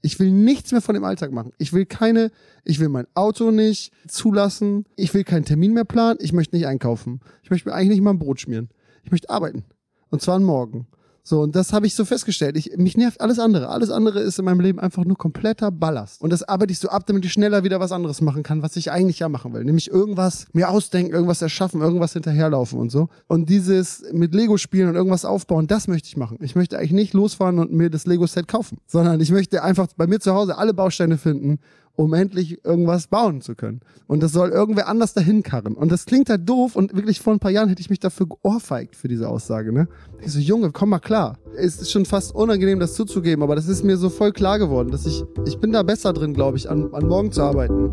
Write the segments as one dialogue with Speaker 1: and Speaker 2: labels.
Speaker 1: Ich will nichts mehr von dem Alltag machen. Ich will keine, ich will mein Auto nicht zulassen. Ich will keinen Termin mehr planen. Ich möchte nicht einkaufen. Ich möchte mir eigentlich nicht mal ein Brot schmieren. Ich möchte arbeiten. Und zwar morgen. So, und das habe ich so festgestellt. Ich, mich nervt alles andere. Alles andere ist in meinem Leben einfach nur kompletter Ballast. Und das arbeite ich so ab, damit ich schneller wieder was anderes machen kann, was ich eigentlich ja machen will. Nämlich irgendwas mir ausdenken, irgendwas erschaffen, irgendwas hinterherlaufen und so. Und dieses mit Lego spielen und irgendwas aufbauen, das möchte ich machen. Ich möchte eigentlich nicht losfahren und mir das Lego-Set kaufen, sondern ich möchte einfach bei mir zu Hause alle Bausteine finden um endlich irgendwas bauen zu können. Und das soll irgendwer anders dahin karren. Und das klingt halt doof und wirklich vor ein paar Jahren hätte ich mich dafür geohrfeigt für diese Aussage, ne? Ich so, Junge, komm mal klar. Es ist schon fast unangenehm, das zuzugeben, aber das ist mir so voll klar geworden, dass ich, ich bin da besser drin, glaube ich, an, an morgen zu arbeiten.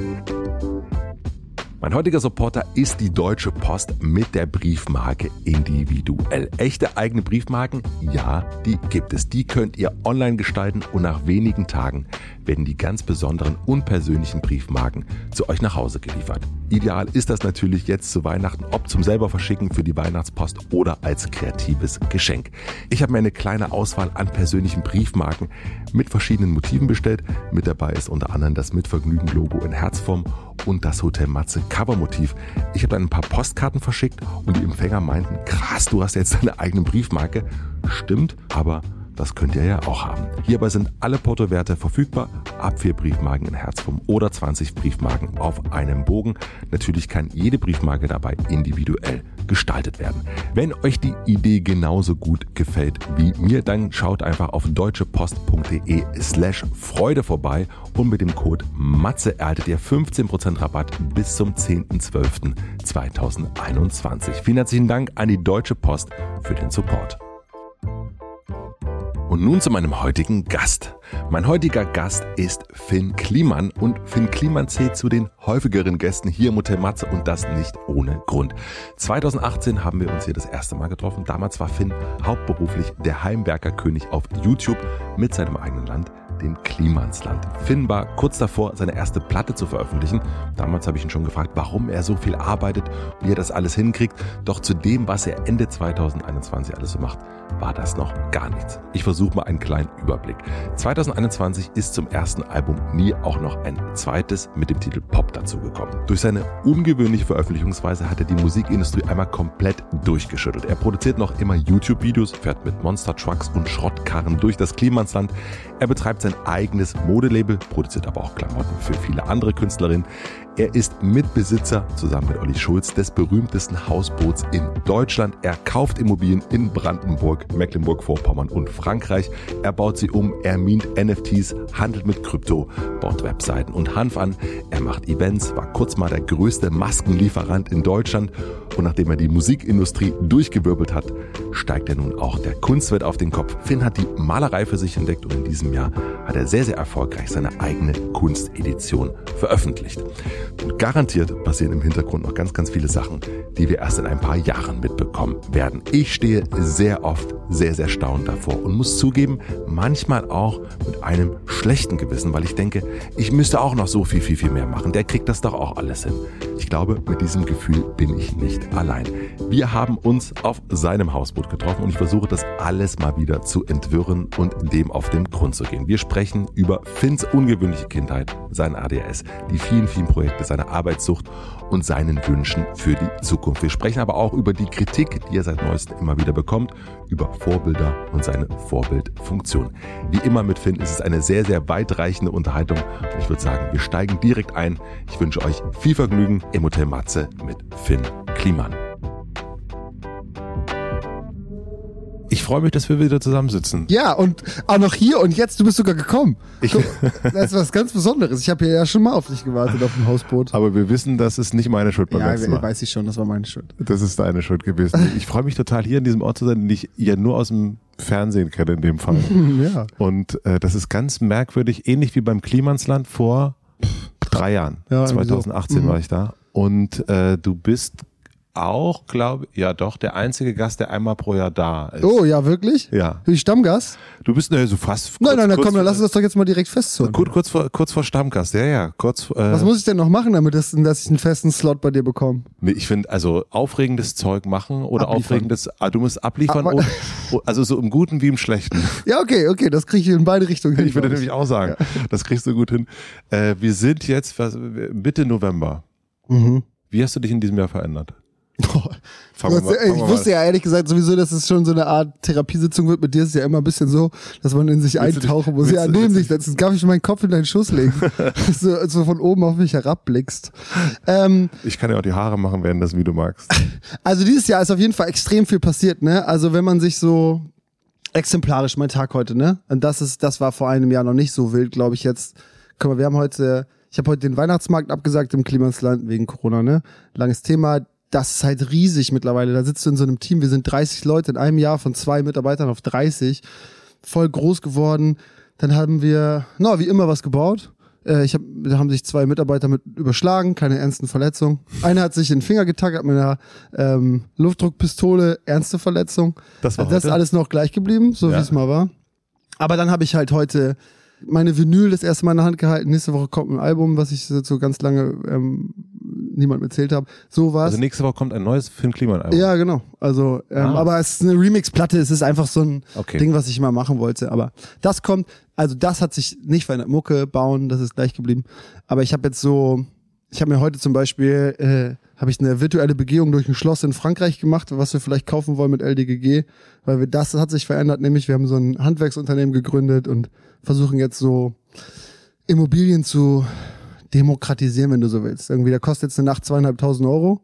Speaker 2: Mein heutiger Supporter ist die Deutsche Post mit der Briefmarke individuell. Echte eigene Briefmarken? Ja, die gibt es. Die könnt ihr online gestalten und nach wenigen Tagen werden die ganz besonderen unpersönlichen Briefmarken zu euch nach Hause geliefert. Ideal ist das natürlich jetzt zu Weihnachten, ob zum selber verschicken für die Weihnachtspost oder als kreatives Geschenk. Ich habe mir eine kleine Auswahl an persönlichen Briefmarken mit verschiedenen Motiven bestellt. Mit dabei ist unter anderem das Mitvergnügen-Logo in Herzform und das Hotel Matze Covermotiv. Ich habe dann ein paar Postkarten verschickt und die Empfänger meinten, krass, du hast jetzt deine eigene Briefmarke. Stimmt, aber das könnt ihr ja auch haben. Hierbei sind alle Portowerte verfügbar, ab vier Briefmarken in Herzform oder 20 Briefmarken auf einem Bogen. Natürlich kann jede Briefmarke dabei individuell gestaltet werden. Wenn euch die Idee genauso gut gefällt wie mir, dann schaut einfach auf deutschepost.de slash Freude vorbei und mit dem Code MATZE erhaltet ihr 15% Rabatt bis zum 10.12.2021. Vielen herzlichen Dank an die Deutsche Post für den Support. Und nun zu meinem heutigen Gast. Mein heutiger Gast ist Finn Kliman und Finn Kliman zählt zu den häufigeren Gästen hier im Hotel Matze und das nicht ohne Grund. 2018 haben wir uns hier das erste Mal getroffen. Damals war Finn hauptberuflich der Heimwerkerkönig auf YouTube mit seinem eigenen Land dem Klimansland. Finn war kurz davor, seine erste Platte zu veröffentlichen. Damals habe ich ihn schon gefragt, warum er so viel arbeitet, wie er das alles hinkriegt. Doch zu dem, was er Ende 2021 alles so macht, war das noch gar nichts. Ich versuche mal einen kleinen Überblick. 2021 ist zum ersten Album nie auch noch ein zweites mit dem Titel Pop dazugekommen. Durch seine ungewöhnliche Veröffentlichungsweise hat er die Musikindustrie einmal komplett durchgeschüttelt. Er produziert noch immer YouTube-Videos, fährt mit Monster Trucks und Schrottkarren durch das Klimansland. Er betreibt sein eigenes Modelabel, produziert aber auch Klamotten für viele andere Künstlerinnen. Er ist Mitbesitzer zusammen mit Olli Schulz des berühmtesten Hausboots in Deutschland. Er kauft Immobilien in Brandenburg, Mecklenburg-Vorpommern und Frankreich. Er baut sie um, er mint NFTs, handelt mit Krypto, baut Webseiten und Hanf an. Er macht Events, war kurz mal der größte Maskenlieferant in Deutschland und nachdem er die Musikindustrie durchgewirbelt hat, steigt er nun auch der Kunstwelt auf den Kopf. Finn hat die Malerei für sich entdeckt und in diesem Jahr hat er sehr, sehr erfolgreich seine eigene Kunstedition veröffentlicht. Und garantiert passieren im Hintergrund noch ganz, ganz viele Sachen, die wir erst in ein paar Jahren mitbekommen werden. Ich stehe sehr oft sehr, sehr staunend davor und muss zugeben, manchmal auch mit einem schlechten Gewissen, weil ich denke, ich müsste auch noch so viel, viel, viel mehr machen. Der kriegt das doch auch alles hin. Ich glaube, mit diesem Gefühl bin ich nicht allein. Wir haben uns auf seinem Hausboot getroffen und ich versuche das alles mal wieder zu entwirren und dem auf den Grund zu gehen. Wir sprechen über Finns ungewöhnliche Kindheit, sein ADS, die vielen, vielen Projekte, seine Arbeitssucht und seinen Wünschen für die Zukunft. Wir sprechen aber auch über die Kritik, die er seit neuestem immer wieder bekommt, über Vorbilder und seine Vorbildfunktion. Wie immer mit Finn ist es eine sehr, sehr weitreichende Unterhaltung und ich würde sagen, wir steigen direkt ein. Ich wünsche euch viel Vergnügen im Hotel Matze mit Finn Kliman. Ich freue mich, dass wir wieder zusammensitzen.
Speaker 1: Ja, und auch noch hier und jetzt, du bist sogar gekommen. Ich, das ist was ganz Besonderes. Ich habe hier ja schon mal auf dich gewartet auf dem Hausboot.
Speaker 2: Aber wir wissen, das ist nicht meine Schuld beim
Speaker 1: ja,
Speaker 2: letzten Mal.
Speaker 1: weiß ich schon, das war meine Schuld.
Speaker 2: Das ist deine Schuld gewesen. Ich freue mich total, hier in diesem Ort zu sein, den ich ja nur aus dem Fernsehen kenne in dem Fall.
Speaker 1: ja.
Speaker 2: Und äh, das ist ganz merkwürdig, ähnlich wie beim Klimansland vor drei Jahren.
Speaker 1: Ja,
Speaker 2: 2018
Speaker 1: so.
Speaker 2: war ich da. Und äh, du bist auch, glaube ja doch, der einzige Gast, der einmal pro Jahr da ist.
Speaker 1: Oh, ja, wirklich?
Speaker 2: Ja.
Speaker 1: Wie Stammgast?
Speaker 2: Du bist ne, so fast.
Speaker 1: Nein, nein, dann
Speaker 2: kurz,
Speaker 1: komm, dann
Speaker 2: kurz,
Speaker 1: lass uns das doch jetzt mal direkt festzurren.
Speaker 2: Kurz, kurz, vor, kurz vor Stammgast, ja, ja. Kurz, äh,
Speaker 1: Was muss ich denn noch machen, damit das, dass ich einen festen Slot bei dir bekomme?
Speaker 2: nee, ich finde, also aufregendes Zeug machen oder
Speaker 1: Abliefern.
Speaker 2: aufregendes, ah, du musst abliefern,
Speaker 1: Aber-
Speaker 2: und, also so im Guten wie im Schlechten.
Speaker 1: Ja, okay, okay, das kriege ich in beide Richtungen hin.
Speaker 2: Ich würde nämlich auch sagen, das kriegst du gut hin. Äh, wir sind jetzt was, Mitte November.
Speaker 1: Mhm.
Speaker 2: Wie hast du dich in diesem Jahr verändert? Fangen mal- fangen
Speaker 1: ich wusste ja ehrlich gesagt sowieso, dass es schon so eine Art Therapiesitzung wird. Mit dir ist es ja immer ein bisschen so, dass man in sich
Speaker 2: Willst
Speaker 1: eintauchen muss. Ja, neben sich setzen. Darf ich meinen Kopf in deinen Schuss legen? dass du so von oben auf mich herabblickst. Ähm,
Speaker 2: Ich kann ja auch die Haare machen, während das, wie du magst.
Speaker 1: also dieses Jahr ist auf jeden Fall extrem viel passiert, ne? Also wenn man sich so exemplarisch mein Tag heute, ne? Und das ist, das war vor einem Jahr noch nicht so wild, glaube ich jetzt. Guck mal, wir haben heute, ich habe heute den Weihnachtsmarkt abgesagt im Klimasland wegen Corona, ne? Langes Thema. Das ist halt riesig mittlerweile. Da sitzt du in so einem Team. Wir sind 30 Leute in einem Jahr von zwei Mitarbeitern auf 30. Voll groß geworden. Dann haben wir, na, wie immer was gebaut. Äh, ich hab, da haben sich zwei Mitarbeiter mit überschlagen, keine ernsten Verletzungen. Einer hat sich den Finger getackert mit einer ähm, Luftdruckpistole, ernste Verletzung.
Speaker 2: Das war
Speaker 1: das ist alles noch gleich geblieben, so
Speaker 2: Ja.
Speaker 1: wie es mal war. Aber dann habe ich halt heute meine Vinyl das erste Mal in der Hand gehalten. Nächste Woche kommt ein Album, was ich so ganz lange ähm, niemandem erzählt habe. So war's.
Speaker 2: Also nächste Woche kommt ein neues Finn Kliman Album.
Speaker 1: Ja, genau. Also, ähm,
Speaker 2: Ah.
Speaker 1: aber es ist eine Remix-Platte, es ist einfach so ein
Speaker 2: Okay.
Speaker 1: Ding, was ich mal machen wollte. Aber das kommt, also das hat sich nicht verändert. Mucke bauen, das ist gleich geblieben. Aber ich habe jetzt so, ich habe mir heute zum Beispiel, äh, habe ich eine virtuelle Begehung durch ein Schloss in Frankreich gemacht, was wir vielleicht kaufen wollen mit LDGG, weil wir das hat sich verändert, nämlich wir haben so ein Handwerksunternehmen gegründet und versuchen jetzt so Immobilien zu demokratisieren, wenn du so willst. Irgendwie, da kostet jetzt eine Nacht zweieinhalbtausend Euro.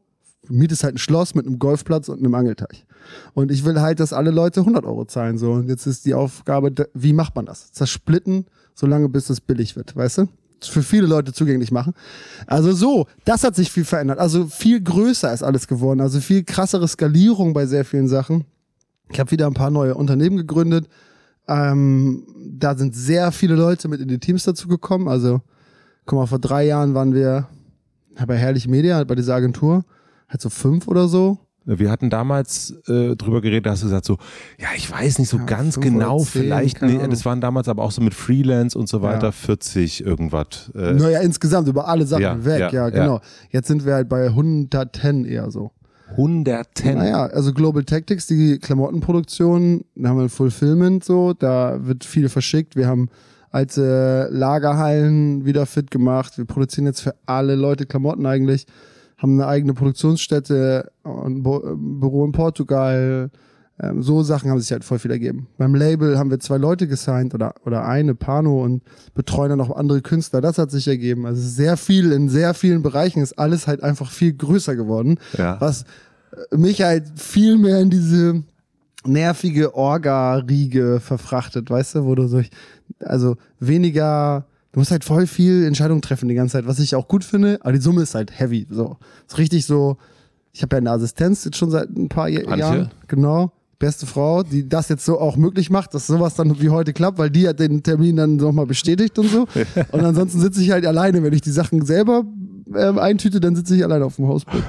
Speaker 1: Mietest halt ein Schloss mit einem Golfplatz und einem Angelteich. Und ich will halt, dass alle Leute 100 Euro zahlen, so. Und jetzt ist die Aufgabe, wie macht man das? Zersplitten, solange bis es billig wird, weißt du? Für viele Leute zugänglich machen. Also so, das hat sich viel verändert. Also viel größer ist alles geworden. Also viel krassere Skalierung bei sehr vielen Sachen. Ich habe wieder ein paar neue Unternehmen gegründet. Ähm, da sind sehr viele Leute mit in die Teams dazu gekommen. Also, guck mal, vor drei Jahren waren wir bei Herrlich Media, bei dieser Agentur, halt so fünf oder so.
Speaker 2: Wir hatten damals äh, drüber geredet, da hast du gesagt so, ja, ich weiß nicht so
Speaker 1: Ja,
Speaker 2: ganz genau,
Speaker 1: oder zehn,
Speaker 2: vielleicht,
Speaker 1: keine
Speaker 2: nee, das waren damals aber auch so mit Freelance und so weiter,
Speaker 1: Ja.
Speaker 2: 40 irgendwas. Äh,
Speaker 1: Naja, insgesamt über alle Sachen
Speaker 2: Ja,
Speaker 1: hinweg,
Speaker 2: ja,
Speaker 1: genau. Jetzt sind wir halt bei 110 eher so.
Speaker 2: 110.
Speaker 1: Naja, also Global Tactics, die Klamottenproduktion, da haben wir ein Fulfillment so, da wird viel verschickt. Wir haben alte Lagerhallen wieder fit gemacht. Wir produzieren jetzt für alle Leute Klamotten eigentlich, haben eine eigene Produktionsstätte, ein Bo- ein Büro in Portugal. Ähm, so Sachen haben sich halt voll viel ergeben. Beim Label haben wir zwei Leute gesigned oder, oder eine, Pano und betreuen dann auch andere Künstler. Das hat sich ergeben. Also sehr viel in sehr vielen Bereichen ist alles halt einfach viel größer geworden
Speaker 2: Ja.
Speaker 1: was äh, mich halt viel mehr in diese nervige Orga-Riege verfrachtet, weißt du, wo du so, also weniger, du musst halt voll viel Entscheidungen treffen die ganze Zeit, was ich auch gut finde, aber die Summe ist halt heavy, so. Ist richtig so, ich habe ja eine Assistenz jetzt schon seit ein paar
Speaker 2: Antje?
Speaker 1: Jahren, genau, beste Frau, die das jetzt so auch möglich macht, dass sowas dann wie heute klappt, weil die hat den Termin dann nochmal bestätigt und so. und ansonsten sitze ich halt alleine, wenn ich die Sachen selber ähm, eintüte, dann sitze ich alleine auf dem Hausboot.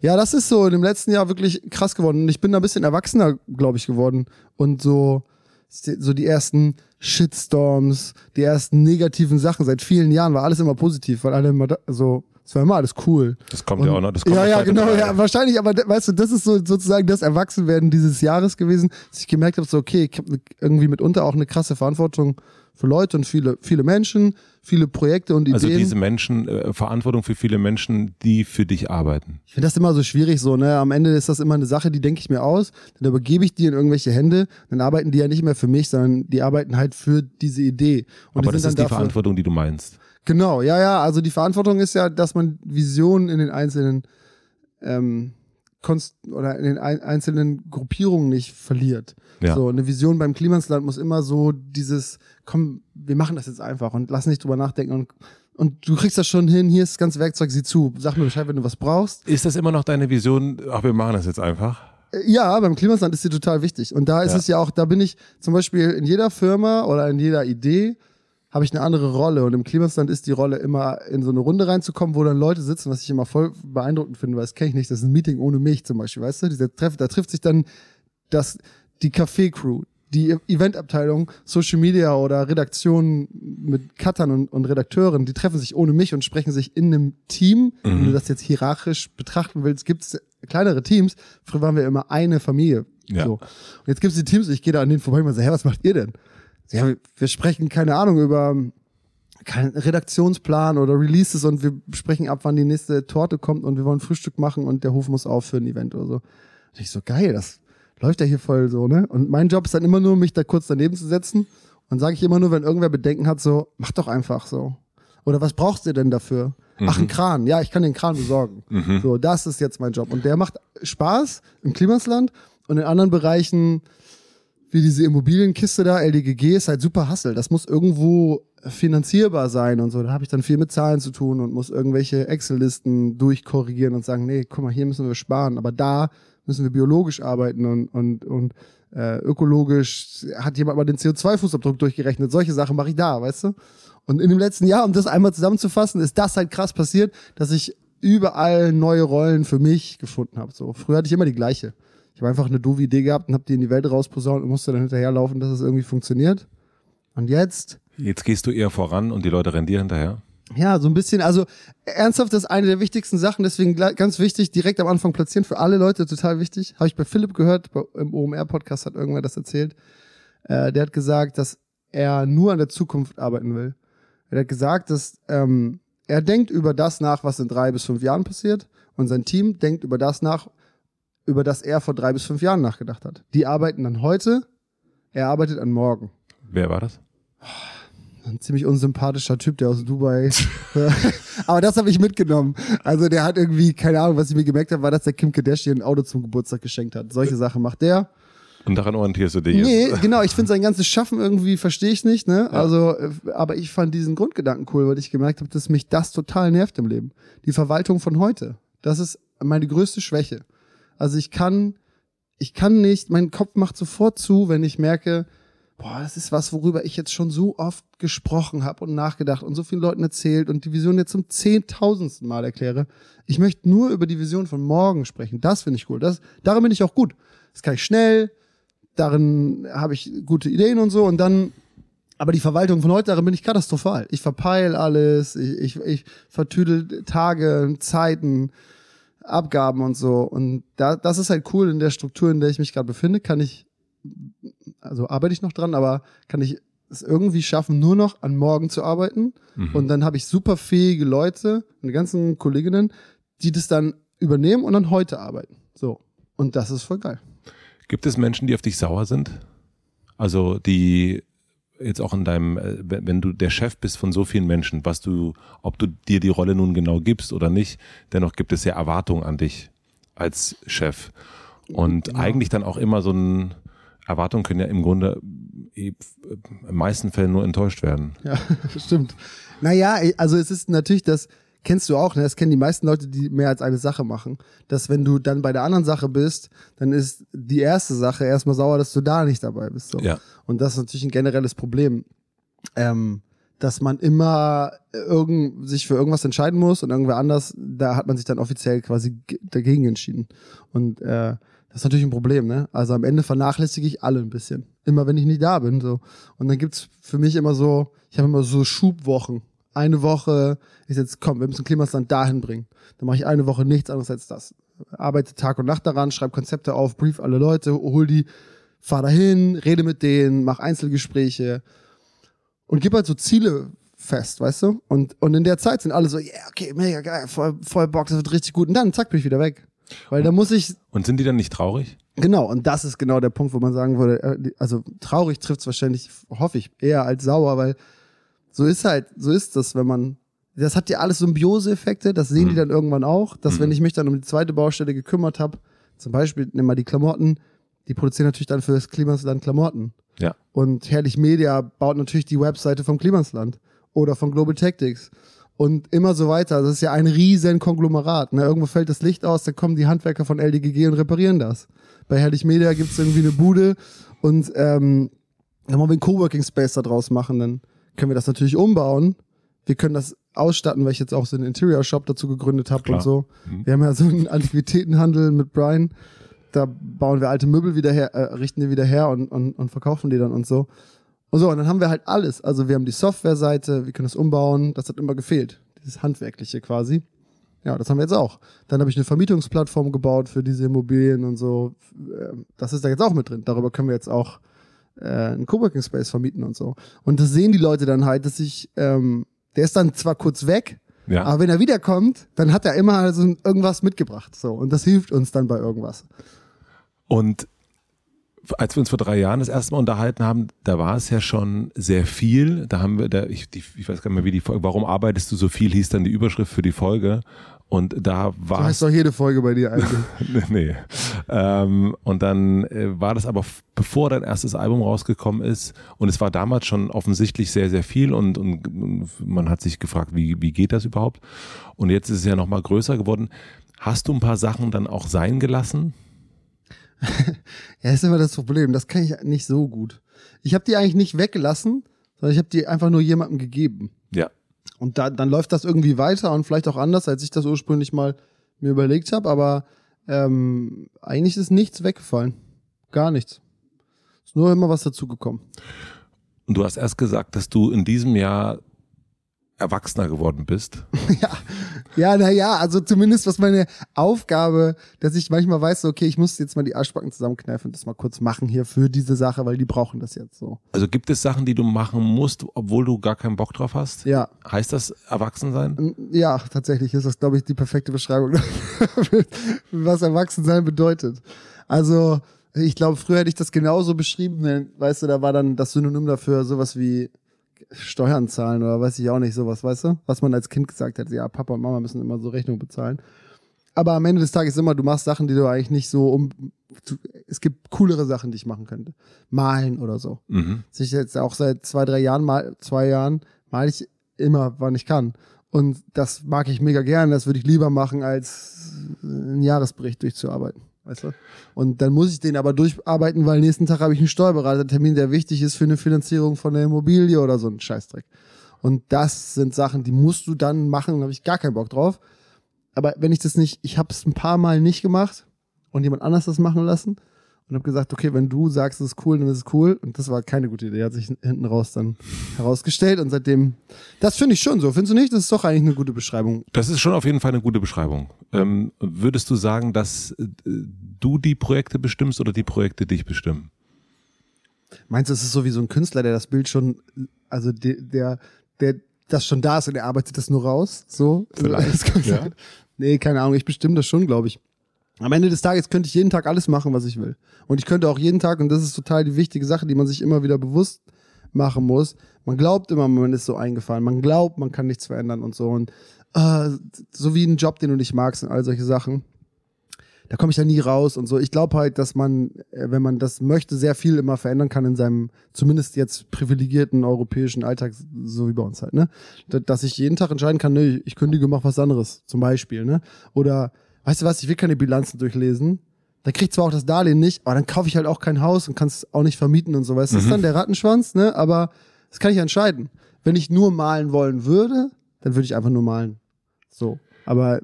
Speaker 1: Ja, das ist so in dem letzten Jahr wirklich krass geworden. Und ich bin da ein bisschen erwachsener, glaube ich, geworden. Und so, so die ersten Shitstorms, die ersten negativen Sachen seit vielen Jahren war alles immer positiv, weil alle immer da, so, es war immer alles cool.
Speaker 2: Das kommt ja auch noch. Das kommt
Speaker 1: Ja,
Speaker 2: noch
Speaker 1: ja, genau,
Speaker 2: dabei.
Speaker 1: ja, wahrscheinlich, aber weißt du, das ist so sozusagen das Erwachsenwerden dieses Jahres gewesen, dass ich gemerkt habe, so, okay, ich habe irgendwie mitunter auch eine krasse Verantwortung für Leute und viele, viele Menschen, viele Projekte und Ideen.
Speaker 2: Also diese Menschen, äh, Verantwortung für viele Menschen, die für dich arbeiten.
Speaker 1: Ich finde das immer so schwierig so, ne? Am Ende ist das immer eine Sache, die denke ich mir aus, dann übergebe ich die in irgendwelche Hände, dann arbeiten die ja nicht mehr für mich, sondern die arbeiten halt für diese Idee. Und
Speaker 2: Aber das ist die
Speaker 1: dafür,
Speaker 2: Verantwortung, die du meinst.
Speaker 1: Genau, ja, ja, also die Verantwortung ist ja, dass man Visionen in den einzelnen ähm, Konst oder in den ein einzelnen Gruppierungen nicht verliert.
Speaker 2: Ja.
Speaker 1: So, eine Vision beim Klimansland muss immer so dieses, komm, wir machen das jetzt einfach und lass nicht drüber nachdenken und, und du kriegst das schon hin, hier ist das ganze Werkzeug, sieh zu, sag mir Bescheid, wenn du was brauchst.
Speaker 2: Ist das immer noch deine Vision? Ach, wir machen das jetzt einfach.
Speaker 1: Äh, Ja, beim Klimasland ist sie total wichtig. Und da ist
Speaker 2: Ja.
Speaker 1: es ja auch, da bin ich zum Beispiel in jeder Firma oder in jeder Idee habe ich eine andere Rolle. Und im Klimasland ist die Rolle immer in so eine Runde reinzukommen, wo dann Leute sitzen, was ich immer voll beeindruckend finde, weil das kenne ich nicht. Das ist ein Meeting ohne mich zum Beispiel, weißt du? Dieser Treff, da trifft sich dann das, die Café-Crew, die Eventabteilung, Social Media oder Redaktion mit Cuttern und, und Redakteuren, die treffen sich ohne mich und sprechen sich in einem Team. Mhm. Wenn du das jetzt hierarchisch betrachten willst, gibt es kleinere Teams. Früher waren wir immer eine Familie. Ja. So. Und jetzt gibt es die Teams, ich gehe da an denen vorbei und sage, hä, was macht ihr denn? Ja, wir sprechen, keine Ahnung, über keinen Redaktionsplan oder Releases und wir sprechen ab, wann die nächste Torte kommt und wir wollen Frühstück machen und der Hof muss auf für ein Event oder so. Und ich so, geil, das läuft ja hier voll so, ne? Und mein Job ist dann immer nur, mich da kurz daneben zu setzen und sage ich immer nur, wenn irgendwer Bedenken hat, so, mach doch einfach so. Oder was brauchst du denn dafür? Mhm. Ach, ein Kran. Ja, ich kann den Kran besorgen. Mhm. So, das ist jetzt mein Job. Und der macht Spaß im Klimasland und in anderen Bereichen, wie diese Immobilienkiste da, LDGG, ist halt super Hassel. Das muss irgendwo finanzierbar sein und so. Da habe ich dann viel mit Zahlen zu tun und muss irgendwelche Excel-Listen durchkorrigieren und sagen, nee, guck mal, hier müssen wir sparen. Aber da müssen wir biologisch arbeiten und, und, und äh, ökologisch hat jemand mal den CO2-Fußabdruck durchgerechnet. Solche Sachen mache ich da, weißt du? Und in dem letzten Jahr, um das einmal zusammenzufassen, ist das halt krass passiert, dass ich überall neue Rollen für mich gefunden habe. So, früher hatte ich immer die gleiche. Ich habe einfach eine doofe Idee gehabt und habe die in die Welt rausposaunt und musste dann hinterherlaufen, dass es irgendwie funktioniert. Und jetzt?
Speaker 2: Jetzt gehst du eher voran und die Leute rennen dir hinterher?
Speaker 1: Ja, so ein bisschen. Also ernsthaft, das ist eine der wichtigsten Sachen. Deswegen ganz wichtig, direkt am Anfang platzieren für alle Leute, total wichtig. Habe ich bei Philipp gehört, bei, im OMR-Podcast hat irgendwer das erzählt. Äh, der hat gesagt, dass er nur an der Zukunft arbeiten will. Er hat gesagt, dass ähm, er denkt über das nach, was in drei bis fünf Jahren passiert. Und sein Team denkt über das nach, über das er vor drei bis fünf Jahren nachgedacht hat. Die arbeiten dann heute, er arbeitet an morgen.
Speaker 2: Wer war das?
Speaker 1: Ein ziemlich unsympathischer Typ, der aus Dubai. Aber das habe ich mitgenommen. Also der hat irgendwie, keine Ahnung, was ich mir gemerkt habe, war, dass der Kim Kardashian ein Auto zum Geburtstag geschenkt hat. Solche Sachen macht der.
Speaker 2: Und daran orientierst du dich jetzt?
Speaker 1: Nee, genau. Ich finde sein ganzes Schaffen irgendwie, verstehe ich nicht. Ne? Ja. Also, äh, aber ich fand diesen Grundgedanken cool, weil ich gemerkt habe, dass mich das total nervt im Leben. Die Verwaltung von heute. Das ist meine größte Schwäche. Also ich kann, ich kann nicht, mein Kopf macht sofort zu, wenn ich merke, boah, das ist was, worüber ich jetzt schon so oft gesprochen habe und nachgedacht und so vielen Leuten erzählt und die Vision jetzt zum zehntausendsten Mal erkläre. Ich möchte nur über die Vision von morgen sprechen. Das finde ich cool. Das, darin bin ich auch gut. Das kann ich schnell. Darin habe ich gute Ideen und so und dann aber die Verwaltung von heute, darin bin ich katastrophal. Ich verpeil alles, ich, ich, ich vertüdel Tage, Zeiten, Abgaben und so. Und da, das ist halt cool in der Struktur, in der ich mich gerade befinde, kann ich also arbeite ich noch dran, aber kann ich es irgendwie schaffen, nur noch an morgen zu arbeiten. Mhm. Und dann habe ich super fähige Leute, meine ganzen Kolleginnen, die das dann übernehmen und dann heute arbeiten. So. Und das ist voll geil.
Speaker 2: Gibt es Menschen, die auf dich sauer sind? Also die jetzt auch in deinem, äh, wenn du der Chef bist von so vielen Menschen, was du, ob du dir die Rolle nun genau gibst oder nicht, dennoch gibt es ja Erwartungen an dich als Chef. Und ja. eigentlich dann auch immer so ein, Erwartungen können ja im Grunde in meisten Fällen nur enttäuscht werden.
Speaker 1: Ja, stimmt. Naja, also es ist natürlich das, kennst du auch, ne? das kennen die meisten Leute, die mehr als eine Sache machen. Dass wenn du dann bei der anderen Sache bist, dann ist die erste Sache erstmal sauer, dass du da nicht dabei bist. So.
Speaker 2: Ja.
Speaker 1: Und das ist natürlich ein generelles Problem. Ähm, dass man immer irgend, sich für irgendwas entscheiden muss und irgendwer anders, da hat man sich dann offiziell quasi dagegen entschieden. Und äh, das ist natürlich ein Problem, ne? Also am Ende vernachlässige ich alle ein bisschen. Immer wenn ich nicht da bin. so. Und dann gibt's für mich immer so, ich habe immer so Schubwochen. Eine Woche ist jetzt, komm, wir müssen Klimasland dahin bringen. Dann mache ich eine Woche nichts anderes als das. Arbeite Tag und Nacht daran, schreibe Konzepte auf, brief alle Leute, hol die, fahr dahin, rede mit denen, mach Einzelgespräche und gib halt so Ziele fest, weißt du? Und, und in der Zeit sind alle so, ja, yeah, okay, mega geil, voll, voll Bock, das wird richtig gut. Und dann, zack, bin ich wieder weg. Weil da muss ich.
Speaker 2: Und sind die dann nicht traurig?
Speaker 1: Genau, und das ist genau der Punkt, wo man sagen würde, äh, also traurig trifft es wahrscheinlich, hoffe ich, eher als sauer, weil so ist halt, so ist das, wenn man, das hat ja alles Symbiose-Effekte, das sehen mhm. die dann irgendwann auch, dass mhm. wenn ich mich dann um die zweite Baustelle gekümmert habe, zum Beispiel, nimm mal die Klamotten, die produzieren natürlich dann für das Klimasland Klamotten.
Speaker 2: Ja.
Speaker 1: Und Herrlich Media baut natürlich die Webseite vom Klimasland oder von Global Tactics und immer so weiter. Das ist ja ein riesen Konglomerat. Ne? Irgendwo fällt das Licht aus, dann kommen die Handwerker von LDGG und reparieren das. Bei Herrlich Media gibt es irgendwie eine Bude und ähm, dann wollen wir einen Coworking Space da draus machen, dann können wir das natürlich umbauen. Wir können das ausstatten, weil ich jetzt auch so einen Interior-Shop dazu gegründet habe und so.
Speaker 2: Mhm.
Speaker 1: Wir haben ja so einen Antiquitätenhandel mit Brian. Da bauen wir alte Möbel wieder her, äh, richten die wieder her und, und, und verkaufen die dann und so. Und so, und dann haben wir halt alles. Also wir haben die Softwareseite, wir können es umbauen. Das hat immer gefehlt. Dieses Handwerkliche quasi. Ja, das haben wir jetzt auch. Dann habe ich eine Vermietungsplattform gebaut für diese Immobilien und so. Ähm, Das ist da jetzt auch mit drin. Darüber können wir jetzt auch äh, einen Coworking Space vermieten und so. Und das sehen die Leute dann halt, dass ich, ähm, der ist dann zwar kurz weg,
Speaker 2: Ja.
Speaker 1: aber wenn er wiederkommt, dann hat er immer also irgendwas mitgebracht. So. Und das hilft uns dann bei irgendwas.
Speaker 2: Und als wir uns vor drei Jahren das erste Mal unterhalten haben, da war es ja schon sehr viel. Da haben wir, da, ich, die, ich weiß gar nicht mehr, wie die Folge, warum arbeitest du so viel, hieß dann die Überschrift für die Folge. Und da war
Speaker 1: heißt doch jede Folge bei dir eigentlich.
Speaker 2: nee. Ähm, und dann äh, war das aber, bevor dein erstes Album rausgekommen ist, und es war damals schon offensichtlich sehr, sehr viel und, und, und man hat sich gefragt, wie, wie geht das überhaupt? Und jetzt ist es ja nochmal größer geworden. Hast du ein paar Sachen dann auch sein gelassen?
Speaker 1: Ja, ist immer das Problem. Das kann ich nicht so gut. Ich habe die eigentlich nicht weggelassen, sondern ich habe die einfach nur jemandem gegeben.
Speaker 2: Ja.
Speaker 1: Und da, dann läuft das irgendwie weiter und vielleicht auch anders, als ich das ursprünglich mal mir überlegt habe. Aber ähm, eigentlich ist nichts weggefallen. Gar nichts. Ist nur immer was dazugekommen.
Speaker 2: Und du hast erst gesagt, dass du in diesem Jahr erwachsener geworden bist.
Speaker 1: ja, ja, naja, also zumindest was meine Aufgabe, dass ich manchmal weiß, okay, ich muss jetzt mal die Arschbacken zusammenkneifen und das mal kurz machen hier für diese Sache, weil die brauchen das jetzt so.
Speaker 2: Also gibt es Sachen, die du machen musst, obwohl du gar keinen Bock drauf hast?
Speaker 1: Ja,
Speaker 2: Heißt das Erwachsensein?
Speaker 1: ja, tatsächlich ist das, glaube ich, die perfekte Beschreibung, was Erwachsensein bedeutet. Also, ich glaube, früher hätte ich das genauso beschrieben, weißt du, da war dann das Synonym dafür sowas wie Steuern zahlen oder weiß ich auch nicht, sowas, weißt du? Was man als Kind gesagt hätte, ja, Papa und Mama müssen immer so Rechnung bezahlen. Aber am Ende des Tages immer, du machst Sachen, die du eigentlich nicht so um. Du, es gibt coolere Sachen, die ich machen könnte. Malen oder so.
Speaker 2: Mhm.
Speaker 1: Ich jetzt auch seit zwei, drei Jahren, mal, zwei Jahren, male ich immer, wann ich kann. Und das mag ich mega gern. Das würde ich lieber machen, als einen Jahresbericht durchzuarbeiten. Weißt du? Und dann muss ich den aber durcharbeiten, weil nächsten Tag habe ich einen Steuerberatertermin, der wichtig ist für eine Finanzierung von der Immobilie oder so ein Scheißdreck. Und das sind Sachen, die musst du dann machen, da habe ich gar keinen Bock drauf. Aber wenn ich das nicht, ich habe es ein paar Mal nicht gemacht und jemand anders das machen lassen und habe gesagt, okay, wenn du sagst, es ist cool, dann ist es cool. Und das war keine gute Idee, hat sich hinten raus dann herausgestellt. Und seitdem, das finde ich schon so. Findest du nicht? Das ist doch eigentlich eine gute Beschreibung.
Speaker 2: Das ist schon auf jeden Fall eine gute Beschreibung. Ähm, würdest du sagen, dass äh, du die Projekte bestimmst oder die Projekte dich bestimmen?
Speaker 1: Meinst du, es ist so wie so ein Künstler, der das Bild schon, also der, der, der das schon da ist und er arbeitet das nur raus? So?
Speaker 2: Vielleicht, ja.
Speaker 1: Nee, keine Ahnung. Ich bestimme das schon, glaube ich. Am Ende des Tages könnte ich jeden Tag alles machen, was ich will. Und ich könnte auch jeden Tag, und das ist total die wichtige Sache, die man sich immer wieder bewusst machen muss. Man glaubt immer, man ist so eingefahren. Man glaubt, man kann nichts verändern und so. Und äh, so wie ein Job, den du nicht magst und all solche Sachen. Da komme ich da nie raus und so. Ich glaube halt, dass man, äh, wenn man das möchte, sehr viel immer verändern kann in seinem zumindest jetzt privilegierten europäischen Alltag, so wie bei uns halt, ne? Da- Dass ich jeden Tag entscheiden kann, ne, ich kündige, mach was anderes, zum Beispiel, ne? Oder, weißt du was, ich will keine Bilanzen durchlesen. Da krieg ich zwar auch das Darlehen nicht, aber dann kaufe ich halt auch kein Haus und kann es auch nicht vermieten und so. Weißt du, das ist dann der Rattenschwanz, ne? Aber das kann ich entscheiden. Wenn ich nur malen wollen würde, dann würde ich einfach nur malen. So. Aber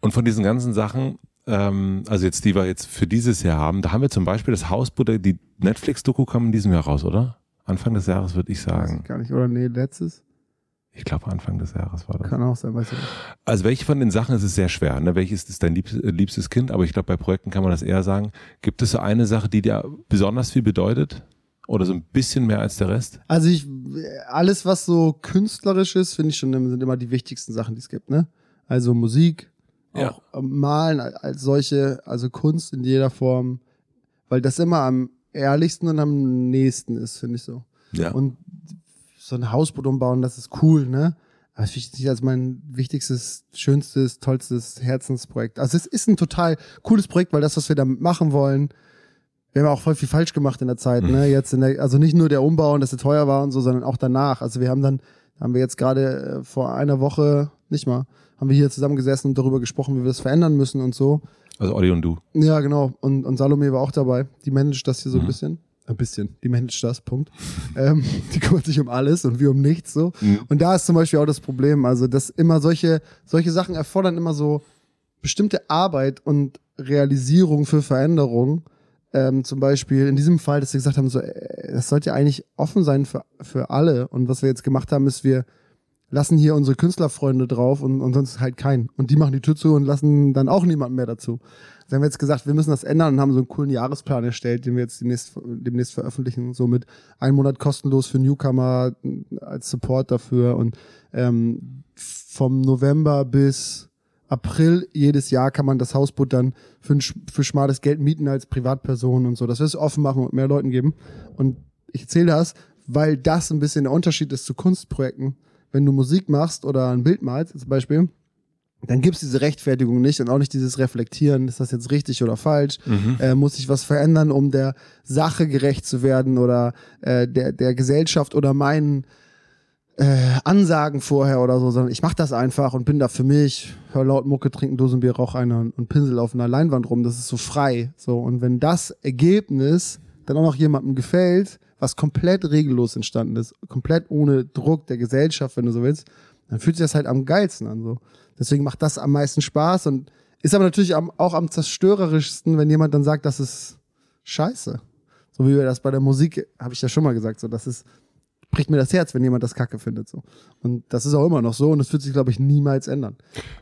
Speaker 2: Und von diesen ganzen Sachen, ähm, also jetzt, die wir jetzt für dieses Jahr haben, da haben wir zum Beispiel das Hausboot, die Netflix-Doku kam in diesem Jahr raus, oder? Anfang des Jahres würde ich sagen.
Speaker 1: gar nicht. Oder nee, letztes.
Speaker 2: Ich glaube Anfang des Jahres war das.
Speaker 1: Kann auch sein, weiß ich nicht.
Speaker 2: Also welche von den Sachen ist es sehr schwer? Ne? Welches ist dein liebs äh, liebstes Kind? Aber ich glaube, bei Projekten kann man das eher sagen. Gibt es so eine Sache, die dir besonders viel bedeutet? Oder so ein bisschen mehr als der Rest?
Speaker 1: Also ich, alles was so künstlerisch ist, finde ich schon, sind immer die wichtigsten Sachen, die es gibt, ne? Also Musik,
Speaker 2: Ja.
Speaker 1: auch ähm, Malen als solche, also Kunst in jeder Form, weil das immer am ehrlichsten und am nächsten ist, finde ich so.
Speaker 2: Ja.
Speaker 1: Und so ein Hausboot umbauen, das ist cool, ne? Aber das ich nicht als mein wichtigstes, schönstes, tollstes Herzensprojekt. Also es ist ein total cooles Projekt, weil das, was wir damit machen wollen, wir haben auch voll viel falsch gemacht in der Zeit, ne? Jetzt in der, also nicht nur der Umbau und dass er teuer war und so, sondern auch danach. Also wir haben dann, haben wir jetzt gerade äh, vor einer Woche, nicht mal, haben wir hier zusammengesessen und darüber gesprochen, wie wir das verändern müssen und so.
Speaker 2: Also Olli und du.
Speaker 1: Ja, genau. Und, und Salome war auch dabei. Die managt das hier so ein bisschen. Ein bisschen. Die managt das, Punkt. ähm, die kümmert sich um alles und wir um nichts so.
Speaker 2: Mhm.
Speaker 1: Und da ist zum Beispiel auch das Problem, also dass immer solche, solche Sachen erfordern immer so bestimmte Arbeit und Realisierung für Veränderung. Ähm, zum Beispiel in diesem Fall, dass wir gesagt haben, so, äh, das sollte ja eigentlich offen sein für, für alle. Und was wir jetzt gemacht haben, ist, wir lassen hier unsere Künstlerfreunde drauf und, und sonst halt keinen. Und die machen die Tür zu und lassen dann auch niemanden mehr dazu. Also haben wir jetzt gesagt, wir müssen das ändern und haben so einen coolen Jahresplan erstellt, den wir jetzt demnächst, demnächst veröffentlichen. So mit einem Monat kostenlos für Newcomer als Support dafür und ähm, vom November bis April jedes Jahr kann man das Hausboot dann für, ein, für schmales Geld mieten als Privatperson und so. Das wir es offen machen und mehr Leuten geben. Und ich erzähle das, weil das ein bisschen der Unterschied ist zu Kunstprojekten. Wenn du Musik machst oder ein Bild malst, zum Beispiel, dann gibt's diese Rechtfertigung nicht und auch nicht dieses Reflektieren, ist das jetzt richtig oder falsch, äh, muss sich was verändern, um der Sache gerecht zu werden oder äh, der, der Gesellschaft oder meinen äh, Ansagen vorher oder so, sondern ich mache das einfach und bin da für mich, hör laut Mucke, trinken Dosenbier, rauch einer und Pinsel auf einer Leinwand rum, das ist so frei. So, und wenn das Ergebnis dann auch noch jemandem gefällt, was komplett regellos entstanden ist, komplett ohne Druck der Gesellschaft, wenn du so willst, dann fühlt sich das halt am geilsten an. So. Deswegen macht das am meisten Spaß und ist aber natürlich auch am zerstörerischsten, wenn jemand dann sagt, das ist scheiße. So wie wir das bei der Musik, habe ich ja schon mal gesagt, so das ist, bricht mir das Herz, wenn jemand das Kacke findet. So. Und das ist auch immer noch so und das wird sich, glaube ich, niemals ändern.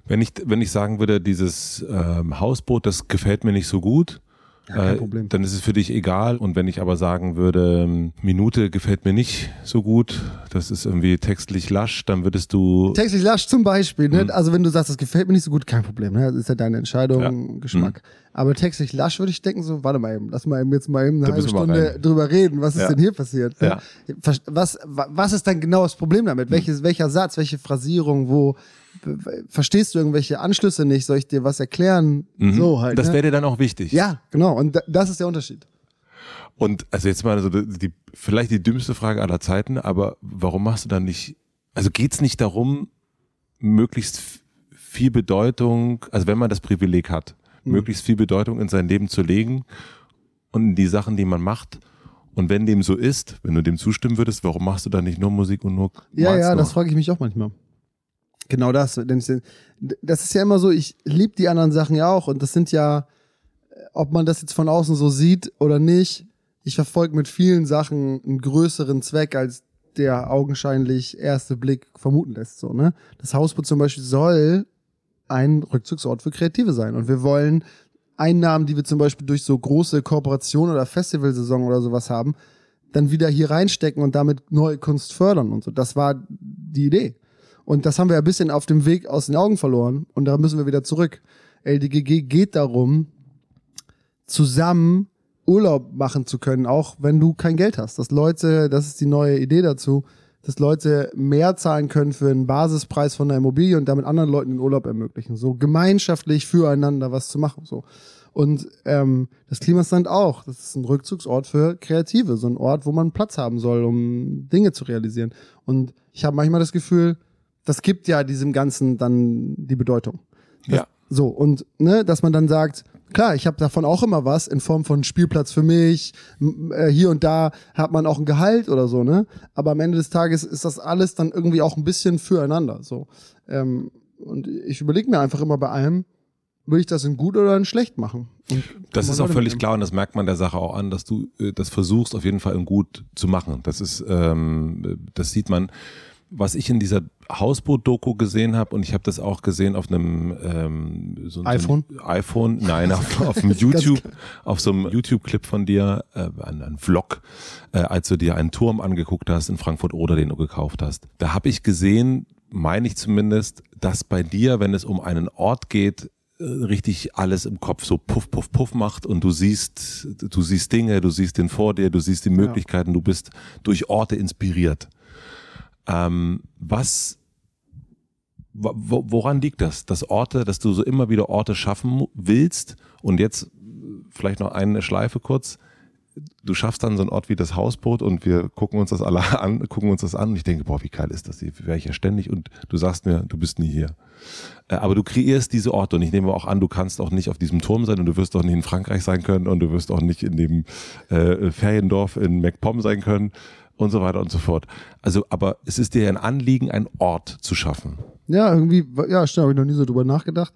Speaker 2: Wenn ich, wenn ich sagen würde, dieses ähm, Hausboot, das gefällt mir nicht so gut,
Speaker 1: Ja,
Speaker 2: äh, dann ist es für dich egal. Und wenn ich aber sagen würde, ähm, Minute gefällt mir nicht so gut, das ist irgendwie textlich lasch, dann würdest du.
Speaker 1: Textlich lasch zum Beispiel, ne? Also wenn du sagst, das gefällt mir nicht so gut, kein Problem, ne? Das ist ja deine Entscheidung,
Speaker 2: Ja.
Speaker 1: Geschmack. Aber textlich lasch würde ich denken, so, warte mal eben, lass mal eben jetzt mal eben eine
Speaker 2: Da
Speaker 1: halbe Stunde drüber reden, was ist
Speaker 2: Ja.
Speaker 1: denn hier passiert? ne? Was, wa- was ist dann genau das Problem damit? Welches, welcher Satz, welche Phrasierung, wo verstehst du irgendwelche Anschlüsse nicht? Soll ich dir was erklären?
Speaker 2: Mhm.
Speaker 1: So halt.
Speaker 2: das
Speaker 1: ne?
Speaker 2: wäre dir dann auch wichtig.
Speaker 1: Ja, genau. Und da, das ist der Unterschied.
Speaker 2: Und also jetzt mal so die, vielleicht die dümmste Frage aller Zeiten, aber warum machst du dann nicht, also geht's nicht darum, möglichst viel Bedeutung, also wenn man das Privileg hat,
Speaker 1: Mhm.
Speaker 2: möglichst viel Bedeutung in sein Leben zu legen und in die Sachen, die man macht. Und wenn dem so ist, wenn du dem zustimmen würdest, warum machst du dann nicht nur Musik und nur
Speaker 1: Ja, ja,
Speaker 2: nur?
Speaker 1: das frage ich mich auch manchmal. Genau das. Das ist ja immer so, ich liebe die anderen Sachen ja auch und das sind ja, ob man das jetzt von außen so sieht oder nicht, ich verfolge mit vielen Sachen einen größeren Zweck, als der augenscheinlich erste Blick vermuten lässt. So, ne? Das Hausboot zum Beispiel soll ein Rückzugsort für Kreative sein. Und wir wollen Einnahmen, die wir zum Beispiel durch so große Kooperationen oder Festivalsaison oder sowas haben, dann wieder hier reinstecken und damit neue Kunst fördern und so. Das war die Idee. Und das haben wir ein bisschen auf dem Weg aus den Augen verloren. Und da müssen wir wieder zurück. LDGG geht darum, zusammen Urlaub machen zu können, auch wenn du kein Geld hast. Dass Leute, das ist die neue Idee dazu, dass Leute mehr zahlen können für einen Basispreis von der Immobilie und damit anderen Leuten den Urlaub ermöglichen. So gemeinschaftlich füreinander was zu machen. So. Und ähm, das Klimasland auch. Das ist ein Rückzugsort für Kreative, so ein Ort, wo man Platz haben soll, um Dinge zu realisieren. Und ich habe manchmal das Gefühl, das gibt ja diesem Ganzen dann die Bedeutung. Das,
Speaker 2: Ja.
Speaker 1: So, und ne, dass man dann sagt, klar, ich habe davon auch immer was in Form von Spielplatz für mich, äh, hier und da hat man auch ein Gehalt oder so, ne? Aber am Ende des Tages ist das alles dann irgendwie auch ein bisschen füreinander. So. Ähm, und ich überlege mir einfach immer bei allem, will ich das in gut oder in schlecht machen? Und
Speaker 2: Das ist auch völlig klar und das merkt man der Sache auch an, dass du äh, das versuchst auf jeden Fall in gut zu machen. Das ist, ähm, das sieht man. Was ich in dieser Hausboot-Doku gesehen habe und ich habe das auch gesehen auf einem ähm, so,
Speaker 1: iPhone?
Speaker 2: So ein iPhone, nein, auf, auf einem YouTube, auf so einem YouTube-Clip von dir, äh, ein, ein Vlog, äh, als du dir einen Turm angeguckt hast in Frankfurt oder den du gekauft hast. Da habe ich gesehen, meine ich zumindest, dass bei dir, wenn es um einen Ort geht, äh, richtig alles im Kopf so puff, puff, puff macht und du siehst, du siehst Dinge, du siehst den vor dir, du siehst die Möglichkeiten, du bist durch Orte inspiriert. Ähm, was, wo, wo- woran liegt das? Dass Orte, dass du so immer wieder Orte schaffen willst und jetzt äh, vielleicht noch eine Schleife kurz. du schaffst dann so einen Ort wie das Hausboot und wir gucken uns das alle an, gucken uns das an und ich denke, boah, wie geil ist das? Hier wäre ich ja ständig und du sagst mir, du bist nie hier. Äh, aber du kreierst diese Orte und ich nehme auch an, du kannst auch nicht auf diesem Turm sein und du wirst auch nicht in Frankreich sein können und du wirst auch nicht in dem äh, Feriendorf in MacPom sein können und so weiter und so fort. Also, aber es ist dir ein Anliegen, einen Ort zu schaffen.
Speaker 1: Ja, irgendwie, ja, stimmt, habe ich noch nie so drüber nachgedacht.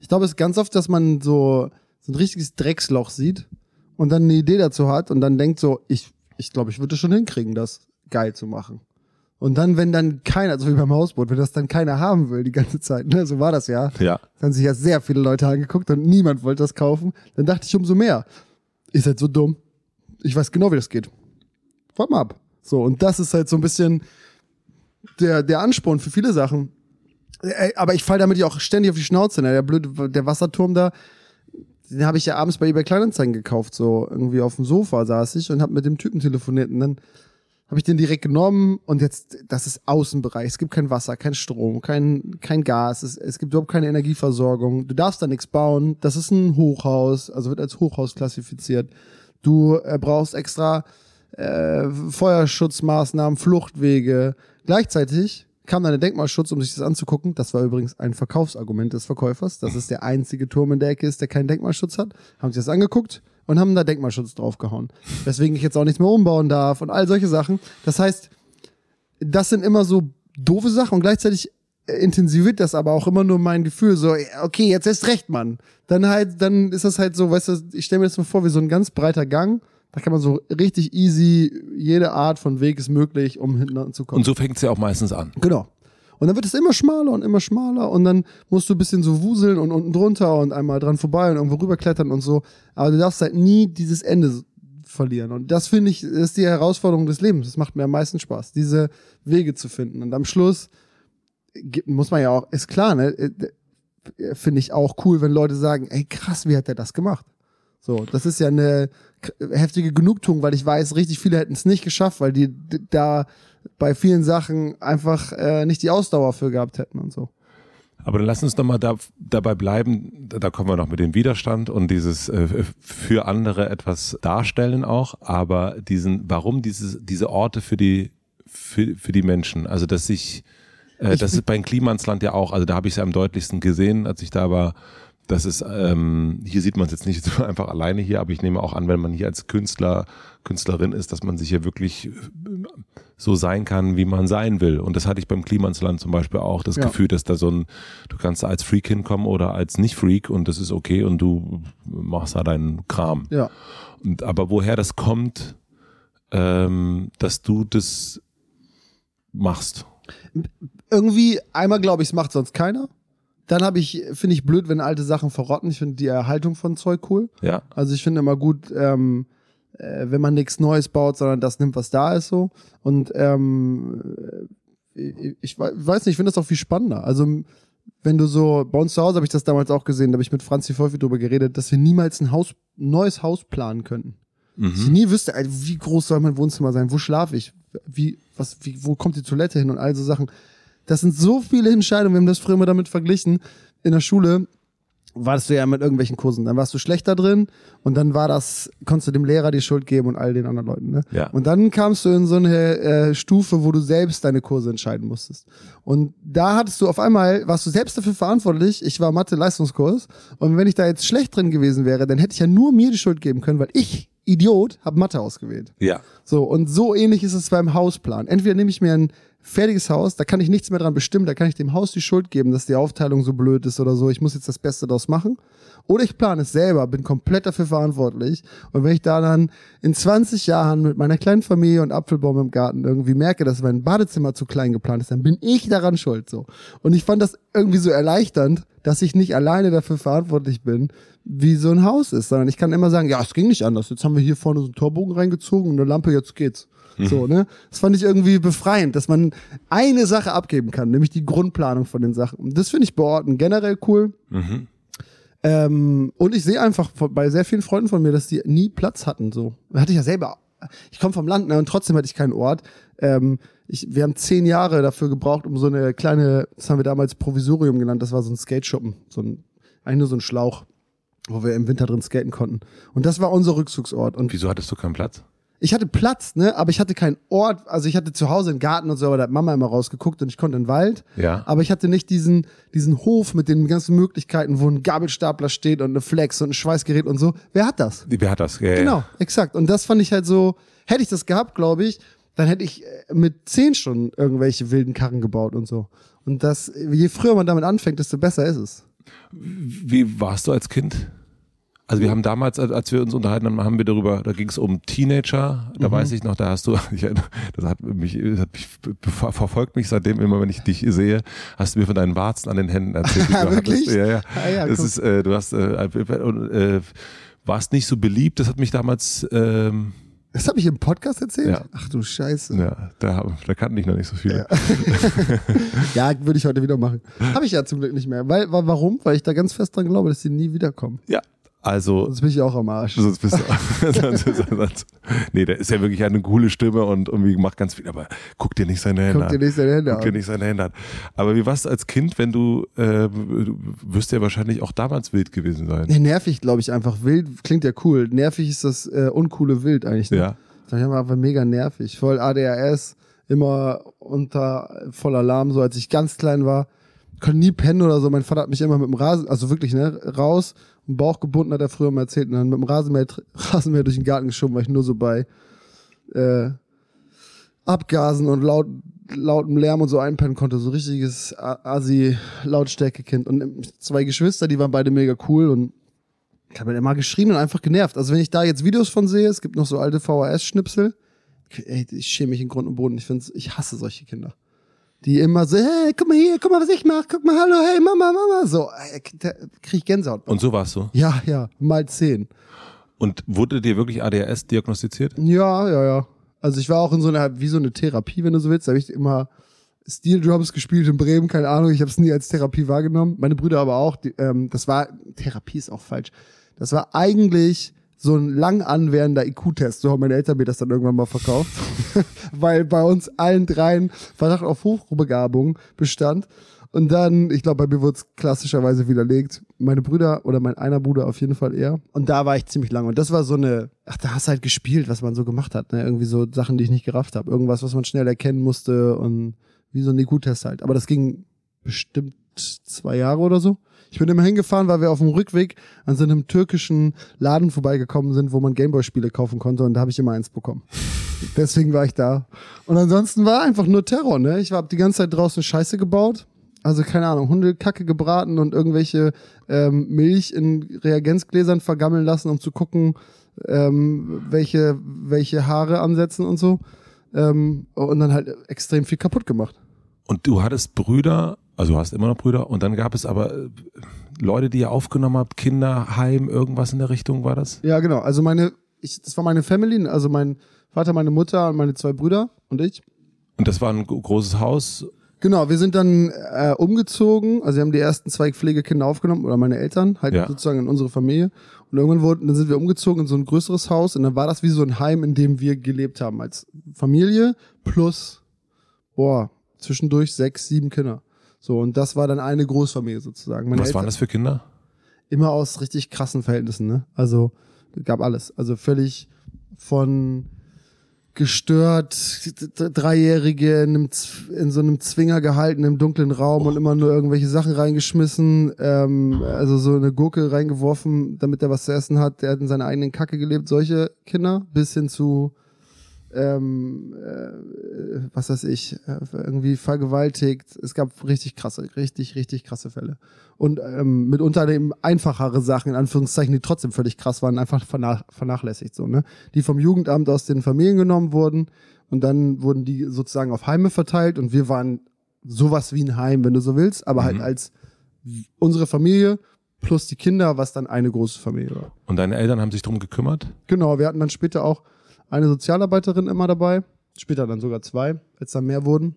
Speaker 1: Ich glaube, es ist ganz oft, dass man so, so ein richtiges Drecksloch sieht und dann eine Idee dazu hat und dann denkt so, ich, ich glaube, ich würde schon hinkriegen, das geil zu machen. Und dann, wenn dann keiner, so wie beim Hausboot, wenn das dann keiner haben will die ganze Zeit, ne, so war das ja.
Speaker 2: Ja.
Speaker 1: Dann haben sich ja sehr viele Leute angeguckt und niemand wollte das kaufen. Dann dachte ich umso mehr, ihr seid so dumm. Ich weiß genau, wie das geht. Fahrt mal ab. So, und das ist halt so ein bisschen der, der Ansporn für viele Sachen. Aber ich fall damit ja auch ständig auf die Schnauze. Ne? Der blöde, der Wasserturm da, den habe ich ja abends bei eBay Kleinanzeigen gekauft. So irgendwie auf dem Sofa saß ich und habe mit dem Typen telefoniert und dann habe ich den direkt genommen und jetzt, das ist Außenbereich. Es gibt kein Wasser, kein Strom, kein, kein Gas, es, es gibt überhaupt keine Energieversorgung. Du darfst da nichts bauen. Das ist ein Hochhaus, also wird als Hochhaus klassifiziert. Du äh, brauchst extra äh, Feuerschutzmaßnahmen, Fluchtwege. Gleichzeitig kam dann der Denkmalschutz, um sich das anzugucken. Das war übrigens ein Verkaufsargument des Verkäufers. Das ist der einzige Turm in der Ecke ist, der keinen Denkmalschutz hat. Haben sich das angeguckt und haben da Denkmalschutz draufgehauen. Weswegen ich jetzt auch nichts mehr umbauen darf und all solche Sachen. Das heißt, das sind immer so doofe Sachen und gleichzeitig äh, intensiviert das aber auch immer nur mein Gefühl, so, okay, jetzt ist recht, Mann. Dann halt, dann ist das halt so, weißt du, ich stelle mir das mal vor, wie so ein ganz breiter Gang. Da kann man so richtig easy, jede Art von Weg ist möglich, um hinten anzukommen.
Speaker 2: Und so fängt es ja auch meistens an.
Speaker 1: Genau. Und dann wird es immer schmaler und immer schmaler und dann musst du ein bisschen so wuseln und unten drunter und einmal dran vorbei und irgendwo rüberklettern und so. Aber du darfst halt nie dieses Ende verlieren. Und das finde ich, ist die Herausforderung des Lebens. Das macht mir am meisten Spaß, diese Wege zu finden. Und am Schluss muss man ja auch, ist klar, ne? äh, Finde ich auch cool, wenn Leute sagen, ey krass, wie hat der das gemacht? So, das ist ja eine heftige Genugtuung, weil ich weiß, richtig viele hätten es nicht geschafft, weil die da bei vielen Sachen einfach äh, nicht die Ausdauer für gehabt hätten und so.
Speaker 2: Aber dann lass uns doch mal da, dabei bleiben, da kommen wir noch mit dem Widerstand und dieses äh, für andere etwas darstellen auch, aber diesen, warum dieses, diese Orte für die, für, für die Menschen, also dass sich, äh,
Speaker 1: Ich-
Speaker 2: das ist beim Klimansland ja auch, also da habe ich es ja am deutlichsten gesehen, als ich da war, das ist, ähm, hier sieht man es jetzt nicht so einfach alleine hier, aber ich nehme auch an, wenn man hier als Künstler, Künstlerin ist, dass man sich hier wirklich äh, so sein kann, wie man sein will. Und das hatte ich beim Klimansland zum Beispiel auch, das
Speaker 1: Ja.
Speaker 2: Gefühl, dass da so ein, du kannst da als Freak hinkommen oder als Nicht-Freak und das ist okay und du machst da deinen Kram.
Speaker 1: Ja.
Speaker 2: Und, aber woher das kommt, ähm, dass du das machst.
Speaker 1: Irgendwie, einmal glaube ich, es macht sonst keiner. Dann habe ich, finde ich blöd, wenn alte Sachen verrotten. Ich finde die Erhaltung von Zeug cool.
Speaker 2: Ja.
Speaker 1: Also ich finde immer gut, ähm, äh, wenn man nichts Neues baut, sondern das nimmt, was da ist so. Und ähm, äh, ich we- weiß nicht, ich finde das auch viel spannender. Also wenn du so, bei uns zu Hause habe ich das damals auch gesehen, da habe ich mit Franzi Volfi drüber geredet, dass wir niemals ein Haus, neues Haus planen könnten.
Speaker 2: Mhm.
Speaker 1: Ich nie wüsste, wie groß soll mein Wohnzimmer sein, wo schlafe ich, wie, was, wie, wo kommt die Toilette hin und all so Sachen. Das sind so viele Entscheidungen, wir haben das früher immer damit verglichen. In der Schule warst du ja mit irgendwelchen Kursen, dann warst du schlechter drin und dann war das, konntest du dem Lehrer die Schuld geben und all den anderen Leuten. Ne?
Speaker 2: Ja.
Speaker 1: Und dann kamst du in so eine äh, Stufe, wo du selbst deine Kurse entscheiden musstest. Und da hattest du auf einmal, warst du selbst dafür verantwortlich, ich war Mathe-Leistungskurs und wenn ich da jetzt schlecht drin gewesen wäre, dann hätte ich ja nur mir die Schuld geben können, weil ich, Idiot, habe Mathe ausgewählt.
Speaker 2: Ja.
Speaker 1: So, und so ähnlich ist es beim Hausplan. Entweder nehme ich mir ein fertiges Haus, da kann ich nichts mehr dran bestimmen, da kann ich dem Haus die Schuld geben, dass die Aufteilung so blöd ist oder so, ich muss jetzt das Beste daraus machen. Oder ich plane es selber, bin komplett dafür verantwortlich. Und wenn ich da dann in 20 Jahren mit meiner kleinen Familie und Apfelbaum im Garten irgendwie merke, dass mein Badezimmer zu klein geplant ist, dann bin ich daran schuld, so. Und ich fand das irgendwie so erleichternd, dass ich nicht alleine dafür verantwortlich bin, wie so ein Haus ist, sondern ich kann immer sagen, ja, es ging nicht anders. Jetzt haben wir hier vorne so einen Torbogen reingezogen und eine Lampe, jetzt geht's. So, ne? Das fand ich irgendwie befreiend, dass man eine Sache abgeben kann, nämlich die Grundplanung von den Sachen. Und das finde ich bei Orten generell cool.
Speaker 2: Mhm.
Speaker 1: Ähm, und ich sehe einfach bei sehr vielen Freunden von mir, dass die nie Platz hatten. So hatte ich ja selber. Ich komme vom Land ne, und trotzdem hatte ich keinen Ort. Ähm, ich, wir haben zehn Jahre dafür gebraucht, um so eine kleine, das haben wir damals Provisorium genannt. Das war so ein Skateschuppen, so ein eigentlich nur so ein Schlauch. wo wir im Winter drin skaten konnten. Und das war unser Rückzugsort. Und
Speaker 2: Wieso hattest du keinen Platz?
Speaker 1: Ich hatte Platz, ne, aber ich hatte keinen Ort. Also ich hatte zu Hause einen Garten und so, aber da hat Mama immer rausgeguckt und ich konnte in den Wald.
Speaker 2: Ja.
Speaker 1: Aber ich hatte nicht diesen, diesen Hof mit den ganzen Möglichkeiten, wo ein Gabelstapler steht und eine Flex und ein Schweißgerät und so. Wer hat das?
Speaker 2: Wer hat das? Ja,
Speaker 1: Genau,
Speaker 2: Ja.
Speaker 1: exakt. Und das fand ich halt so, hätte ich das gehabt, glaube ich, dann hätte ich äh, mit zehn Stunden irgendwelche wilden Karren gebaut und so. Und das, je früher man damit anfängt, desto besser ist es.
Speaker 2: Wie warst du als Kind? Also wir haben damals, als wir uns unterhalten haben, haben wir darüber, da ging es um Teenager, da weiß ich noch, da hast du, ich, das hat mich, das hat mich ver- verfolgt mich seitdem immer, wenn ich dich sehe, hast du mir von deinen Warzen an den Händen erzählt. die du
Speaker 1: Wirklich?
Speaker 2: hattest. Ja, ja.
Speaker 1: Ah ja,
Speaker 2: das ist, äh, du hast, äh, äh, warst nicht so beliebt, das hat mich damals, ähm,
Speaker 1: Das habe ich im Podcast erzählt?
Speaker 2: Ja.
Speaker 1: Ach du Scheiße.
Speaker 2: ja, da, da kannten dich noch nicht so viele.
Speaker 1: Ja, würde ich heute wieder machen. Habe ich ja zum Glück nicht mehr. Weil, wa- warum? Weil ich da ganz fest dran glaube, dass die nie wiederkommen.
Speaker 2: Ja, also
Speaker 1: Sonst bin ich auch am Arsch.
Speaker 2: Sonst bist du. sonst, sonst, nee, der ist ja wirklich eine coole Stimme und irgendwie macht ganz viel, aber guck dir nicht seine Hände
Speaker 1: Guck dir
Speaker 2: an.
Speaker 1: nicht seine Hände
Speaker 2: Guck dir
Speaker 1: an.
Speaker 2: nicht seine Hände an. Aber wie warst du als Kind, wenn du, äh, du wirst ja wahrscheinlich auch damals wild gewesen sein.
Speaker 1: Nee, nervig, glaube ich, einfach. Wild klingt ja cool. Nervig ist das äh, uncoole Wild eigentlich. Ne?
Speaker 2: Ja.
Speaker 1: Das war einfach mega nervig. Voll ADHS, immer unter voll Alarm, so als ich ganz klein war. Konnte nie pennen oder so. Mein Vater hat mich immer mit dem Rasen, also wirklich, ne, raus und Bauch gebunden, hat er früher mal erzählt, und dann mit dem Rasenmäher, Rasenmäher durch den Garten geschoben, weil ich nur so bei äh, Abgasen und laut, lautem Lärm und so einpennen konnte. So richtiges Asi-Lautstärke-Kind. Und ähm, zwei Geschwister, die waren beide mega cool und ich habe immer geschrien und einfach genervt. Also wenn ich da jetzt Videos von sehe, es gibt noch so alte VHS-Schnipsel, ey, ich schäme mich in Grund und Boden. Ich find's, ich hasse solche Kinder. Die immer so, hey, guck mal hier, guck mal, was ich mach, guck mal, hallo, hey, Mama, Mama, so, krieg ich Gänsehaut.
Speaker 2: Und so warst du.
Speaker 1: Ja, ja, mal zehn.
Speaker 2: Und wurde dir wirklich ADHS diagnostiziert?
Speaker 1: Ja, ja, ja. Also ich war auch in so einer, wie so eine Therapie, wenn du so willst. Da habe ich immer Steel Drums gespielt in Bremen, keine Ahnung. Ich habe es nie als Therapie wahrgenommen. Meine Brüder aber auch. Die, ähm, das war, Therapie ist auch falsch. Das war eigentlich so ein lang anwährender IQ-Test. So haben meine Eltern mir das dann irgendwann mal verkauft. Weil bei uns allen dreien Verdacht auf Hochbegabung bestand. Und dann, ich glaube, bei mir wurde es klassischerweise widerlegt. Meine Brüder oder mein einer Bruder auf jeden Fall eher. Und da war ich ziemlich lange. Und das war so eine, ach, da hast du halt gespielt, was man so gemacht hat. Ne? Irgendwie so Sachen, die ich nicht gerafft habe. Irgendwas, was man schnell erkennen musste und wie so ein IQ-Test halt. Aber das ging bestimmt zwei Jahre oder so. Ich bin immer hingefahren, weil wir auf dem Rückweg an so einem türkischen Laden vorbeigekommen sind, wo man Gameboy-Spiele kaufen konnte und da habe ich immer eins bekommen. Deswegen war ich da. Und ansonsten war einfach nur Terror, ne? Ich habe die ganze Zeit draußen Scheiße gebaut. Also keine Ahnung, Hundekacke gebraten und irgendwelche ähm, Milch in Reagenzgläsern vergammeln lassen, um zu gucken, ähm, welche, welche Haare ansetzen und so. Ähm, und dann halt extrem viel kaputt gemacht.
Speaker 2: Und du hattest Brüder, also du hast immer noch Brüder, und dann gab es aber äh, Leute, die ihr aufgenommen habt, Kinder, Heim, irgendwas in der Richtung war das?
Speaker 1: Ja, genau. Also meine, ich, das war meine Family, also mein Vater, meine Mutter und meine zwei Brüder und ich.
Speaker 2: Und das war ein gro- großes Haus.
Speaker 1: Genau, wir sind dann äh, umgezogen, also wir haben die ersten zwei Pflegekinder aufgenommen, oder meine Eltern, halt
Speaker 2: Ja.
Speaker 1: sozusagen in unsere Familie. Und irgendwann wurden, dann sind wir umgezogen in so ein größeres Haus und dann war das wie so ein Heim, in dem wir gelebt haben als Familie plus, boah, zwischendurch sechs, sieben Kinder. So, und das war dann eine Großfamilie sozusagen. Meine
Speaker 2: Was
Speaker 1: Eltern-
Speaker 2: waren das für Kinder?
Speaker 1: immer aus richtig krassen Verhältnissen, ne? Also gab alles. Also völlig von gestört, Dreijährige in, in so einem Zwinger gehalten im dunklen Raum und immer nur irgendwelche Sachen reingeschmissen, ähm, also so eine Gurke reingeworfen, damit er was zu essen hat. Der hat in seiner eigenen Kacke gelebt. Solche Kinder bis hin zu ähm, äh, was weiß ich, äh, irgendwie vergewaltigt. Es gab richtig krasse, richtig, richtig krasse Fälle. Und ähm, mitunter eben einfachere Sachen, in Anführungszeichen, die trotzdem völlig krass waren, einfach vernach vernachlässigt so, ne? Die vom Jugendamt aus den Familien genommen wurden und dann wurden die sozusagen auf Heime verteilt und wir waren sowas wie ein Heim, wenn du so willst, aber halt
Speaker 2: Mhm.
Speaker 1: als unsere Familie plus die Kinder, was dann eine große Familie war.
Speaker 2: Und deine Eltern haben sich drum gekümmert?
Speaker 1: Genau, wir hatten dann später auch eine Sozialarbeiterin immer dabei. Später dann sogar zwei, als dann mehr wurden.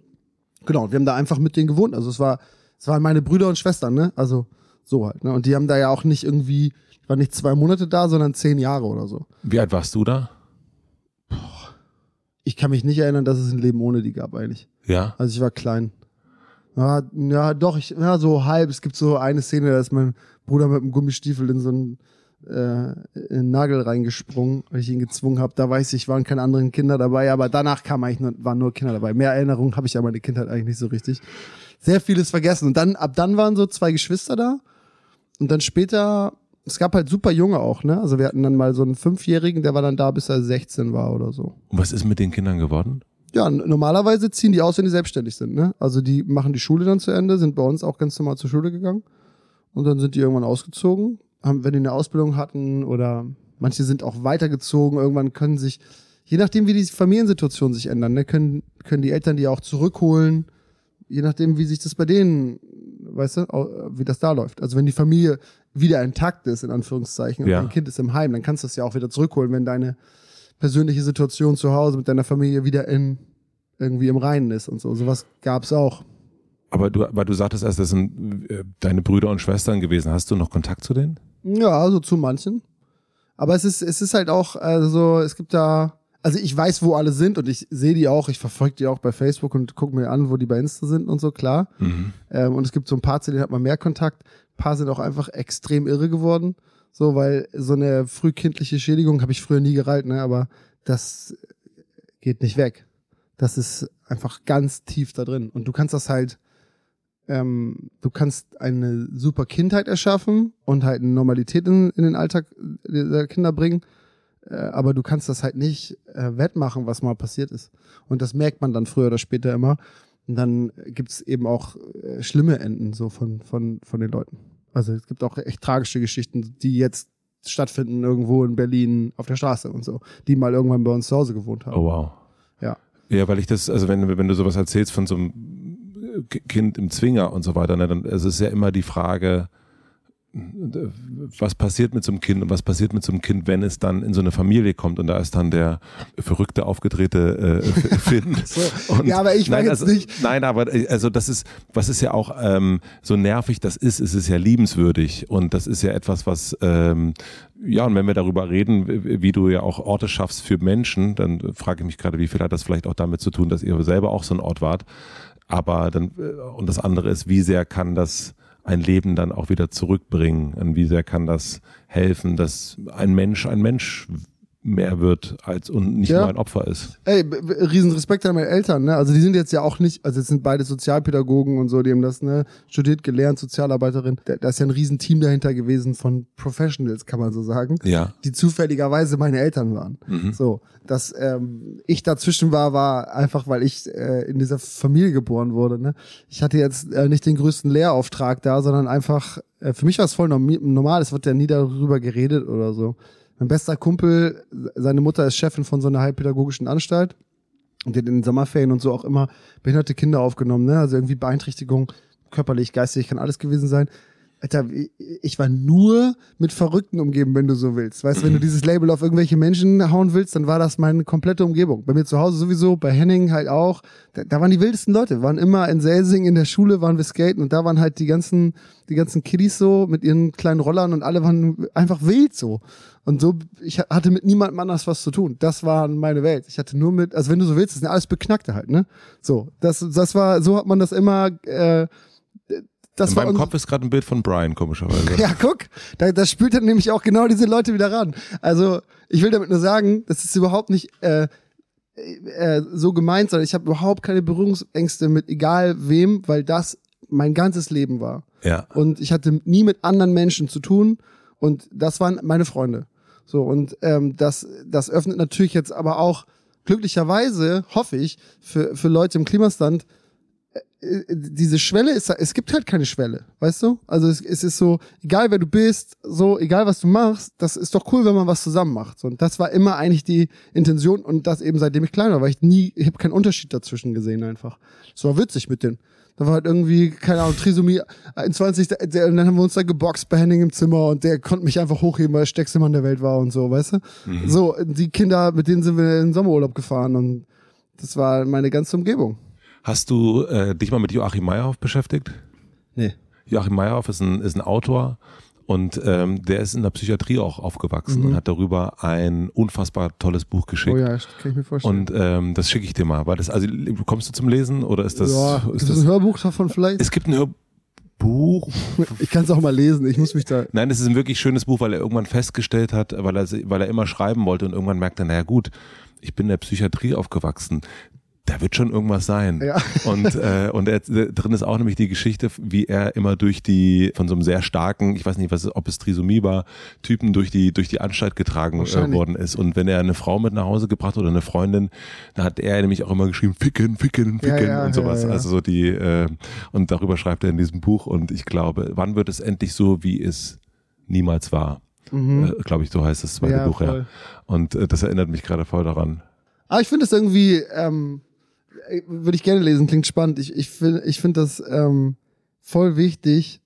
Speaker 1: Genau, wir haben da einfach mit denen gewohnt. Also es war, es waren meine Brüder und Schwestern, ne? Also so halt, ne? Und die haben da ja auch nicht irgendwie, die waren nicht zwei Monate da, sondern zehn Jahre oder so.
Speaker 2: Wie alt warst du da?
Speaker 1: Ich kann mich nicht erinnern, dass es ein Leben ohne die gab eigentlich.
Speaker 2: Ja.
Speaker 1: Also ich war klein. Ja, ja doch, ich, ja, so halb. Es gibt so eine Szene, da ist mein Bruder mit einem Gummistiefel in so ein äh, in den Nagel reingesprungen, weil ich ihn gezwungen habe. Da weiß ich, waren keine anderen Kinder dabei, aber danach kam eigentlich nur, waren nur Kinder dabei. Mehr Erinnerungen habe ich an meine Kindheit eigentlich nicht so richtig. Sehr vieles vergessen. Und dann, ab dann waren so zwei Geschwister da. Und dann später, es gab halt super Junge auch, ne? Also wir hatten dann mal so einen Fünfjährigen, der war dann da, bis er 16 war oder so.
Speaker 2: Und was ist mit den Kindern geworden?
Speaker 1: Ja, normalerweise ziehen die aus, wenn die selbstständig sind, ne? Also die machen die Schule dann zu Ende, sind bei uns auch ganz normal zur Schule gegangen. Und dann sind die irgendwann ausgezogen, haben, wenn die eine Ausbildung hatten oder manche sind auch weitergezogen, irgendwann können sich, je nachdem wie die Familiensituation sich ändern, ne, können, können die Eltern die auch zurückholen, je nachdem wie sich das bei denen, weißt du, wie das da läuft. Also wenn die Familie wieder intakt ist, in Anführungszeichen, und
Speaker 2: Ja.
Speaker 1: dein Kind ist im Heim, dann kannst du das ja auch wieder zurückholen, wenn deine persönliche Situation zu Hause mit deiner Familie wieder in irgendwie im Reinen ist und so. Sowas gab's auch.
Speaker 2: Aber du, weil du sagtest erst, das sind äh, deine Brüder und Schwestern gewesen. Hast du noch Kontakt zu denen?
Speaker 1: Ja, also zu manchen. Aber es ist, es ist halt auch, also es gibt da, also ich weiß, wo alle sind und ich sehe die auch, ich verfolge die auch bei Facebook und gucke mir an, wo die bei Insta sind und so, klar. Ähm, und es gibt so ein paar, zu denen hat man mehr Kontakt. Ein paar sind auch einfach extrem irre geworden. So, weil so eine frühkindliche Schädigung habe ich früher nie gereilt, ne? Aber das geht nicht weg. Das ist einfach ganz tief da drin. Und du kannst das halt, ähm, du kannst eine super Kindheit erschaffen und halt eine Normalität in, in den Alltag der Kinder bringen. Äh, aber du kannst das halt nicht äh, wettmachen, was mal passiert ist. Und das merkt man dann früher oder später immer. Und dann gibt's eben auch äh, schlimme Enden so von, von, von den Leuten. Also es gibt auch echt tragische Geschichten, die jetzt stattfinden irgendwo in Berlin auf der Straße und so, die mal irgendwann bei uns zu Hause gewohnt haben.
Speaker 2: Oh wow.
Speaker 1: Ja.
Speaker 2: Ja, weil ich das, also wenn, wenn du sowas erzählst von so einem Kind im Zwinger und so weiter, ne, dann es ist ja immer die Frage, was passiert mit so einem Kind und was passiert mit so einem Kind, wenn es dann in so eine Familie kommt und da ist dann der verrückte, aufgedrehte äh, Finn. Und-
Speaker 1: Ja, aber ich
Speaker 2: nein, also,
Speaker 1: nicht-
Speaker 2: Nein, aber also das ist, was ist ja auch ähm, so nervig das ist, es ist ja liebenswürdig und das ist ja etwas, was ähm, ja, und wenn wir darüber reden, wie wie du ja auch Orte schaffst für Menschen, dann frage ich mich gerade, wie viel hat das vielleicht auch damit zu tun, dass ihr selber auch so ein Ort wart. Aber dann, äh, und das andere ist, wie sehr kann das ein Leben dann auch wieder zurückbringen? Und wie sehr kann das helfen, dass ein Mensch ein Mensch mehr wird als und nicht
Speaker 1: Ja.
Speaker 2: nur ein Opfer ist?
Speaker 1: Ey, riesen Respekt an meine Eltern, ne? Also die sind jetzt ja auch nicht, also jetzt sind beide Sozialpädagogen und so, die haben das, ne, studiert, gelernt, Sozialarbeiterin. Da, da ist ja ein riesen Team dahinter gewesen von Professionals, kann man so sagen.
Speaker 2: Ja.
Speaker 1: Die zufälligerweise meine Eltern waren.
Speaker 2: Mhm.
Speaker 1: So, dass ähm, ich dazwischen war, war einfach, weil ich äh, in dieser Familie geboren wurde. Ne? Ich hatte jetzt äh, nicht den größten Lehrauftrag da, sondern einfach, äh, für mich war es voll normal, es wird ja nie darüber geredet oder so. Mein bester Kumpel, seine Mutter ist Chefin von so einer heilpädagogischen Anstalt und die hat in den Sommerferien und so auch immer behinderte Kinder aufgenommen, ne? Also irgendwie Beeinträchtigung, körperlich, geistig, kann alles gewesen sein. Alter, ich war nur mit Verrückten umgeben, wenn du so willst. Weißt du, wenn du dieses Label auf irgendwelche Menschen hauen willst, dann war das meine komplette Umgebung. Bei mir zu Hause sowieso, bei Henning halt auch. Da, da waren die wildesten Leute. Waren immer in Selsing in der Schule, waren wir skaten und da waren halt die ganzen, die ganzen Kiddies so mit ihren kleinen Rollern und alle waren einfach wild so. Und so, ich hatte mit niemandem anders was zu tun. Das war meine Welt. Ich hatte nur mit, also wenn du so willst, das sind alles Beknackte halt, ne? So, das, das war, so hat man das immer, äh, das
Speaker 2: In
Speaker 1: war
Speaker 2: meinem Kopf ist gerade ein Bild von Brian, komischerweise.
Speaker 1: ja, guck, da, das spült dann nämlich auch genau diese Leute wieder ran. Also, ich will damit nur sagen, das ist überhaupt nicht äh, äh, so gemeint, sondern ich habe überhaupt keine Berührungsängste mit egal wem, weil das mein ganzes Leben war.
Speaker 2: Ja.
Speaker 1: Und ich hatte nie mit anderen Menschen zu tun und das waren meine Freunde. So, und ähm, das, das öffnet natürlich jetzt aber auch glücklicherweise, hoffe ich, für, für Leute im Klimastand, diese Schwelle ist, es gibt halt keine Schwelle, weißt du? Also es, es ist so, egal wer du bist, so, egal was du machst, das ist doch cool, wenn man was zusammen macht. So, und das war immer eigentlich die Intention und das eben seitdem ich klein war, weil ich nie, ich habe keinen Unterschied dazwischen gesehen einfach. Es war witzig mit denen. Da war halt irgendwie, keine Ahnung, Trisomie 21, der, der, und dann haben wir uns da geboxt bei Henning im Zimmer und der konnte mich einfach hochheben, weil er stärkste Mann der Welt war und so, weißt du? So, die Kinder, mit denen sind wir in den Sommerurlaub gefahren und das war meine ganze Umgebung.
Speaker 2: Hast du äh, dich mal mit Joachim Meyerhoff beschäftigt?
Speaker 1: Nee.
Speaker 2: Joachim Meyerhoff ist ein, ist ein Autor und ähm, der ist in der Psychiatrie auch aufgewachsen und hat darüber ein unfassbar tolles Buch geschickt.
Speaker 1: Oh ja, kann ich mir vorstellen.
Speaker 2: Und ähm, das schicke ich dir mal. Weil das, also kommst du zum Lesen oder ist das?
Speaker 1: ja,
Speaker 2: ist
Speaker 1: das
Speaker 2: das
Speaker 1: ein Hörbuch davon vielleicht?
Speaker 2: es gibt ein Hör, Buch.
Speaker 1: Ich kann es auch mal lesen. Ich muss mich da.
Speaker 2: Nein, es ist ein wirklich schönes Buch, weil er irgendwann festgestellt hat, weil er, weil er immer schreiben wollte und irgendwann merkte, naja gut, ich bin in der Psychiatrie aufgewachsen da wird schon irgendwas sein.
Speaker 1: Ja.
Speaker 2: Und, äh, und er, drin ist auch nämlich die Geschichte, wie er immer durch die, von so einem sehr starken, ich weiß nicht, was, ob es Trisomie war, Typen durch die, durch die Anstalt getragen äh, worden ist. Und wenn er eine Frau mit nach Hause gebracht oder eine Freundin, dann hat er nämlich auch immer geschrieben, ficken, ficken, ficken ja, ja, und sowas. Also so die, äh, und darüber schreibt er in diesem Buch. Und ich glaube, wann wird es endlich so, wie es niemals war? Mhm. Äh, glaube ich, so heißt das zweite Buch, ja. Und äh, das erinnert mich gerade voll daran.
Speaker 1: Aber ich finde es irgendwie, ähm, äh, würde ich gerne lesen, klingt spannend. Ich, ich finde ich finde das ähm, voll wichtig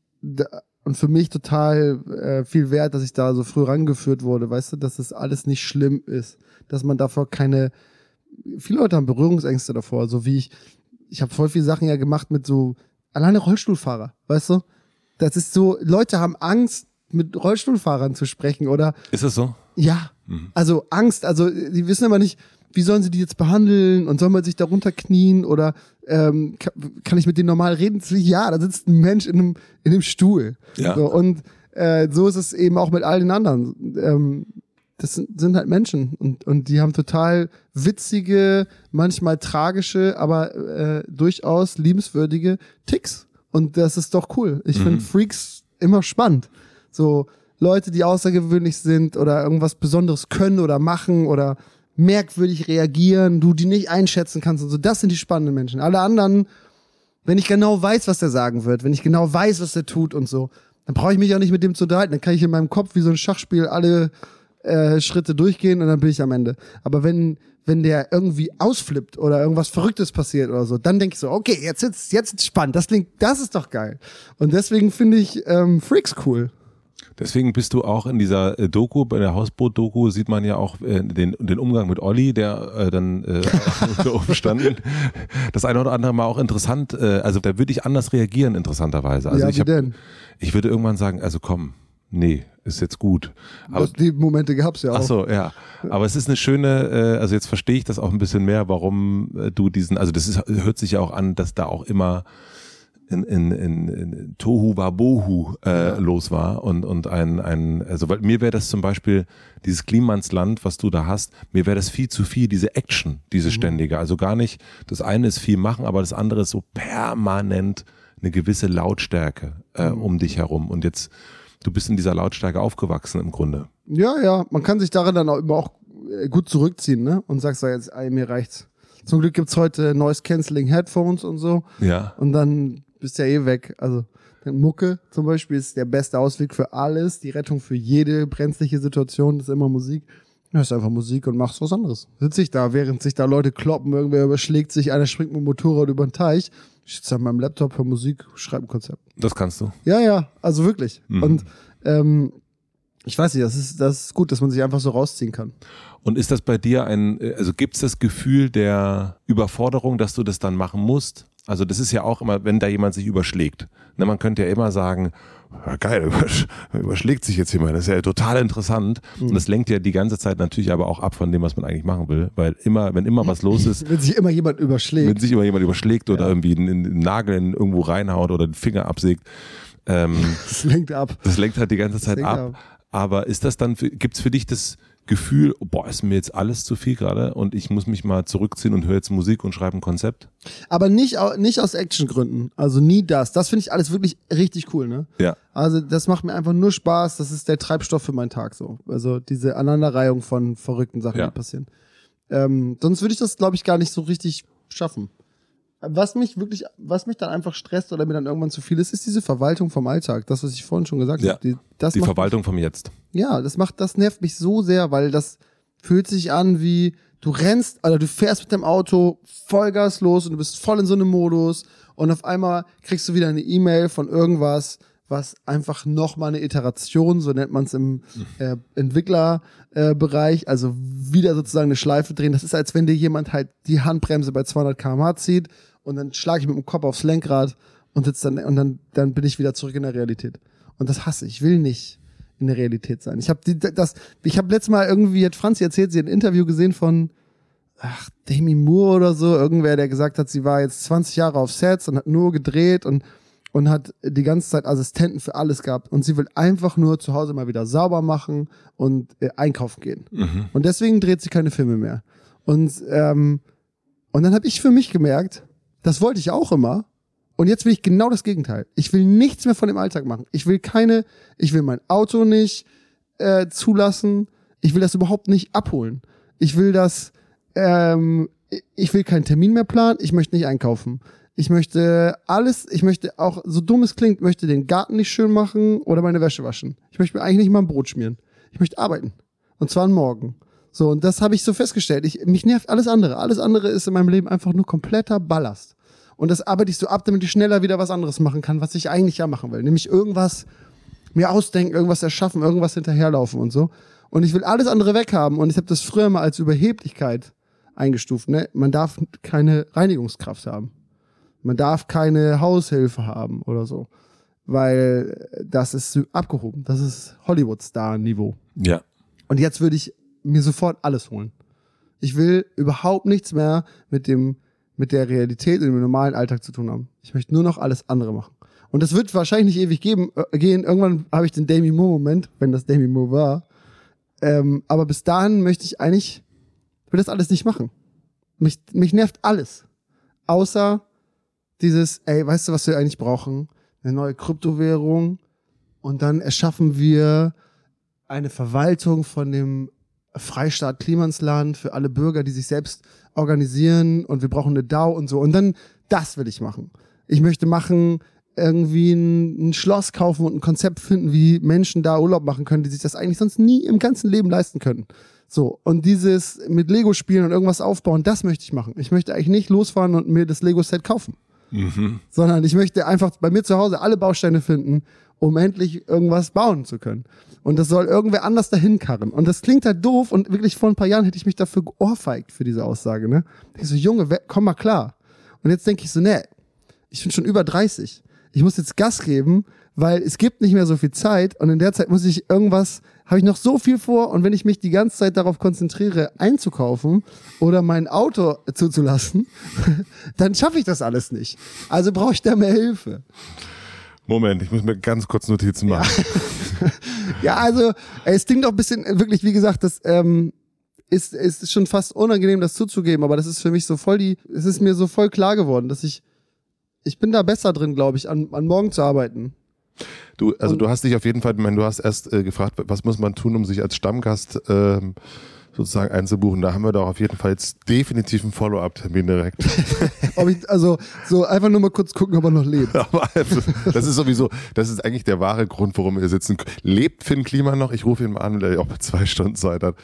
Speaker 1: und für mich total äh, viel wert, dass ich da so früh rangeführt wurde, weißt du, dass das alles nicht schlimm ist, dass man davor keine, viele Leute haben Berührungsängste davor, so wie ich, ich habe voll viele Sachen ja gemacht mit so, alleine Rollstuhlfahrer, weißt du, das ist so, Leute haben Angst, mit Rollstuhlfahrern zu sprechen, oder?
Speaker 2: Ist das so?
Speaker 1: Ja, mhm. also Angst, also die wissen aber nicht, wie sollen sie die jetzt behandeln und soll man sich darunter knien oder ähm, kann, kann ich mit denen normal reden? Ja, da sitzt ein Mensch in einem, in einem Stuhl. Ja. So, und äh, so ist es eben auch mit all den anderen. Ähm, das sind, sind halt Menschen und, und die haben total witzige, manchmal tragische, aber äh, durchaus liebenswürdige Ticks. Und das ist doch cool. Ich mhm. finde Freaks immer spannend. So Leute, die außergewöhnlich sind oder irgendwas Besonderes können oder machen oder merkwürdig reagieren, du die nicht einschätzen kannst und so. Das sind die spannenden Menschen. Alle anderen, wenn ich genau weiß, was der sagen wird, wenn ich genau weiß, was der tut und so, dann brauche ich mich auch nicht mit dem zu unterhalten. Dann kann ich in meinem Kopf wie so ein Schachspiel alle äh, Schritte durchgehen und dann bin ich am Ende. Aber wenn wenn der irgendwie ausflippt oder irgendwas Verrücktes passiert oder so, dann denke ich so, okay, jetzt jetzt jetzt spannend. Das klingt, das ist doch geil. Und deswegen finde ich ähm, Freaks cool.
Speaker 2: Deswegen bist du auch in dieser äh, Doku, bei der Hausboot-Doku sieht man ja auch äh, den, den Umgang mit Olli, der äh, dann äh, unter Umständen das eine oder andere Mal auch interessant, äh, also da würde ich anders reagieren, interessanterweise. Also
Speaker 1: ja,
Speaker 2: ich,
Speaker 1: hab, denn?
Speaker 2: ich würde irgendwann sagen, also komm, nee, ist jetzt gut.
Speaker 1: Aber das, die Momente gab's ja auch.
Speaker 2: Ach so, ja. Aber es ist eine schöne, äh, also jetzt verstehe ich das auch ein bisschen mehr, warum äh, du diesen, also das ist, hört sich ja auch an, dass da auch immer in, in, in, in Tohu Wabohu äh, ja. los war und, und ein, ein, also weil mir wäre das zum Beispiel dieses Klimansland, was du da hast, mir wäre das viel zu viel, diese Action, diese mhm. ständige. Also gar nicht, das eine ist viel machen, aber das andere ist so permanent eine gewisse Lautstärke äh, mhm. um dich herum. Und jetzt, du bist in dieser Lautstärke aufgewachsen im Grunde.
Speaker 1: Ja, ja, man kann sich darin dann auch immer auch äh, gut zurückziehen, ne? Und sagst da jetzt, ey, mir reicht's. Zum Glück gibt's heute Noise Cancelling Headphones und so.
Speaker 2: Ja.
Speaker 1: Und dann bist ja eh weg. Also Mucke zum Beispiel ist der beste Ausweg für alles. Die Rettung für jede brenzliche Situation ist immer Musik. Du hörst einfach Musik und machst was anderes. Sitze ich da, während sich da Leute kloppen, irgendwer überschlägt sich, einer springt mit dem Motorrad über den Teich. Ich sitze an meinem Laptop, höre Musik, schreibe ein Konzept.
Speaker 2: Das kannst du.
Speaker 1: Ja, ja, also wirklich. Mhm. Und ähm, ich weiß nicht, das ist, das ist gut, dass man sich einfach so rausziehen kann.
Speaker 2: Und ist das bei dir ein, also gibt es das Gefühl der Überforderung, dass du das dann machen musst? Also das ist ja auch immer, wenn da jemand sich überschlägt. Ne, man könnte ja immer sagen, geil, überschlägt sich jetzt jemand, das ist ja total interessant. Mhm. Und das lenkt ja die ganze Zeit natürlich aber auch ab von dem, was man eigentlich machen will. Weil immer, wenn immer was los ist.
Speaker 1: wenn sich immer jemand überschlägt.
Speaker 2: Wenn sich immer jemand überschlägt oder ja. irgendwie einen, Nagel in irgendwo reinhaut oder den Finger absägt. Ähm,
Speaker 1: das lenkt ab.
Speaker 2: Das lenkt halt die ganze Zeit ab. ab. Aber ist das dann, gibt es für dich das Gefühl, boah, ist mir jetzt alles zu viel gerade und ich muss mich mal zurückziehen und höre jetzt Musik und schreibe ein Konzept?
Speaker 1: Aber nicht, nicht aus Actiongründen. Also nie das. Das finde ich alles wirklich richtig cool, ne?
Speaker 2: Ja.
Speaker 1: Also das macht mir einfach nur Spaß. Das ist der Treibstoff für meinen Tag so. Also diese Aneinanderreihung von verrückten Sachen, ja. die passieren. Ähm, sonst würde ich das, glaube ich, gar nicht so richtig schaffen. Was mich wirklich, was mich dann einfach stresst oder mir dann irgendwann zu viel ist, ist diese Verwaltung vom Alltag. Das, was ich vorhin schon gesagt ja, habe. Die,
Speaker 2: das die Verwaltung mich, vom Jetzt.
Speaker 1: Ja, das macht, das nervt mich so sehr, weil das fühlt sich an wie, du rennst, also du fährst mit dem Auto Vollgas los und du bist voll in so einem Modus und auf einmal kriegst du wieder eine E-Mail von irgendwas, was einfach nochmal eine Iteration, so nennt man es im äh, Entwicklerbereich, äh, also wieder sozusagen eine Schleife drehen. Das ist, als wenn dir jemand halt die Handbremse bei 200 km/h zieht und dann schlage ich mit dem Kopf aufs Lenkrad und sitze dann und dann dann bin ich wieder zurück in der Realität. Und das hasse ich. Ich will nicht in der Realität sein. Ich habe das ich habe letztes Mal irgendwie hat Franzi erzählt, sie hat ein Interview gesehen von ach Demi Moore oder so, irgendwer, der gesagt hat, sie war jetzt 20 Jahre auf Sets und hat nur gedreht und und hat die ganze Zeit Assistenten für alles gehabt und sie will einfach nur zu Hause mal wieder sauber machen und äh, einkaufen gehen.
Speaker 2: Mhm.
Speaker 1: Und deswegen dreht sie keine Filme mehr. Und, ähm, und dann habe ich für mich gemerkt, das wollte ich auch immer. Und jetzt will ich genau das Gegenteil. Ich will nichts mehr von dem Alltag machen. Ich will keine, ich will mein Auto nicht äh, zulassen. Ich will das überhaupt nicht abholen. Ich will das, ähm, ich will keinen Termin mehr planen. Ich möchte nicht einkaufen. Ich möchte alles, ich möchte auch, so dumm es klingt, möchte den Garten nicht schön machen oder meine Wäsche waschen. Ich möchte mir eigentlich nicht mal ein Brot schmieren. Ich möchte arbeiten. Und zwar morgen. So, und das habe ich so festgestellt. Ich, mich nervt alles andere. Alles andere ist in meinem Leben einfach nur kompletter Ballast. Und das arbeite ich so ab, damit ich schneller wieder was anderes machen kann, was ich eigentlich ja machen will. Nämlich irgendwas mir ausdenken, irgendwas erschaffen, irgendwas hinterherlaufen und so. Und ich will alles andere weghaben. Und ich habe das früher mal als Überheblichkeit eingestuft. Ne? Man darf keine Reinigungskraft haben. Man darf keine Haushilfe haben oder so. Weil das ist abgehoben. Das ist Hollywood-Star-Niveau.
Speaker 2: Ja.
Speaker 1: Und jetzt würde ich mir sofort alles holen. Ich will überhaupt nichts mehr mit dem, mit der Realität und dem normalen Alltag zu tun haben. Ich möchte nur noch alles andere machen. Und das wird wahrscheinlich nicht ewig geben, äh, gehen. Irgendwann habe ich den Demi Moore-Moment, wenn das Demi Moore war. Ähm, aber bis dahin möchte ich eigentlich, will das alles nicht machen. Mich, mich nervt alles. Außer dieses, ey, weißt du, was wir eigentlich brauchen? Eine neue Kryptowährung. Und dann erschaffen wir eine Verwaltung von dem Freistaat Klimansland für alle Bürger, die sich selbst organisieren und wir brauchen eine DAO und so. Und dann, das will ich machen. Ich möchte machen, irgendwie ein, ein Schloss kaufen und ein Konzept finden, wie Menschen da Urlaub machen können, die sich das eigentlich sonst nie im ganzen Leben leisten können. So, und dieses mit Lego spielen und irgendwas aufbauen, das möchte ich machen. Ich möchte eigentlich nicht losfahren und mir das Lego-Set kaufen,
Speaker 2: Mhm.
Speaker 1: sondern ich möchte einfach bei mir zu Hause alle Bausteine finden, um endlich irgendwas bauen zu können. Und das soll irgendwer anders dahin karren. Und das klingt halt doof und wirklich vor ein paar Jahren hätte ich mich dafür geohrfeigt für diese Aussage, ne? Ich so, Junge, komm mal klar. Und jetzt denke ich so, ne, ich bin schon über 30. Ich muss jetzt Gas geben, weil es gibt nicht mehr so viel Zeit und in der Zeit muss ich irgendwas, habe ich noch so viel vor und wenn ich mich die ganze Zeit darauf konzentriere, einzukaufen oder mein Auto zuzulassen, dann schaffe ich das alles nicht. Also brauche ich da mehr Hilfe.
Speaker 2: Moment, ich muss mir ganz kurz Notizen machen.
Speaker 1: Ja, also ey, es klingt doch ein bisschen, wirklich, wie gesagt, das ähm, ist, ist schon fast unangenehm, das zuzugeben, aber das ist für mich so voll die, es ist mir so voll klar geworden, dass ich, ich bin da besser drin, glaube ich, an, an morgen zu arbeiten.
Speaker 2: Du, also
Speaker 1: Und-
Speaker 2: du hast dich auf jeden Fall, ich meine, du hast erst äh, gefragt, was muss man tun, um sich als Stammgast ähm, sozusagen einzubuchen. Da haben wir doch auf jeden Fall jetzt definitiv einen Follow-up-Termin direkt.
Speaker 1: Ob ich, also so einfach nur mal kurz gucken, ob er noch lebt.
Speaker 2: Aber also, das ist sowieso, das ist eigentlich der wahre Grund, warum wir sitzen. Lebt Finn Klima noch? Ich rufe ihn mal an, weil er auch zwei Stunden Zeit hat.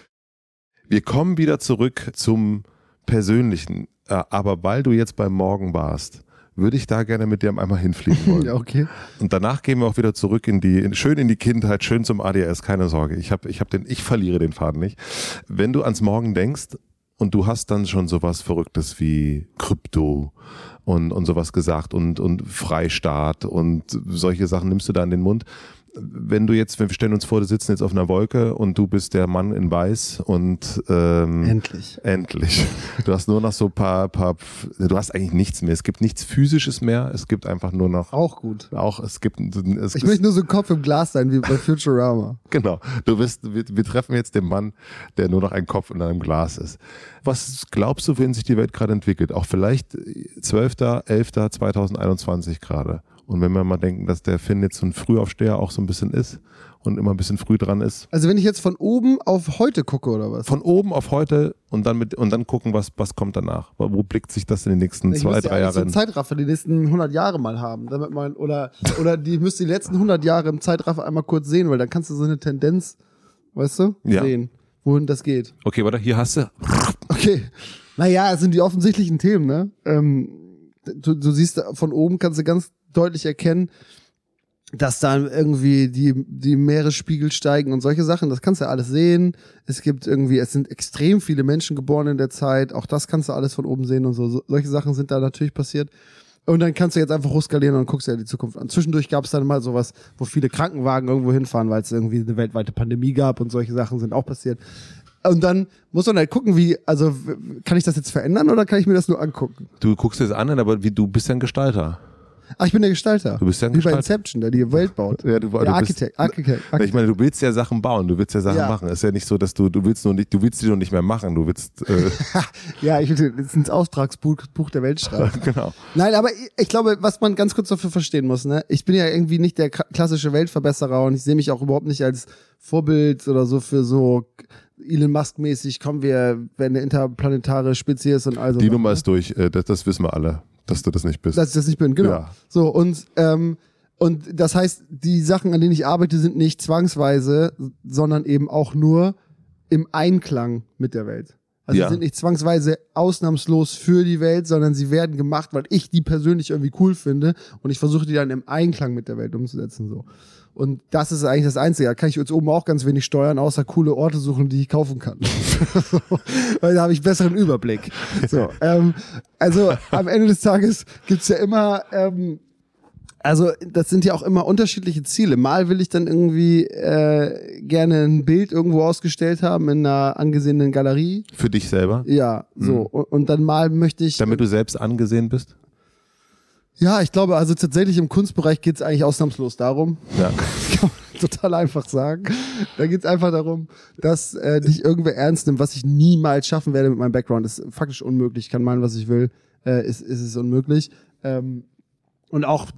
Speaker 2: Wir kommen wieder zurück zum Persönlichen. Äh, Aber weil du jetzt beim Morgen warst, würde ich da gerne mit dir einmal hinfliegen wollen.
Speaker 1: Ja, okay.
Speaker 2: Und danach gehen wir auch wieder zurück in die, in, schön in die Kindheit, schön zum ADS, keine Sorge. Ich habe, ich habe den, ich verliere den Faden nicht. Wenn du ans Morgen denkst und du hast dann schon sowas Verrücktes wie Krypto und, und sowas gesagt und, und Freistaat und solche Sachen nimmst du da in den Mund. Wenn du jetzt, wir stellen uns vor, du sitzen jetzt auf einer Wolke und du bist der Mann in Weiß und ähm,
Speaker 1: Endlich.
Speaker 2: Endlich. Du hast nur noch so paar, paar, du hast eigentlich nichts mehr. Es gibt nichts Physisches mehr. Es gibt einfach nur noch
Speaker 1: Auch gut.
Speaker 2: auch, es gibt, es
Speaker 1: Ich möchte nur so ein Kopf im Glas sein, wie bei Futurama.
Speaker 2: genau. Du bist, wir, wir treffen jetzt den Mann, der nur noch ein Kopf in einem Glas ist. Was glaubst du, wohin sich die Welt gerade entwickelt? Auch vielleicht 12.11.2021 gerade. Und wenn wir mal denken, dass der Finn jetzt so ein Frühaufsteher auch so ein bisschen ist und immer ein bisschen früh dran ist.
Speaker 1: Also wenn ich jetzt von oben auf heute gucke oder was?
Speaker 2: Von oben auf heute und dann mit, und dann gucken, was, was kommt danach. Wo blickt sich das in den nächsten
Speaker 1: Ich
Speaker 2: zwei, drei
Speaker 1: so
Speaker 2: Jahren?
Speaker 1: einen Zeitraffer die nächsten 100 Jahre mal haben, damit man oder oder die müsste die letzten 100 Jahre im Zeitraffer einmal kurz sehen, weil dann kannst du so eine Tendenz, weißt du,
Speaker 2: Ja.
Speaker 1: sehen, wohin das geht.
Speaker 2: Okay, warte, hier hast du.
Speaker 1: Okay. Naja, es sind die offensichtlichen Themen, ne? Ähm, du, du siehst von oben kannst du ganz deutlich erkennen, dass dann irgendwie die, die Meeresspiegel steigen und solche Sachen, das kannst du alles sehen. Es gibt irgendwie, es sind extrem viele Menschen geboren in der Zeit, auch das kannst du alles von oben sehen und so. so solche Sachen sind da natürlich passiert. Und dann kannst du jetzt einfach hochskalieren und guckst dir die Zukunft an. Zwischendurch gab es dann mal sowas, wo viele Krankenwagen irgendwo hinfahren, weil es irgendwie eine weltweite Pandemie gab und solche Sachen sind auch passiert. Und dann muss man halt gucken, wie, also kann ich das jetzt verändern oder kann ich mir das nur angucken?
Speaker 2: Du guckst das an, aber wie, du bist ja ein Gestalter.
Speaker 1: Ach, ich bin der Gestalter.
Speaker 2: Du bist ja ein
Speaker 1: Wie bei
Speaker 2: Gestalter.
Speaker 1: Inception, der die Welt baut.
Speaker 2: Ja, du, du
Speaker 1: Der
Speaker 2: bist,
Speaker 1: Architekt, Architekt,
Speaker 2: ich
Speaker 1: Architekt.
Speaker 2: meine, du willst ja Sachen bauen, du willst ja Sachen
Speaker 1: Ja.
Speaker 2: machen. Es ist ja nicht so, dass du, du willst nur nicht, du willst die nur nicht mehr machen, du willst, äh,
Speaker 1: Ja, ich will jetzt ins Auftragsbuch Buch der Welt schreiben.
Speaker 2: genau.
Speaker 1: Nein, aber ich, ich glaube, was man ganz kurz dafür verstehen muss, ne? Ich bin ja irgendwie nicht der klassische Weltverbesserer und ich sehe mich auch überhaupt nicht als Vorbild oder so für so Elon Musk mäßig, kommen wir, wenn eine interplanetare Spezies und also.
Speaker 2: Die Nummer ist durch, äh, das, das wissen wir alle, dass du das nicht bist.
Speaker 1: dass ich das nicht bin, genau.
Speaker 2: Ja.
Speaker 1: So, und, ähm, und das heißt, die Sachen, an denen ich arbeite, sind nicht zwangsweise, sondern eben auch nur im Einklang mit der Welt. Also
Speaker 2: Ja.
Speaker 1: sie sind nicht zwangsweise ausnahmslos für die Welt, sondern sie werden gemacht, weil ich die persönlich irgendwie cool finde und ich versuche die dann im Einklang mit der Welt umzusetzen. So. Und das ist eigentlich das Einzige. Da kann ich jetzt oben auch ganz wenig steuern, außer coole Orte suchen, die ich kaufen kann. so, weil da habe ich besseren Überblick. So, ähm, also am Ende des Tages gibt's ja immer, ähm, also das sind ja auch immer unterschiedliche Ziele. Mal will ich dann irgendwie äh, gerne ein Bild irgendwo ausgestellt haben in einer angesehenen Galerie.
Speaker 2: Für dich selber,
Speaker 1: Ja, so. Und, und dann mal möchte ich.
Speaker 2: damit du selbst angesehen bist.
Speaker 1: Ja, ich glaube, also tatsächlich im Kunstbereich geht's eigentlich ausnahmslos darum.
Speaker 2: Ja.
Speaker 1: Das kann man total einfach sagen. Da geht's einfach darum, dass äh, dich irgendwer ernst nimmt, was ich niemals schaffen werde mit meinem Background. Das ist faktisch unmöglich. Ich kann meinen, was ich will. Äh, ist, ist es unmöglich. Ähm, und auch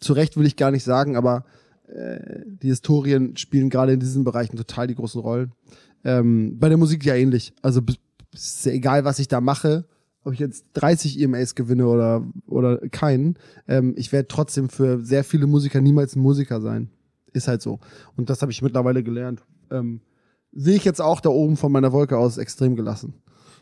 Speaker 1: zu Recht will ich gar nicht sagen, aber äh, die Historien spielen gerade in diesen Bereichen total die großen Rollen. Ähm, bei der Musik ja ähnlich. Also ist ja egal, was ich da mache, ob ich jetzt 30 EMAs gewinne oder, oder keinen. Ähm, ich werde trotzdem für sehr viele Musiker niemals ein Musiker sein. Ist halt so. Und das habe ich mittlerweile gelernt. Ähm, Sehe ich jetzt auch da oben von meiner Wolke aus extrem gelassen.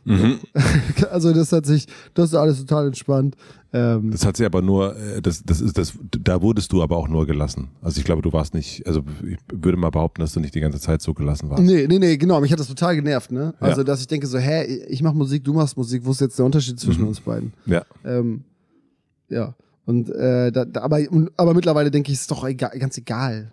Speaker 2: Mhm.
Speaker 1: Also das hat sich, das ist alles total entspannt. Ähm,
Speaker 2: Das hat sie aber nur, äh, das, das ist das, da wurdest du aber auch nur gelassen. Also ich glaube, du warst nicht, also ich würde mal behaupten, dass du nicht die ganze Zeit so gelassen warst.
Speaker 1: Nee, nee, nee, genau. Mich hat das total genervt, ne?
Speaker 2: Ja.
Speaker 1: Also, dass ich denke so, hä, ich mach Musik, du machst Musik, wo ist jetzt der Unterschied zwischen
Speaker 2: Mhm.
Speaker 1: uns beiden?
Speaker 2: Ja.
Speaker 1: Ähm, ja. Und äh, da, da, aber, aber mittlerweile denke ich, ist doch egal, ganz egal.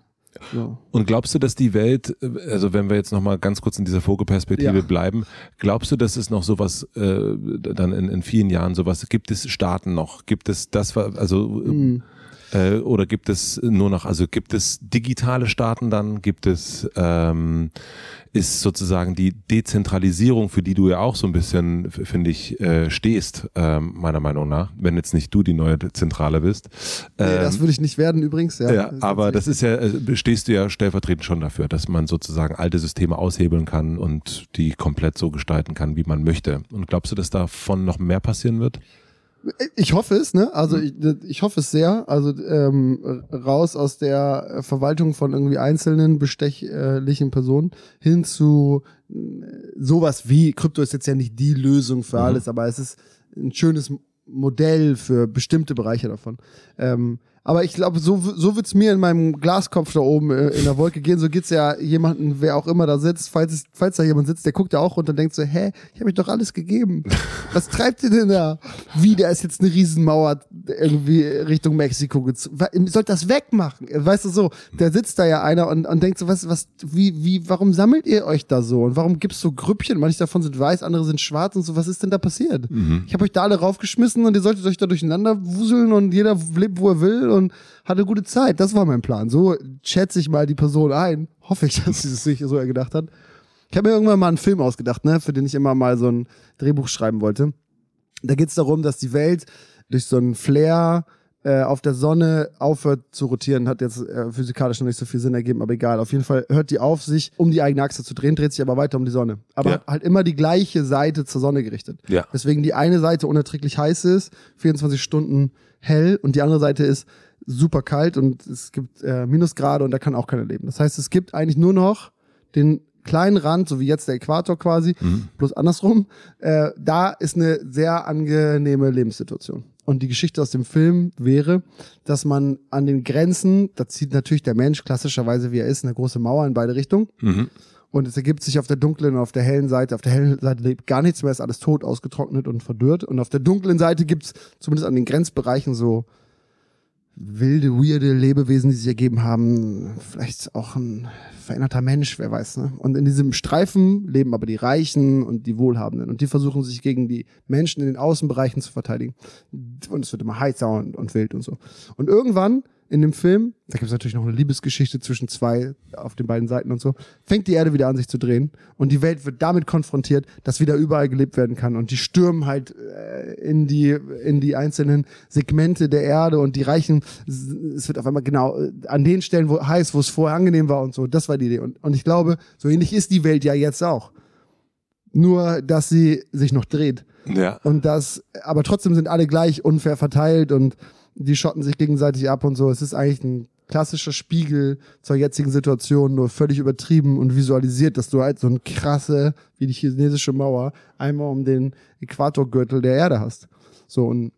Speaker 1: So.
Speaker 2: Und glaubst du, dass die Welt, äh, also wenn wir jetzt nochmal ganz kurz in dieser Vogelperspektive
Speaker 1: Ja.
Speaker 2: bleiben, glaubst du, dass es noch sowas, äh, dann in, in vielen Jahren sowas, gibt es Staaten noch? Gibt es das, also,
Speaker 1: Mhm.
Speaker 2: äh, oder gibt es nur noch, also gibt es digitale Staaten dann? Gibt es, ähm, ist sozusagen die Dezentralisierung, für die du ja auch so ein bisschen, finde ich, äh, stehst, ähm, meiner Meinung nach, wenn jetzt nicht du die neue Zentrale bist.
Speaker 1: Nee,
Speaker 2: Ähm,
Speaker 1: das würde ich nicht werden übrigens. Ja,
Speaker 2: ja, aber das ist ja, äh, stehst du ja stellvertretend schon dafür, dass man sozusagen alte Systeme aushebeln kann und die komplett so gestalten kann, wie man möchte. Und glaubst du, dass davon noch mehr passieren wird?
Speaker 1: Ich hoffe es, ne? Also ich, ich hoffe es sehr. Also ähm, raus aus der Verwaltung von irgendwie einzelnen bestechlichen Personen hin zu äh, sowas wie Krypto ist jetzt ja nicht die Lösung für
Speaker 2: Mhm.
Speaker 1: alles, aber es ist ein schönes Modell für bestimmte Bereiche davon. Ähm, aber ich glaube, so, so wird's mir in meinem Glaskopf da oben äh, in der Wolke gehen. So geht's ja jemanden, wer auch immer da sitzt, falls, es, falls da jemand sitzt, der guckt ja auch runter und denkt so, hä, ich habe euch doch alles gegeben. Was treibt ihr denn da? Wie, da ist jetzt eine Riesenmauer irgendwie Richtung Mexiko gezogen. Sollt das wegmachen. Weißt du so, da sitzt da ja einer und, und denkt so, was, was, wie, wie, warum sammelt ihr euch da so? Und warum gibt's so Grüppchen? Manche davon sind weiß, andere sind schwarz und so. Was ist denn da passiert? Ich habe euch da alle raufgeschmissen und ihr solltet euch da durcheinander wuseln und jeder lebt, wo er will und hat eine gute Zeit. Das war mein Plan. So schätze ich mal die Person ein. Hoffe ich, dass sie es sich so gedacht hat. Ich habe mir irgendwann mal einen Film ausgedacht, ne, für den ich immer mal so ein Drehbuch schreiben wollte. Da geht's darum, dass die Welt durch so einen Flare äh, auf der Sonne aufhört zu rotieren. Hat jetzt äh, physikalisch noch nicht so viel Sinn ergeben, aber egal. Auf jeden Fall hört die auf, sich um die eigene Achse zu drehen, dreht sich aber weiter um die Sonne. Aber
Speaker 2: Ja.
Speaker 1: halt immer die gleiche Seite zur Sonne gerichtet.
Speaker 2: Ja.
Speaker 1: Weswegen die eine Seite unerträglich heiß ist, 24 Stunden hell und die andere Seite ist super kalt und es gibt äh, Minusgrade und da kann auch keiner leben. Das heißt, es gibt eigentlich nur noch den kleinen Rand, so wie jetzt der Äquator quasi, bloß andersrum. Äh, da ist eine sehr angenehme Lebenssituation. Und die Geschichte aus dem Film wäre, dass man an den Grenzen, da zieht natürlich der Mensch klassischerweise, wie er ist, eine große Mauer in beide Richtungen.
Speaker 2: Mhm.
Speaker 1: Und es ergibt sich auf der dunklen und auf der hellen Seite. Auf der hellen Seite lebt gar nichts mehr, ist alles tot, ausgetrocknet und verdürrt. Und auf der dunklen Seite gibt's zumindest an den Grenzbereichen so wilde, weirde Lebewesen, die sich ergeben haben. Vielleicht auch ein veränderter Mensch, wer weiß. Ne? Und in diesem Streifen leben aber die Reichen und die Wohlhabenden. Und die versuchen sich gegen die Menschen in den Außenbereichen zu verteidigen. Und es wird immer heißer und, und wild und so. Und irgendwann in dem Film, da gibt es natürlich noch eine Liebesgeschichte zwischen zwei auf den beiden Seiten und so, fängt die Erde wieder an sich zu drehen. Und die Welt wird damit konfrontiert, dass wieder überall gelebt werden kann. Und die stürmen halt äh, in die in die einzelnen Segmente der Erde. Und die Reichen, es wird auf einmal genau äh, an den Stellen, wo heiß, wo es vorher angenehm war und so, das war die Idee. Und, und ich glaube, so ähnlich ist die Welt ja jetzt auch. Nur, dass sie sich noch dreht.
Speaker 2: Ja.
Speaker 1: Und das, aber trotzdem sind alle gleich unfair verteilt und die schotten sich gegenseitig ab und so. Es ist eigentlich ein klassischer Spiegel zur jetzigen Situation, nur völlig übertrieben und visualisiert, dass du halt so eine krasse, wie die chinesische Mauer, einmal um den Äquatorgürtel der Erde hast. So, und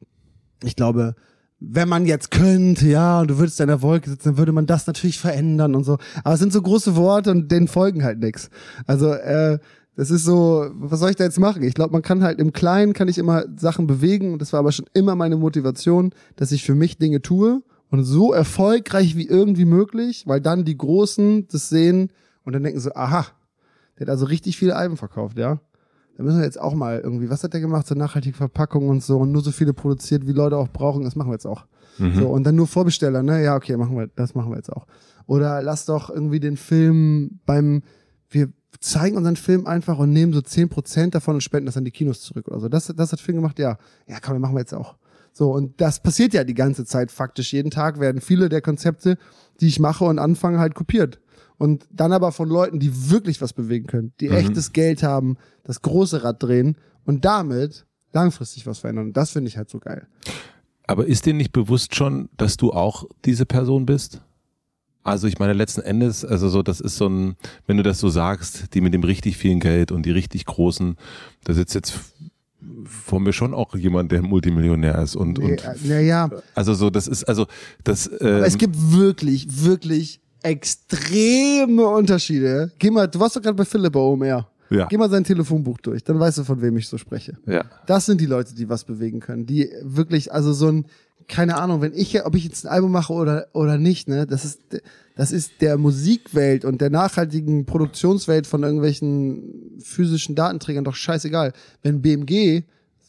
Speaker 1: ich glaube, wenn man jetzt könnte, ja, und du würdest in der Wolke sitzen, dann würde man das natürlich verändern und so. Aber es sind so große Worte und denen folgen halt nichts. Also, äh, das ist so, was soll ich da jetzt machen? Ich glaube, man kann halt im Kleinen kann ich immer Sachen bewegen und das war aber schon immer meine Motivation, dass ich für mich Dinge tue und so erfolgreich wie irgendwie möglich, weil dann die Großen das sehen und dann denken so, aha, der hat also richtig viele Alben verkauft, ja. Da müssen wir jetzt auch mal irgendwie, was hat der gemacht, so nachhaltige Verpackung und so und nur so viele produziert, wie Leute auch brauchen, das machen wir jetzt auch.
Speaker 2: Mhm.
Speaker 1: So, und dann nur Vorbesteller, ne? Ja, okay, machen wir, das machen wir jetzt auch. Oder lass doch irgendwie den Film beim, wir zeigen unseren Film einfach und nehmen so zehn Prozent davon und spenden das an die Kinos zurück oder so. Das, das hat Film gemacht, ja. Ja, komm, machen wir jetzt auch. So, und das passiert ja die ganze Zeit faktisch. Jeden Tag werden viele der Konzepte, die ich mache und anfange, halt kopiert. Und dann aber von Leuten, die wirklich was bewegen können, die
Speaker 2: Mhm.
Speaker 1: echtes Geld haben, das große Rad drehen und damit langfristig was verändern. Und das finde ich halt so geil.
Speaker 2: Aber ist dir nicht bewusst schon, dass du auch diese Person bist? Also ich meine letzten Endes, also so, das ist so ein, wenn du das so sagst, die mit dem richtig vielen Geld und die richtig großen, da sitzt jetzt vor mir schon auch jemand, der Multimillionär ist und, und
Speaker 1: Naja,
Speaker 2: also so, das ist, also das,
Speaker 1: Aber
Speaker 2: ähm,
Speaker 1: es gibt wirklich, wirklich extreme Unterschiede. Geh mal, du warst doch gerade bei Philipp OMR.
Speaker 2: Ja.
Speaker 1: Geh mal sein Telefonbuch durch, dann weißt du, von wem ich so spreche.
Speaker 2: ja.
Speaker 1: Das sind die Leute, die was bewegen können. Die wirklich, also so ein, keine Ahnung, wenn ich, ob ich jetzt ein Album mache oder, oder nicht, ne, das ist, das ist der Musikwelt und der nachhaltigen Produktionswelt von irgendwelchen physischen Datenträgern doch scheißegal. Wenn BMG,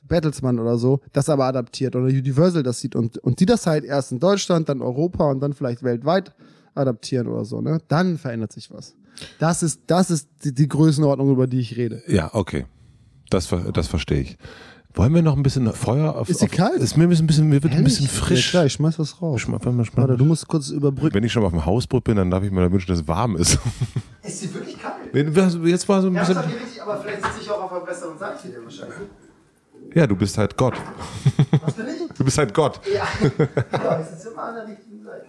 Speaker 1: Bertelsmann oder so, das aber adaptiert oder Universal das sieht und, und die das halt erst in Deutschland, dann Europa und dann vielleicht weltweit adaptieren oder so, ne, dann verändert sich was. Das ist, das ist die, die Größenordnung, über die ich rede.
Speaker 2: Ja, okay. Das, das verstehe ich. Wollen wir noch ein bisschen Feuer auf?
Speaker 1: Ist sie
Speaker 2: auf,
Speaker 1: kalt?
Speaker 2: Ist mir ein bisschen, mir wird ein bisschen frisch.
Speaker 1: Ja, klar, ich schmeiß was raus.
Speaker 2: Schma- warte mal, schma-
Speaker 1: Warte, du musst kurz überbrücken.
Speaker 2: Wenn ich schon mal auf dem Hausboot bin, dann darf ich mir da wünschen, dass es warm ist.
Speaker 1: Ist sie wirklich kalt?
Speaker 2: Jetzt war so ein bisschen.
Speaker 1: richtig, aber vielleicht sitze ich auch auf einer besseren Seite hier wahrscheinlich.
Speaker 2: Ja, du bist halt Gott.
Speaker 1: Was bin ich?
Speaker 2: Du bist halt Gott.
Speaker 1: Ja, genau, ich sitze immer an der richtigen Seite.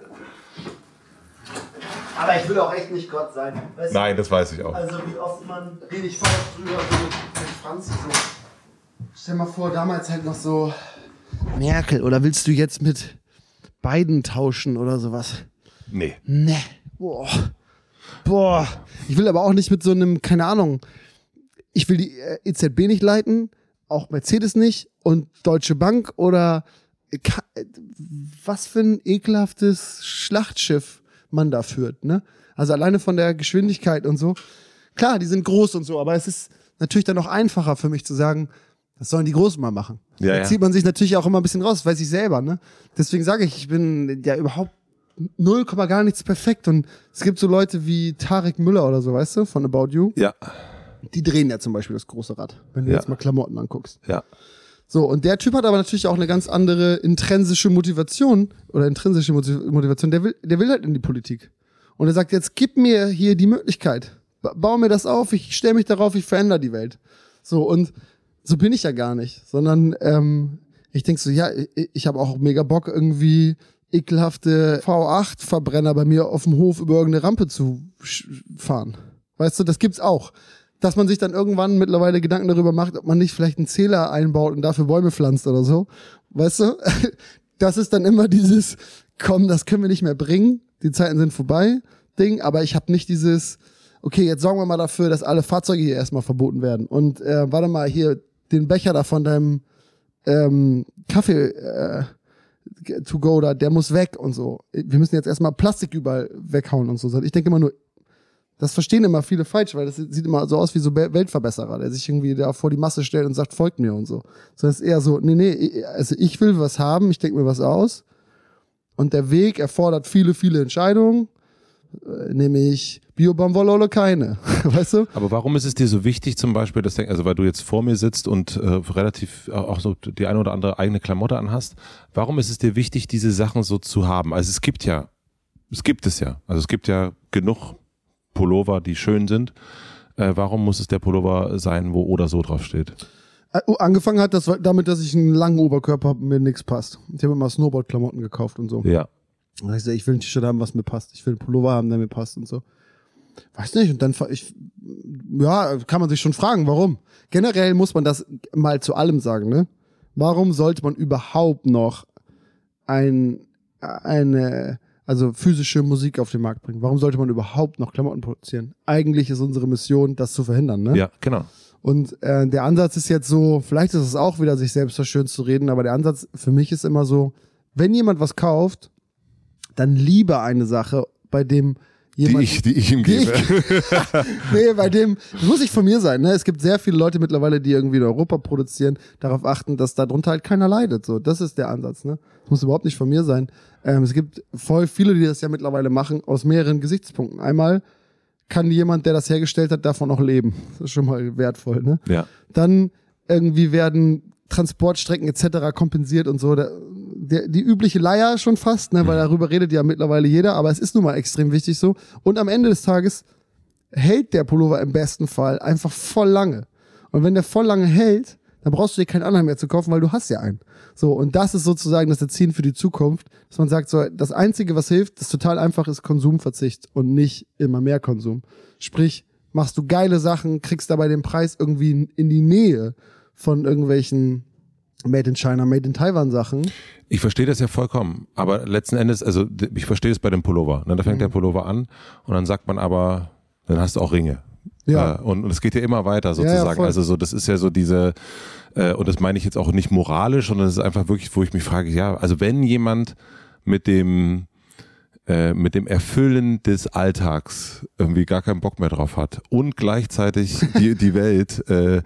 Speaker 1: Aber ich will auch echt nicht Gott sein. Weißt du?
Speaker 2: Nein, das weiß ich auch.
Speaker 1: Also wie oft man, rede ich oft drüber so mit, mit Franzi so. Stell mal vor, damals halt noch so Merkel oder willst du jetzt mit Biden tauschen oder sowas?
Speaker 2: Nee.
Speaker 1: Ne. Boah. Boah. Ich will aber auch nicht mit so einem, keine Ahnung, ich will die äh, EZB nicht leiten, auch Mercedes nicht und Deutsche Bank oder äh, äh, was für ein ekelhaftes Schlachtschiff man da führt, ne? Also alleine von der Geschwindigkeit und so. Klar, die sind groß und so, aber es ist natürlich dann noch einfacher für mich zu sagen, das sollen die Großen mal machen.
Speaker 2: Ja,
Speaker 1: da
Speaker 2: ja.
Speaker 1: zieht man sich natürlich auch immer ein bisschen raus, weiß ich selber, ne? Deswegen sage ich, ich bin ja überhaupt null Komma gar nichts perfekt und es gibt so Leute wie Tarek Müller oder so, weißt du, von About You.
Speaker 2: Ja.
Speaker 1: Die drehen ja zum Beispiel das große Rad, wenn du
Speaker 2: Ja.
Speaker 1: jetzt mal Klamotten anguckst.
Speaker 2: Ja.
Speaker 1: So, und der Typ hat aber natürlich auch eine ganz andere intrinsische Motivation oder intrinsische Motiv- Motivation. Der will, der will halt in die Politik. Und er sagt, jetzt gib mir hier die Möglichkeit. Ba- Bau mir das auf, ich stelle mich darauf, ich verändere die Welt. So, und so bin ich ja gar nicht, sondern ähm, ich denk so, ja, ich, ich habe auch mega Bock, irgendwie ekelhafte V8-Verbrenner bei mir auf dem Hof über irgendeine Rampe zu fahren. Weißt du, das gibt's auch. Dass man sich dann irgendwann mittlerweile Gedanken darüber macht, ob man nicht vielleicht einen Zähler einbaut und dafür Bäume pflanzt oder so. Weißt du? Das ist dann immer dieses, komm, das können wir nicht mehr bringen, die Zeiten sind vorbei, Ding, aber ich habe nicht dieses, okay, jetzt sorgen wir mal dafür, dass alle Fahrzeuge hier erstmal verboten werden. Und äh, warte mal, hier den Becher da von deinem ähm, Kaffee äh, to go da, der muss weg und so. Wir müssen jetzt erstmal Plastik überall weghauen und so. Ich denke immer nur, das verstehen immer viele falsch, weil das sieht immer so aus wie so Weltverbesserer, der sich irgendwie da vor die Masse stellt und sagt, folgt mir und so. Sondern es ist eher so, nee, nee, also ich will was haben, ich denke mir was aus. Und der Weg erfordert viele, viele Entscheidungen, äh, nämlich Bio-Baumwolle oder keine, weißt du?
Speaker 2: Aber warum ist es dir so wichtig zum Beispiel, dass, also weil du jetzt vor mir sitzt und äh, relativ auch so die eine oder andere eigene Klamotte anhast, warum ist es dir wichtig, diese Sachen so zu haben? Also es gibt ja, es gibt es ja, also es gibt ja genug Pullover, die schön sind. Äh, warum muss es der Pullover sein, wo oder so drauf steht?
Speaker 1: Äh, oh, angefangen hat das damit, dass ich einen langen Oberkörper habe und mir nichts passt. Ich habe immer Snowboard-Klamotten gekauft und so.
Speaker 2: Ja.
Speaker 1: Und ich, ich will ein T-Shirt haben, was mir passt. Ich will einen Pullover haben, der mir passt und so. Weiß nicht. Und dann, ich, ja, kann man sich schon fragen, warum. Generell muss man das mal zu allem sagen, ne? Warum sollte man überhaupt noch ein, eine, also physische Musik auf den Markt bringen? Warum sollte man überhaupt noch Klamotten produzieren? Eigentlich ist unsere Mission, das zu verhindern, ne?
Speaker 2: Ja, genau.
Speaker 1: Und äh, der Ansatz ist jetzt so, vielleicht ist es auch wieder, sich selbst so schön zu reden, aber der Ansatz für mich ist immer so, wenn jemand was kauft, dann lieber eine Sache, bei dem jemand,
Speaker 2: die ich, die ich ihm gebe.
Speaker 1: Ich, nee, bei dem, das muss nicht von mir sein, ne? Es gibt sehr viele Leute mittlerweile, die irgendwie in Europa produzieren, darauf achten, dass darunter halt keiner leidet, so. Das ist der Ansatz, ne? Das muss überhaupt nicht von mir sein. Ähm, es gibt voll viele, die das ja mittlerweile machen, aus mehreren Gesichtspunkten. Einmal, kann jemand, der das hergestellt hat, davon auch leben. Das ist schon mal wertvoll, ne?
Speaker 2: Ja.
Speaker 1: Dann irgendwie werden Transportstrecken etc. kompensiert und so. Der, der, die übliche Leier schon fast, ne, weil mhm. darüber redet ja mittlerweile jeder, aber es ist nun mal extrem wichtig so. Und am Ende des Tages hält der Pullover im besten Fall einfach voll lange. Und wenn der voll lange hält, dann brauchst du dir keinen anderen mehr zu kaufen, weil du hast ja einen. So, und das ist sozusagen das Erziehen für die Zukunft, dass man sagt, so, das Einzige, was hilft, das total einfach ist Konsumverzicht und nicht immer mehr Konsum. Sprich, machst du geile Sachen, kriegst dabei den Preis irgendwie in die Nähe von irgendwelchen Made in China, Made in Taiwan Sachen.
Speaker 2: Ich verstehe das ja vollkommen, aber letzten Endes, also ich verstehe es bei dem Pullover. Ne? Da fängt mhm. der Pullover an und dann sagt man aber, dann hast du auch Ringe. Ja. Äh, und, und es geht ja immer weiter sozusagen. Ja, ja, also so, das ist ja so diese, äh, und das meine ich jetzt auch nicht moralisch, sondern es ist einfach wirklich, wo ich mich frage, ja, also wenn jemand mit dem äh, mit dem Erfüllen des Alltags irgendwie gar keinen Bock mehr drauf hat und gleichzeitig die, die Welt äh,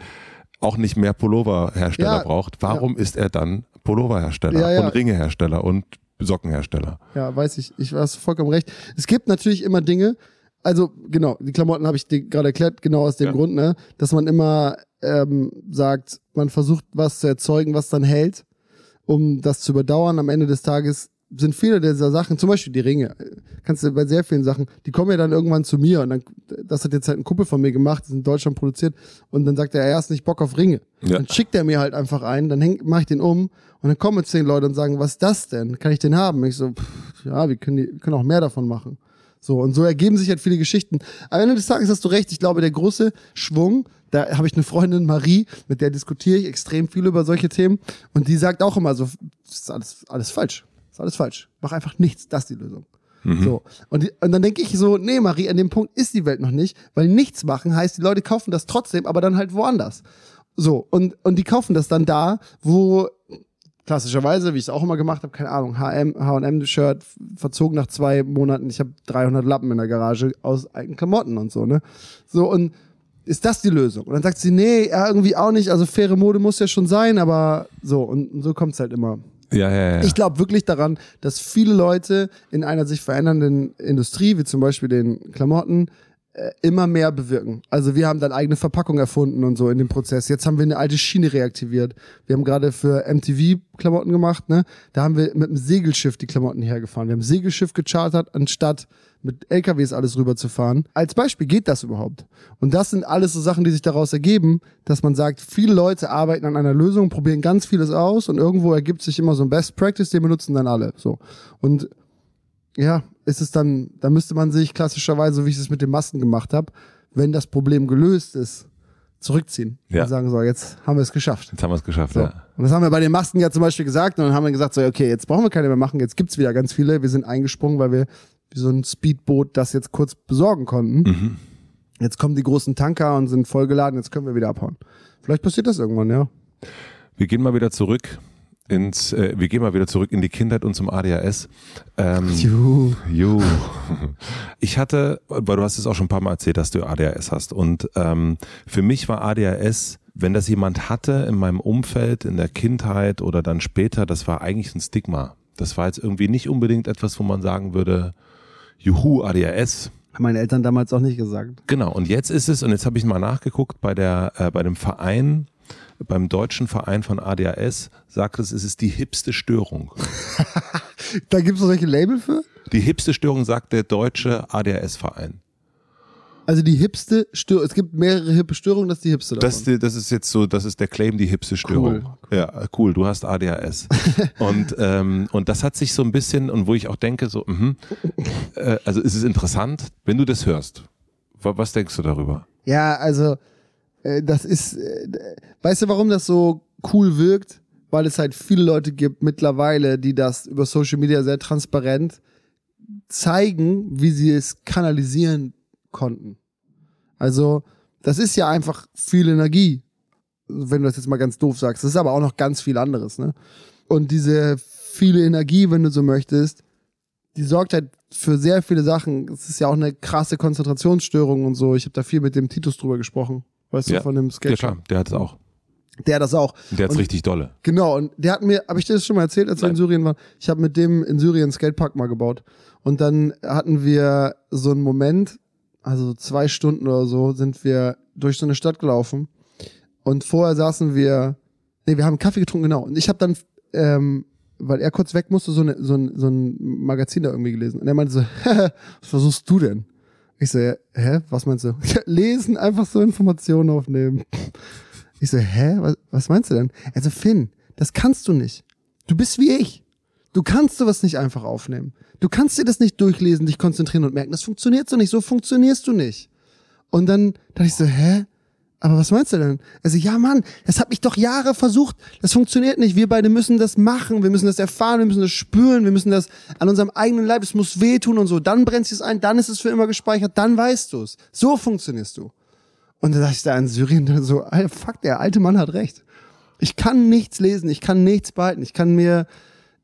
Speaker 2: auch nicht mehr Pulloverhersteller ja, braucht, warum ja. ist er dann Pulloverhersteller ja, und Ringehersteller und Sockenhersteller?
Speaker 1: Ja, weiß ich. Ich weiß vollkommen recht. Es gibt natürlich immer Dinge, also genau, die Klamotten habe ich dir gerade erklärt, genau aus dem Grund, ne, dass man immer ähm, sagt, man versucht was zu erzeugen, was dann hält, um das zu überdauern. Am Ende des Tages sind viele dieser Sachen, zum Beispiel die Ringe, kannst du bei sehr vielen Sachen, die kommen ja dann irgendwann zu mir und dann, das hat jetzt halt ein Kumpel von mir gemacht, das ist in Deutschland produziert und dann sagt er, er hat nicht Bock auf Ringe. Ja. Dann schickt er mir halt einfach einen, dann häng, mach ich den um und dann kommen zehn Leute und sagen, was ist das denn? Kann ich den haben? Ich so, pff, ja, wir können, die, können auch mehr davon machen. So, und so ergeben sich halt viele Geschichten. Am Ende des Tages hast du recht. Ich glaube, der große Schwung, da habe ich eine Freundin, Marie, mit der diskutiere ich extrem viel über solche Themen. Und die sagt auch immer so, das ist alles, alles falsch. Ist alles falsch. Mach einfach nichts. Das ist die Lösung. Mhm. So. Und, und dann denke ich so, nee, Marie, an dem Punkt ist die Welt noch nicht, weil nichts machen heißt, die Leute kaufen das trotzdem, aber dann halt woanders. So, und, und die kaufen das dann da, wo klassischerweise, wie ich es auch immer gemacht habe, keine Ahnung, H&M-Shirt verzogen nach zwei Monaten. Ich habe 300 Lappen in der Garage aus alten Klamotten und so, ne? So, und ist das die Lösung? Und dann sagt sie, nee, ja, irgendwie auch nicht. Also faire Mode muss ja schon sein, aber so. Und, und so kommt's halt immer.
Speaker 2: Ja, ja, ja.
Speaker 1: Ich glaube wirklich daran, dass viele Leute in einer sich verändernden Industrie, wie zum Beispiel den Klamotten, immer mehr bewirken. Also wir haben dann eigene Verpackung erfunden und so in dem Prozess. Jetzt haben wir eine alte Schiene reaktiviert. Wir haben gerade für MTV Klamotten gemacht, ne? Da haben wir mit einem Segelschiff die Klamotten hergefahren. Wir haben Segelschiff gechartert, anstatt mit LKWs alles rüberzufahren. Als Beispiel geht das überhaupt. Und das sind alles so Sachen, die sich daraus ergeben, dass man sagt, viele Leute arbeiten an einer Lösung, probieren ganz vieles aus und irgendwo ergibt sich immer so ein Best Practice, den benutzen dann alle. So. Und ja, ist es dann, da müsste man sich klassischerweise, so wie ich es mit den Masken gemacht habe, wenn das Problem gelöst ist, zurückziehen ja. und sagen so, jetzt haben wir es geschafft.
Speaker 2: Jetzt haben wir es geschafft, so. ja.
Speaker 1: Und das haben wir bei den Masken ja zum Beispiel gesagt und dann haben wir gesagt so, okay, jetzt brauchen wir keine mehr machen, jetzt gibt's wieder ganz viele. Wir sind eingesprungen, weil wir wie so ein Speedboot das jetzt kurz besorgen konnten. Mhm. Jetzt kommen die großen Tanker und sind vollgeladen, jetzt können wir wieder abhauen. Vielleicht passiert das irgendwann, ja.
Speaker 2: Wir gehen mal wieder zurück ins, äh, wir gehen mal wieder zurück in die Kindheit und zum ADHS. Ähm,
Speaker 1: Juhu.
Speaker 2: Juhu. Ich hatte, weil du hast es auch schon ein paar Mal erzählt, dass du ADHS hast. Und ähm, für mich war ADHS, wenn das jemand hatte in meinem Umfeld, in der Kindheit oder dann später, das war eigentlich ein Stigma. Das war jetzt irgendwie nicht unbedingt etwas, wo man sagen würde, Juhu, ADHS.
Speaker 1: Haben meine Eltern damals auch nicht gesagt.
Speaker 2: Genau, und jetzt ist es, und jetzt habe ich mal nachgeguckt, bei der, äh, bei dem Verein, beim deutschen Verein von ADHS, sagt es, es ist die hipste Störung.
Speaker 1: Da gibt es solche Label für?
Speaker 2: Die hipste Störung sagt der deutsche ADHS-Verein.
Speaker 1: Also die hipste Störung. Es gibt mehrere hippe Störungen, das ist die hipste davon.
Speaker 2: Das, das ist jetzt so, das ist der Claim, die hipste Störung.
Speaker 1: Cool.
Speaker 2: Ja, cool, du hast ADHS. und, ähm, und das hat sich so ein bisschen, und wo ich auch denke, so, mhm, äh, also es ist interessant, wenn du das hörst. wa- Was denkst du darüber?
Speaker 1: Ja, also das ist, äh, weißt du, warum das so cool wirkt? Weil es halt viele Leute gibt mittlerweile, die das über Social Media sehr transparent zeigen, wie sie es kanalisieren konnten. Also das ist ja einfach viel Energie, wenn du das jetzt mal ganz doof sagst. Das ist aber auch noch ganz viel anderes, ne? Und diese viele Energie, wenn du so möchtest, die sorgt halt für sehr viele Sachen. Es ist ja auch eine krasse Konzentrationsstörung und so. Ich habe da viel mit dem Titus drüber gesprochen. Weißt
Speaker 2: Ja.
Speaker 1: du, von dem
Speaker 2: Ja
Speaker 1: Sketch.
Speaker 2: klar, der hat es auch.
Speaker 1: der das auch.
Speaker 2: Der hat's
Speaker 1: Und-
Speaker 2: richtig dolle.
Speaker 1: Genau, und der hat mir, habe ich dir das schon mal erzählt, als wir in
Speaker 2: Nein.
Speaker 1: Syrien waren? Ich habe mit dem in Syrien einen Skatepark mal gebaut. Und dann hatten wir so einen Moment, also zwei Stunden oder so, sind wir durch so eine Stadt gelaufen. Und vorher saßen wir, nee, wir haben Kaffee getrunken, genau. Und ich habe dann, ähm, weil er kurz weg musste, so, eine, so, ein, so ein Magazin da irgendwie gelesen. Und er meinte so, was versuchst du denn? Ich so, hä, was meinst du? Lesen, einfach so Informationen aufnehmen. Ich so, hä, was, was meinst du denn? Also Finn, das kannst du nicht. Du bist wie ich. Du kannst sowas nicht einfach aufnehmen. Du kannst dir das nicht durchlesen, dich konzentrieren und merken, das funktioniert so nicht, so funktionierst du nicht. Und dann dachte ich so, hä? Aber was meinst du denn? Also, ja, Mann, das hab ich doch Jahre versucht. Das funktioniert nicht. Wir beide müssen das machen. Wir müssen das erfahren. Wir müssen das spüren. Wir müssen das an unserem eigenen Leib. Es muss wehtun und so. Dann brennst du es ein. Dann ist es für immer gespeichert. Dann weißt du es. So funktionierst du. Und dann dachte ich da in Syrien so, fuck, der alte Mann hat recht. Ich kann nichts lesen. Ich kann nichts behalten. Ich kann mir,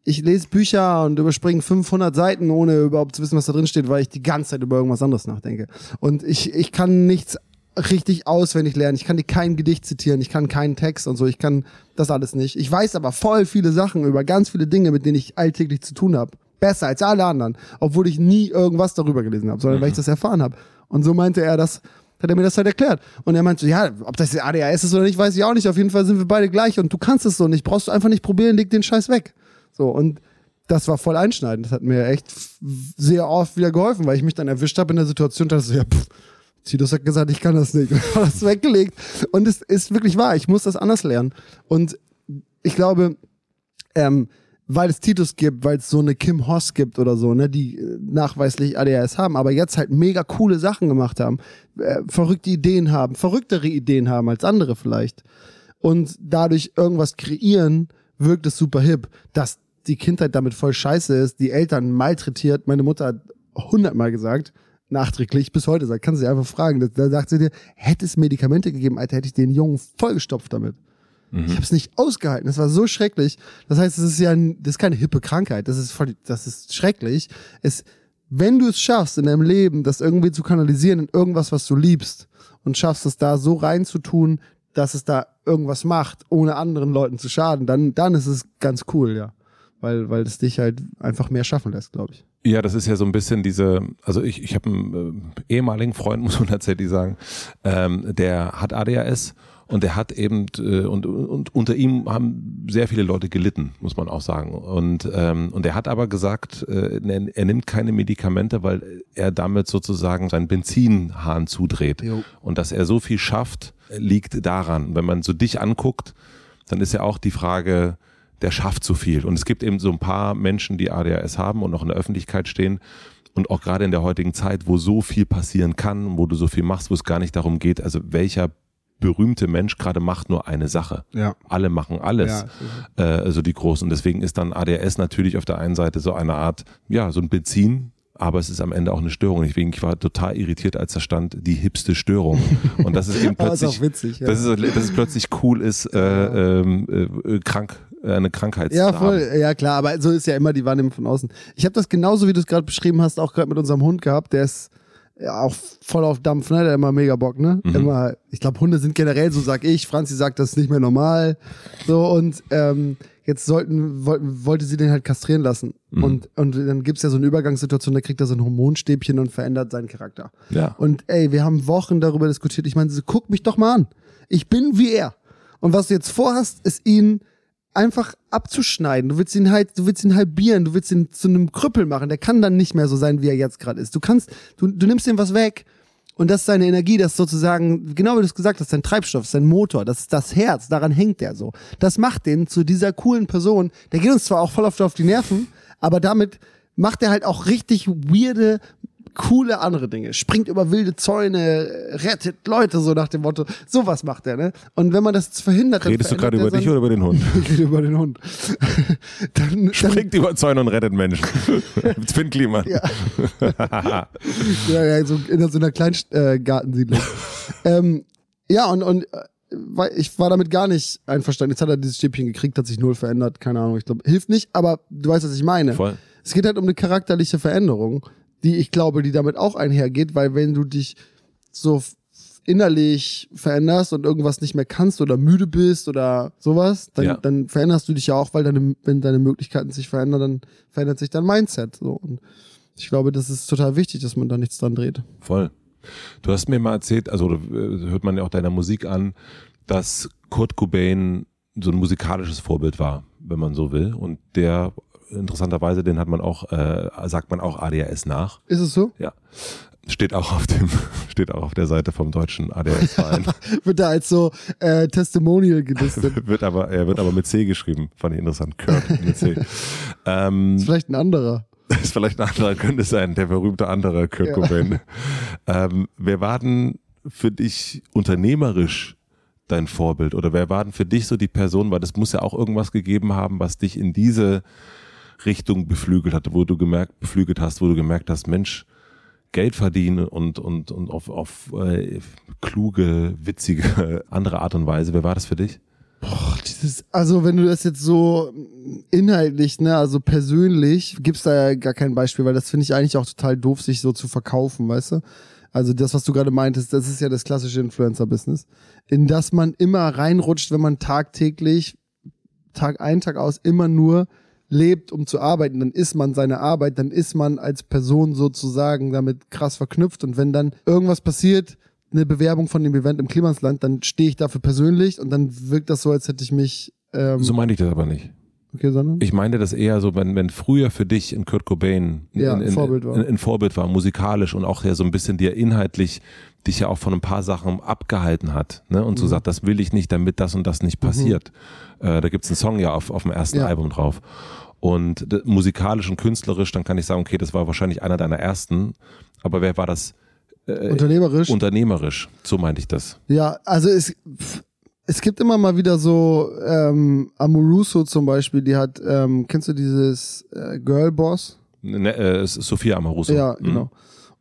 Speaker 1: ich lese Bücher und überspringe 500 Seiten, ohne überhaupt zu wissen, was da drin steht, weil ich die ganze Zeit über irgendwas anderes nachdenke. Und ich, ich kann nichts richtig auswendig lernen. Ich kann dir kein Gedicht zitieren, ich kann keinen Text und so, ich kann das alles nicht. Ich weiß aber voll viele Sachen über ganz viele Dinge, mit denen ich alltäglich zu tun habe. Besser als alle anderen, obwohl ich nie irgendwas darüber gelesen habe, sondern weil ich das erfahren habe. Und so meinte er das, hat er mir das halt erklärt. Und er meinte so, ja, ob das ADHS ist oder nicht, weiß ich auch nicht. Auf jeden Fall sind wir beide gleich und du kannst es so nicht. Brauchst du einfach nicht probieren, leg den Scheiß weg. So, und das war voll einschneidend. Das hat mir echt sehr oft wieder geholfen, weil ich mich dann erwischt habe in der Situation, dass so, ja, pff, Titus hat gesagt, ich kann das nicht. Und habe das weggelegt. Und es ist wirklich wahr, ich muss das anders lernen. Und ich glaube, ähm, weil es Titus gibt, weil es so eine Kim Hoss gibt oder so, ne, die äh, nachweislich ADHS haben, aber jetzt halt mega coole Sachen gemacht haben, äh, verrückte Ideen haben, verrücktere Ideen haben als andere vielleicht und dadurch irgendwas kreieren, wirkt es super hip. Dass die Kindheit damit voll scheiße ist, die Eltern malträtiert, meine Mutter hat hundertmal gesagt, nachträglich, bis heute sagt, kann sie einfach fragen. Da, sagt sie dir, hätte es Medikamente gegeben, Alter, hätte ich den Jungen vollgestopft damit. Ich habe es nicht ausgehalten. Das war so schrecklich. Das heißt, es ist ja ein, das ist keine hippe Krankheit. Das ist voll, das ist schrecklich. Es, wenn du es schaffst in deinem Leben, das irgendwie zu kanalisieren in irgendwas, was du liebst und schaffst es da so reinzutun, dass es da irgendwas macht, ohne anderen Leuten zu schaden, dann, dann ist es ganz cool, ja. Weil, weil es dich halt einfach mehr schaffen lässt, glaube ich.
Speaker 2: Ja, das ist ja so ein bisschen diese, also ich, ich habe einen äh, ehemaligen Freund, muss man tatsächlich sagen, ähm, der hat ADHS und der hat eben, äh, und, und unter ihm haben sehr viele Leute gelitten, muss man auch sagen. Und, ähm, und er hat aber gesagt, äh, er, er nimmt keine Medikamente, weil er damit sozusagen seinen Benzinhahn zudreht.
Speaker 1: Jo.
Speaker 2: Und dass er so viel schafft, liegt daran. Wenn man so dich anguckt, dann ist ja auch die Frage, der schafft so viel. Und es gibt eben so ein paar Menschen, die ADHS haben und auch in der Öffentlichkeit stehen. Und auch gerade in der heutigen Zeit, wo so viel passieren kann, wo du so viel machst, wo es gar nicht darum geht, also welcher berühmte Mensch gerade macht nur eine Sache.
Speaker 1: Ja.
Speaker 2: Alle machen alles, äh, also die Großen. Deswegen ist dann ADHS natürlich auf der einen Seite so eine Art, ja, so ein Benzin, aber es ist am Ende auch eine Störung. Deswegen ich war total irritiert, als da stand, die hipste Störung. Und das ist eben
Speaker 1: ist
Speaker 2: plötzlich,
Speaker 1: auch witzig, ja.
Speaker 2: dass, es, dass es plötzlich cool ist, äh, ähm, äh, krank äh, eine Krankheit
Speaker 1: Ja, voll.
Speaker 2: haben.
Speaker 1: Ja, klar, aber so ist ja immer die Wahrnehmung von außen. Ich habe das genauso, wie du es gerade beschrieben hast, auch gerade mit unserem Hund gehabt. Der ist ja auch voll auf Dampf, ne? Der hat immer mega Bock, ne?
Speaker 2: Mhm.
Speaker 1: Immer, ich glaube, Hunde sind generell, so sag ich. Franzi sagt, das ist nicht mehr normal. So, und ähm, jetzt sollten, wollten, wollte sie den halt kastrieren lassen.
Speaker 2: Mhm.
Speaker 1: Und, und dann gibt's ja so eine Übergangssituation, da kriegt er so ein Hormonstäbchen und verändert seinen Charakter.
Speaker 2: Ja.
Speaker 1: Und ey, wir haben Wochen darüber diskutiert. Ich meine, so, guck mich doch mal an. Ich bin wie er. Und was du jetzt vorhast, ist ihn einfach abzuschneiden. Du willst ihn halt, du willst ihn halbieren, du willst ihn zu einem Krüppel machen. Der kann dann nicht mehr so sein, wie er jetzt gerade ist. Du kannst, du, du nimmst ihm was weg. Und das ist seine Energie, das ist sozusagen, genau wie du es gesagt hast, sein Treibstoff, sein Motor, das ist das Herz, daran hängt er so. Das macht den zu dieser coolen Person. Der geht uns zwar auch voll oft auf die Nerven, aber damit macht er halt auch richtig weirde, coole andere Dinge. Springt über wilde Zäune, rettet Leute, so nach dem Motto. Sowas macht er, ne? Und wenn man das verhindert, dann
Speaker 2: Redest du gerade über
Speaker 1: er
Speaker 2: dich oder über den Hund?
Speaker 1: ich rede über den Hund. dann, dann,
Speaker 2: Springt über Zäune und rettet Menschen. Finn Kliman.
Speaker 1: Ja. ja, ja, so in so einer kleinen äh, ähm, ja, und, und äh, ich war damit gar nicht einverstanden. Jetzt hat er dieses Stäbchen gekriegt, hat sich null verändert, keine Ahnung, ich glaube, hilft nicht, aber du weißt, was ich meine.
Speaker 2: Voll.
Speaker 1: Es geht halt um eine charakterliche Veränderung, die ich glaube, die damit auch einhergeht, weil wenn du dich so innerlich veränderst und irgendwas nicht mehr kannst oder müde bist oder sowas, dann,
Speaker 2: Ja.
Speaker 1: dann veränderst du dich ja auch, weil deine, wenn deine Möglichkeiten sich verändern, dann verändert sich dein Mindset. So. Und ich glaube, das ist total wichtig, dass man da nichts dran dreht.
Speaker 2: Voll. Du hast mir mal erzählt, also äh, hört man ja auch deiner Musik an, dass Kurt Cobain so ein musikalisches Vorbild war, wenn man so will. Und der, interessanterweise, den hat man auch, äh, sagt man auch ADHS nach.
Speaker 1: Ist es so?
Speaker 2: Ja. Steht auch auf dem, steht auch auf der Seite vom deutschen ADHS-Verein.
Speaker 1: Wird da als so äh, Testimonial gelistet.
Speaker 2: wird aber, er wird aber mit C geschrieben. Fand ich interessant. Kurt mit C. ähm,
Speaker 1: ist vielleicht ein anderer.
Speaker 2: ist vielleicht ein anderer, könnte sein, der berühmte andere Kurt
Speaker 1: Ja.
Speaker 2: Cobain. Ähm, wer war denn für dich unternehmerisch dein Vorbild? Oder wer war denn für dich so die Person? Weil das muss ja auch irgendwas gegeben haben, was dich in diese Richtung beflügelt hatte, wo du gemerkt, beflügelt hast, wo du gemerkt hast, Mensch, Geld verdienen und, und, und auf, auf äh, kluge, witzige, andere Art und Weise. Wer war das für dich?
Speaker 1: Boah, dieses, also wenn du das jetzt so inhaltlich, ne, also persönlich, gibt's da ja gar kein Beispiel, weil das finde ich eigentlich auch total doof, sich so zu verkaufen, weißt du? Also das, was du gerade meintest, das ist ja das klassische Influencer-Business, in das man immer reinrutscht, wenn man tagtäglich, Tag ein, Tag aus, immer nur lebt, um zu arbeiten, dann ist man seine Arbeit, dann ist man als Person sozusagen damit krass verknüpft und wenn dann irgendwas passiert, eine Bewerbung von dem Event im Klimansland, dann stehe ich dafür persönlich und dann wirkt das so, als hätte ich mich ähm,
Speaker 2: So meine ich das aber nicht.
Speaker 1: Okay, sondern
Speaker 2: Ich meine das eher so, wenn, wenn früher für dich ein Kurt Cobain
Speaker 1: Ja,
Speaker 2: ein,
Speaker 1: ein Vorbild war.
Speaker 2: Ein Vorbild war, musikalisch und auch ja so ein bisschen dir inhaltlich dich ja auch von ein paar Sachen abgehalten hat ne?
Speaker 1: Mhm.
Speaker 2: und so sagt, das will ich nicht, damit das und das nicht passiert. Äh, da gibt's einen Song ja auf, auf dem ersten
Speaker 1: Ja.
Speaker 2: Album drauf. Und musikalisch und künstlerisch, dann kann ich sagen, okay, das war wahrscheinlich einer deiner ersten. Aber wer war das äh,
Speaker 1: unternehmerisch.
Speaker 2: unternehmerisch? So meinte ich das.
Speaker 1: ja, also es, es gibt immer mal wieder so ähm, Amoruso zum Beispiel, die hat, ähm, kennst du dieses äh, Girlboss?
Speaker 2: Ne, äh, Sophia Amoruso.
Speaker 1: Ja,
Speaker 2: Mhm.
Speaker 1: genau.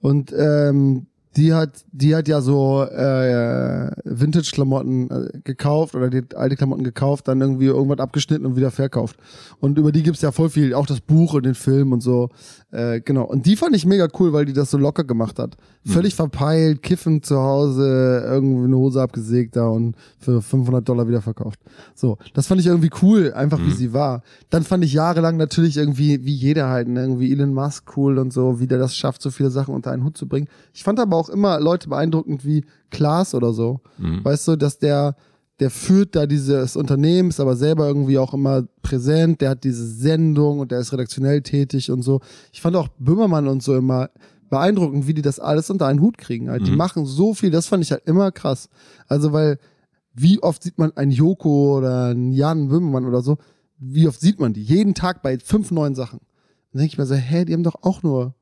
Speaker 1: Und ähm, die hat, die hat ja so äh, Vintage-Klamotten äh, gekauft oder die alte Klamotten gekauft, dann irgendwie irgendwas abgeschnitten und wieder verkauft. Und über die gibt's ja voll viel, auch das Buch und den Film und so. Äh, genau. Und die fand ich mega cool, weil die das so locker gemacht hat. Völlig verpeilt, kiffen zu Hause, irgendwie eine Hose abgesägt da und für 500 Dollar wieder verkauft. So, das fand ich irgendwie cool, einfach wie sie war. Dann fand ich jahrelang natürlich irgendwie, wie jeder halt, ne, irgendwie Elon Musk cool und so, wie der das schafft, so viele Sachen unter einen Hut zu bringen. Ich fand aber auch immer Leute beeindruckend wie Klaas oder so.
Speaker 2: Mhm.
Speaker 1: Weißt du, dass der, der führt da dieses Unternehmen, ist aber selber irgendwie auch immer präsent, der hat diese Sendung und der ist redaktionell tätig und so. Ich fand auch Böhmermann und so immer beeindruckend, wie die das alles unter einen Hut kriegen. Halt. Die
Speaker 2: Mhm.
Speaker 1: machen so viel, das fand ich halt immer krass. Also, weil, wie oft sieht man einen Joko oder einen Jan Böhmermann oder so, wie oft sieht man die? Jeden Tag bei fünf neuen Sachen. Dann denke ich mir so, hä, die haben doch auch nur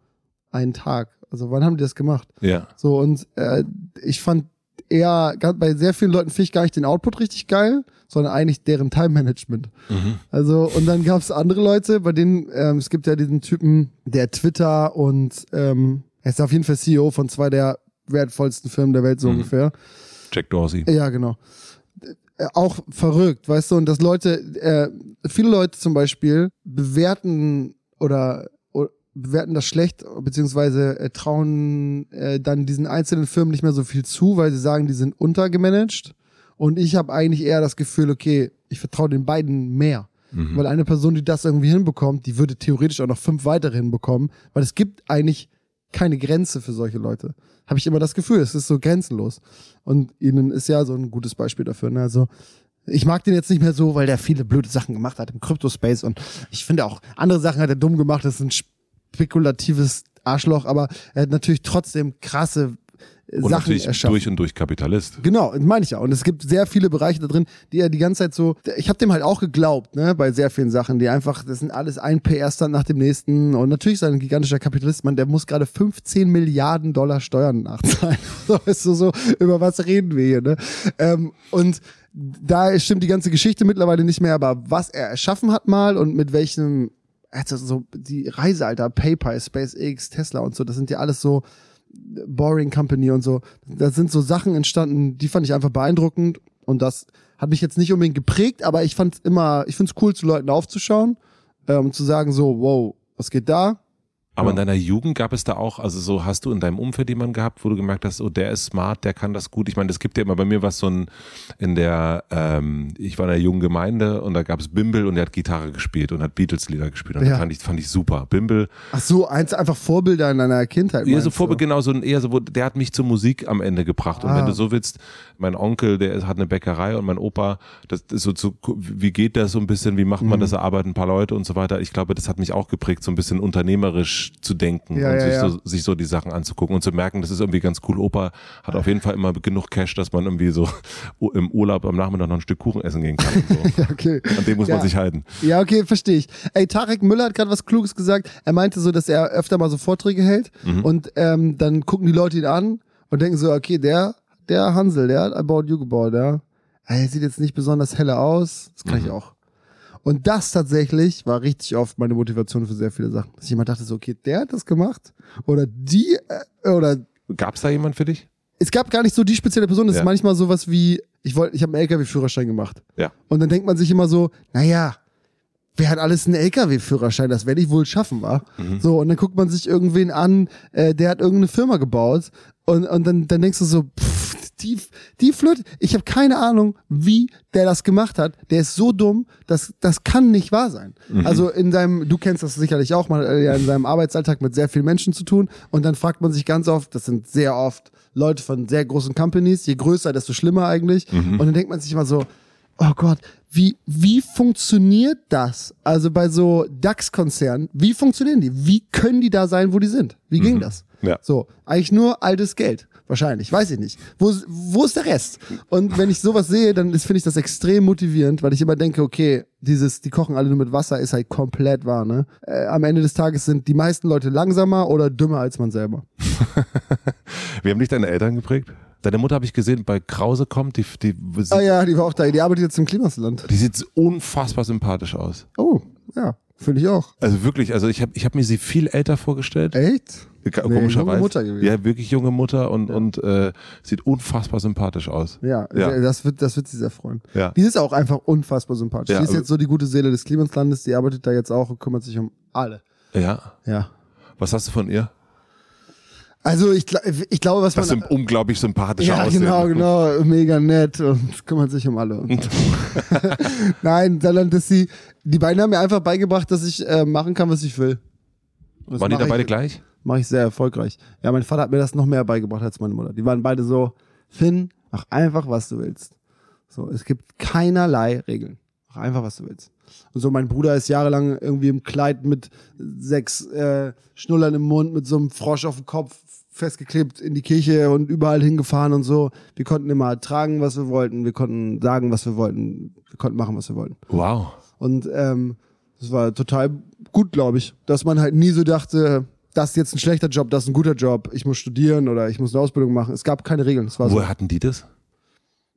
Speaker 1: einen Tag. Also wann haben die das gemacht?
Speaker 2: Ja.
Speaker 1: So, und äh, ich fand eher, bei sehr vielen Leuten finde ich gar nicht den Output richtig geil, sondern eigentlich deren Time-Management.
Speaker 2: Mhm.
Speaker 1: Also, und dann gab es andere Leute, bei denen, ähm, es gibt ja diesen Typen, der Twitter und ähm, er ist auf jeden Fall CEO von zwei der wertvollsten Firmen der Welt, so
Speaker 2: Mhm.
Speaker 1: ungefähr.
Speaker 2: Jack Dorsey.
Speaker 1: Ja, genau. äh, auch verrückt, weißt du, und dass Leute, äh, viele Leute zum Beispiel bewerten oder bewerten das schlecht, beziehungsweise äh, trauen äh, dann diesen einzelnen Firmen nicht mehr so viel zu, weil sie sagen, die sind untergemanagt. Und ich habe eigentlich eher das Gefühl, okay, ich vertraue den beiden mehr. Mhm. Weil eine Person, die das irgendwie hinbekommt, die würde theoretisch auch noch fünf weitere hinbekommen, weil es gibt eigentlich keine Grenze für solche Leute. Habe ich immer das Gefühl, es ist so grenzenlos. Und ihnen ist ja so ein gutes Beispiel dafür. Ne? Also ich mag den jetzt nicht mehr so, weil der viele blöde Sachen gemacht hat im Crypto-Space und ich finde auch andere Sachen hat er dumm gemacht. Das ist ein spekulatives Arschloch, aber er hat natürlich trotzdem krasse
Speaker 2: und
Speaker 1: Sachen erschaffen.
Speaker 2: durch und durch Kapitalist.
Speaker 1: Genau, meine ich ja. Und es gibt sehr viele Bereiche da drin, die er die ganze Zeit so. Ich habe dem halt auch geglaubt, ne, bei sehr vielen Sachen, die einfach, das sind alles ein PR-Stand nach dem nächsten. Und natürlich ist er ein gigantischer Kapitalist, man, der muss gerade 15 Milliarden Dollar Steuern nachzahlen. so, weißt du, so, über was reden wir hier, ne? Ähm, und da stimmt die ganze Geschichte mittlerweile nicht mehr, aber was er erschaffen hat mal und mit welchem, also so die Reise, Alter, PayPal, SpaceX, Tesla und so, das sind ja alles so Boring Company und so. Da sind so Sachen entstanden, die fand ich einfach beeindruckend und das hat mich jetzt nicht unbedingt geprägt, aber ich fand immer, ich finde es cool, zu Leuten aufzuschauen äh, und zu sagen so, wow, was geht da?
Speaker 2: Aber ja. in deiner Jugend gab es da auch, also so hast du in deinem Umfeld jemanden gehabt, wo du gemerkt hast, oh, der ist smart, der kann das gut. Ich meine, das gibt ja immer bei mir was so ein, in der, ähm, ich war in der jungen Gemeinde und da gab es Bimbel und der hat Gitarre gespielt und hat Beatles-Lieder gespielt. Und ja. das fand ich, fand ich super. Bimbel.
Speaker 1: Ach so, eins einfach Vorbilder in deiner Kindheit.
Speaker 2: Ja, so Vorbild, genau, so ein, eher so, wo, der hat mich zur Musik am Ende gebracht. Und ah. wenn du so willst, mein Onkel, der hat eine Bäckerei und mein Opa, das ist so zu, wie geht das so ein bisschen, wie macht man mhm. das, da arbeiten ein paar Leute und so weiter. Ich glaube, das hat mich auch geprägt, so ein bisschen unternehmerisch zu denken ja, und ja, sich, ja. So, sich so die Sachen anzugucken und zu merken, das ist irgendwie ganz cool. Opa hat auf jeden Fall immer genug Cash, dass man irgendwie so im Urlaub am Nachmittag noch ein Stück Kuchen essen gehen kann. So. ja, okay. An dem muss man sich halten.
Speaker 1: Ja, okay, verstehe ich. Ey, Tarek Müller hat gerade was Kluges gesagt. Er meinte so, dass er öfter mal so Vorträge hält mhm. und ähm, dann gucken die Leute ihn an und denken so, okay, der, der Hansel, der hat About You gebaut, ja. Er sieht jetzt nicht besonders helle aus. Das kann mhm. ich auch. Und das tatsächlich war richtig oft meine Motivation für sehr viele Sachen. Dass ich immer dachte so, okay, der hat das gemacht oder die äh, oder
Speaker 2: Gab es da jemand für dich?
Speaker 1: Es gab gar nicht so die spezielle Person. Das ja. ist manchmal sowas wie, ich wollte, ich habe einen LKW-Führerschein gemacht.
Speaker 2: Ja.
Speaker 1: Und dann denkt man sich immer so, naja, wer hat alles einen LKW-Führerschein? Das werde ich wohl schaffen, wa? Mhm. So, und dann guckt man sich irgendwen an, äh, der hat irgendeine Firma gebaut und, und dann, dann denkst du so, pff, die, die Flöte, ich habe keine Ahnung, wie der das gemacht hat. Der ist so dumm, das, das kann nicht wahr sein. Mhm. Also in seinem, du kennst das sicherlich auch, mal äh, ja in seinem Arbeitsalltag mit sehr vielen Menschen zu tun und dann fragt man sich ganz oft, das sind sehr oft Leute von sehr großen Companies, je größer, desto schlimmer eigentlich. Mhm. Und dann denkt man sich immer so, oh Gott, wie, wie funktioniert das? Also bei so DAX-Konzernen, wie funktionieren die? Wie können die da sein, wo die sind? Wie ging mhm. das?
Speaker 2: Ja.
Speaker 1: So, eigentlich nur altes Geld. Wahrscheinlich, weiß ich nicht. Wo, wo ist der Rest? Und wenn ich sowas sehe, dann finde ich das extrem motivierend, weil ich immer denke, okay, dieses, die kochen alle nur mit Wasser, ist halt komplett wahr, ne? Äh, am Ende des Tages sind die meisten Leute langsamer oder dümmer als man selber.
Speaker 2: Wie haben dich deine Eltern geprägt? Deine Mutter habe ich gesehen, bei Krause kommt, die, die,
Speaker 1: die Ah ja, die war auch da. Die arbeitet jetzt im Klimasland.
Speaker 2: Die sieht unfassbar sympathisch aus.
Speaker 1: Oh, ja. Finde ich auch.
Speaker 2: Also wirklich, also ich habe ich hab mir sie viel älter vorgestellt.
Speaker 1: Echt?
Speaker 2: Komischerweise. Nee, junge Mutter gewesen. Ja, wirklich junge Mutter und, ja. und äh, sieht unfassbar sympathisch aus.
Speaker 1: Ja, ja, Das, wird, das wird sie sehr freuen.
Speaker 2: Ja.
Speaker 1: Die ist auch einfach unfassbar sympathisch. Ja, die ist jetzt so die gute Seele des Klimaslandes, die arbeitet da jetzt auch und kümmert sich um alle.
Speaker 2: Ja.
Speaker 1: Ja.
Speaker 2: Was hast du von ihr?
Speaker 1: Also ich, ich glaube, was
Speaker 2: das
Speaker 1: man...
Speaker 2: Das sind unglaublich sympathische
Speaker 1: Ja, aussehen. genau, genau. Mega nett und kümmert sich um alle. Nein, sondern dass sie... Die beiden haben mir einfach beigebracht, dass ich äh, machen kann, was ich will.
Speaker 2: Waren die da beide gleich?
Speaker 1: Mache ich sehr erfolgreich. Ja, mein Vater hat mir das noch mehr beigebracht als meine Mutter. Die waren beide so, Finn, mach einfach, was du willst. So, es gibt keinerlei Regeln. Mach einfach, was du willst. Und so, mein Bruder ist jahrelang irgendwie im Kleid mit sechs äh, Schnullern im Mund, mit so einem Frosch auf dem Kopf festgeklebt in die Kirche und überall hingefahren und so. Wir konnten immer tragen, was wir wollten. Wir konnten sagen, was wir wollten. Wir konnten machen, was wir wollten.
Speaker 2: Wow.
Speaker 1: Und ähm, das war total gut, glaube ich, dass man halt nie so dachte, das ist jetzt ein schlechter Job, das ist ein guter Job, ich muss studieren oder ich muss eine Ausbildung machen. Es gab keine Regeln. Das war
Speaker 2: Woher
Speaker 1: so.
Speaker 2: hatten die das?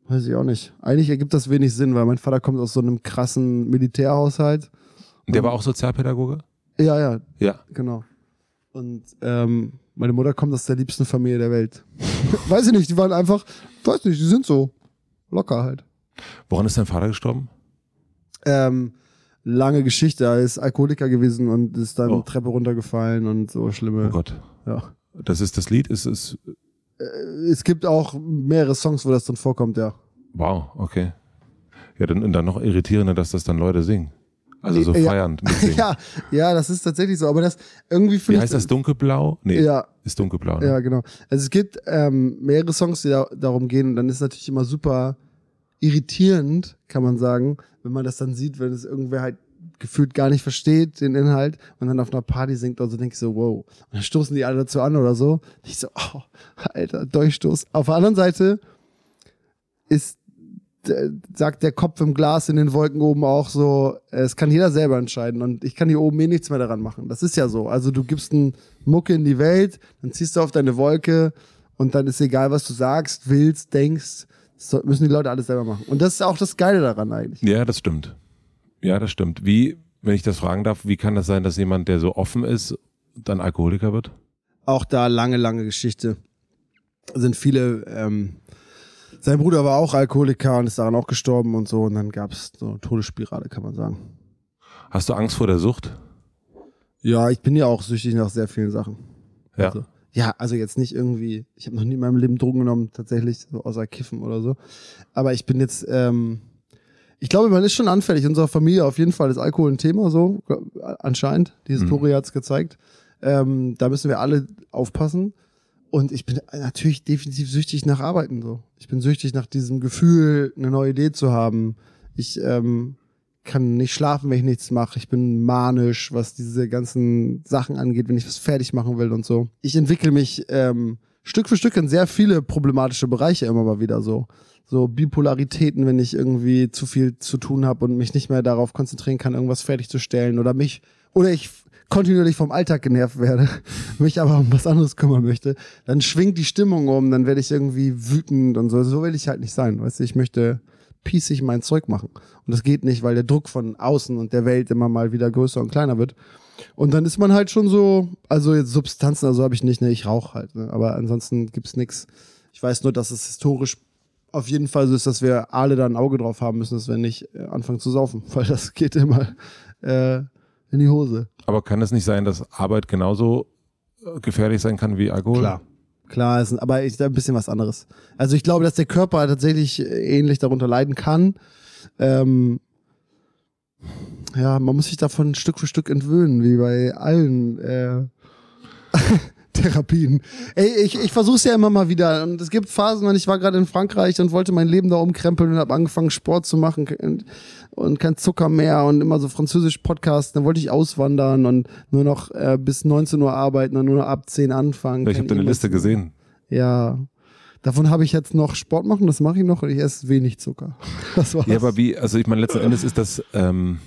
Speaker 1: Weiß ich auch nicht. Eigentlich ergibt das wenig Sinn, weil mein Vater kommt aus so einem krassen Militärhaushalt.
Speaker 2: Und der war auch Sozialpädagoge?
Speaker 1: Ja, ja.
Speaker 2: Ja.
Speaker 1: Genau. Und ähm, meine Mutter kommt aus der liebsten Familie der Welt. weiß ich nicht, die waren einfach, weiß nicht, die sind so locker halt.
Speaker 2: Woran ist dein Vater gestorben?
Speaker 1: Ähm, lange Geschichte. Er ist Alkoholiker gewesen und ist dann
Speaker 2: Oh.
Speaker 1: Treppe runtergefallen und so
Speaker 2: Oh
Speaker 1: schlimme.
Speaker 2: Gott.
Speaker 1: Ja.
Speaker 2: Das ist das Lied, ist es.
Speaker 1: Äh, Es gibt auch mehrere Songs, wo das dann vorkommt, ja.
Speaker 2: Wow, okay. Ja, dann, dann noch irritierender, dass das dann Leute singen. Also so
Speaker 1: Ja.
Speaker 2: feiernd.
Speaker 1: Ja, ja, das ist tatsächlich so. Aber das irgendwie
Speaker 2: Wie
Speaker 1: finde ich.
Speaker 2: heißt das? Dunkelblau? Nee,
Speaker 1: Ja,
Speaker 2: ist dunkelblau. Ne?
Speaker 1: ja, genau. Also es gibt ähm, mehrere Songs, die da, darum gehen. Und dann ist es natürlich immer super irritierend, kann man sagen, wenn man das dann sieht, wenn es irgendwer halt gefühlt gar nicht versteht, den Inhalt, und dann auf einer Party singt oder so, denke ich so, wow. Und dann stoßen die alle dazu an oder so. Und ich so, oh, alter, Durchstoß. Auf der anderen Seite ist, äh, sagt der Kopf im Glas in den Wolken oben auch so, es kann jeder selber entscheiden und ich kann hier oben eh nichts mehr daran machen. Das ist ja so. Also du gibst einen Mucke in die Welt, dann ziehst du auf deine Wolke und dann ist egal, was du sagst, willst, denkst, das müssen die Leute alles selber machen. Und das ist auch das Geile daran eigentlich.
Speaker 2: Ja, das stimmt. Ja, das stimmt. Wie, wenn ich das fragen darf, wie kann das sein, dass jemand, der so offen ist, dann Alkoholiker wird?
Speaker 1: Auch da lange, lange Geschichte. Sind viele, ähm, sein Bruder war auch Alkoholiker und ist daran auch gestorben und so. Und dann gab es so eine Todesspirale, kann man sagen.
Speaker 2: Hast du Angst vor der Sucht?
Speaker 1: Ja, ich bin ja auch süchtig nach sehr vielen Sachen.
Speaker 2: Ja.
Speaker 1: Also, ja, also jetzt nicht irgendwie, ich habe noch nie in meinem Leben Drogen genommen, tatsächlich, so außer Kiffen oder so. Aber ich bin jetzt, ähm, ich glaube, man ist schon anfällig. In unserer Familie auf jeden Fall ist Alkohol ein Thema, so äh, anscheinend. Die Historie hat's gezeigt. Ähm, da müssen wir alle aufpassen. Und ich bin natürlich definitiv süchtig nach Arbeiten. So, ich bin süchtig nach diesem Gefühl, eine neue Idee zu haben. Ich ähm, kann nicht schlafen, wenn ich nichts mache. Ich bin manisch, was diese ganzen Sachen angeht, wenn ich was fertig machen will und so. Ich entwickle mich ähm, Stück für Stück in sehr viele problematische Bereiche immer mal wieder so. So Bipolaritäten, wenn ich irgendwie zu viel zu tun habe und mich nicht mehr darauf konzentrieren kann, irgendwas fertigzustellen oder mich oder ich kontinuierlich vom Alltag genervt werde, mich aber um was anderes kümmern möchte, dann schwingt die Stimmung um, dann werde ich irgendwie wütend und so. So will ich halt nicht sein, weißt du, ich möchte piecig mein Zeug machen. Und das geht nicht, weil der Druck von außen und der Welt immer mal wieder größer und kleiner wird. Und dann ist man halt schon so, also jetzt Substanzen, also habe ich nicht, ne, ich rauche halt, ne, aber ansonsten gibt's nix. Ich weiß nur, dass es historisch auf jeden Fall so ist, dass wir alle da ein Auge drauf haben müssen, dass wir nicht äh, anfangen zu saufen, weil das geht immer äh, in die Hose.
Speaker 2: Aber kann es nicht sein, dass Arbeit genauso äh, gefährlich sein kann wie Alkohol?
Speaker 1: Klar. Klar, ist, aber ist ein bisschen was anderes. Also ich glaube, dass der Körper tatsächlich äh, ähnlich darunter leiden kann. Ähm, ja, man muss sich davon Stück für Stück entwöhnen, wie bei allen äh, Therapien. Ey, ich, ich versuche es ja immer mal wieder. Und es gibt Phasen, und ich war gerade in Frankreich und wollte mein Leben da umkrempeln und habe angefangen, Sport zu machen und, und kein Zucker mehr und immer so französisch Podcasts. Dann wollte ich auswandern und nur noch äh, bis 19 Uhr arbeiten und nur noch ab 10 anfangen.
Speaker 2: Ich habe deine Liste gesehen.
Speaker 1: ja. Davon habe ich jetzt noch Sport machen, das mache ich noch und ich esse wenig Zucker. Das war's.
Speaker 2: Ja, aber wie, also ich meine, letzten Endes ist das, ähm,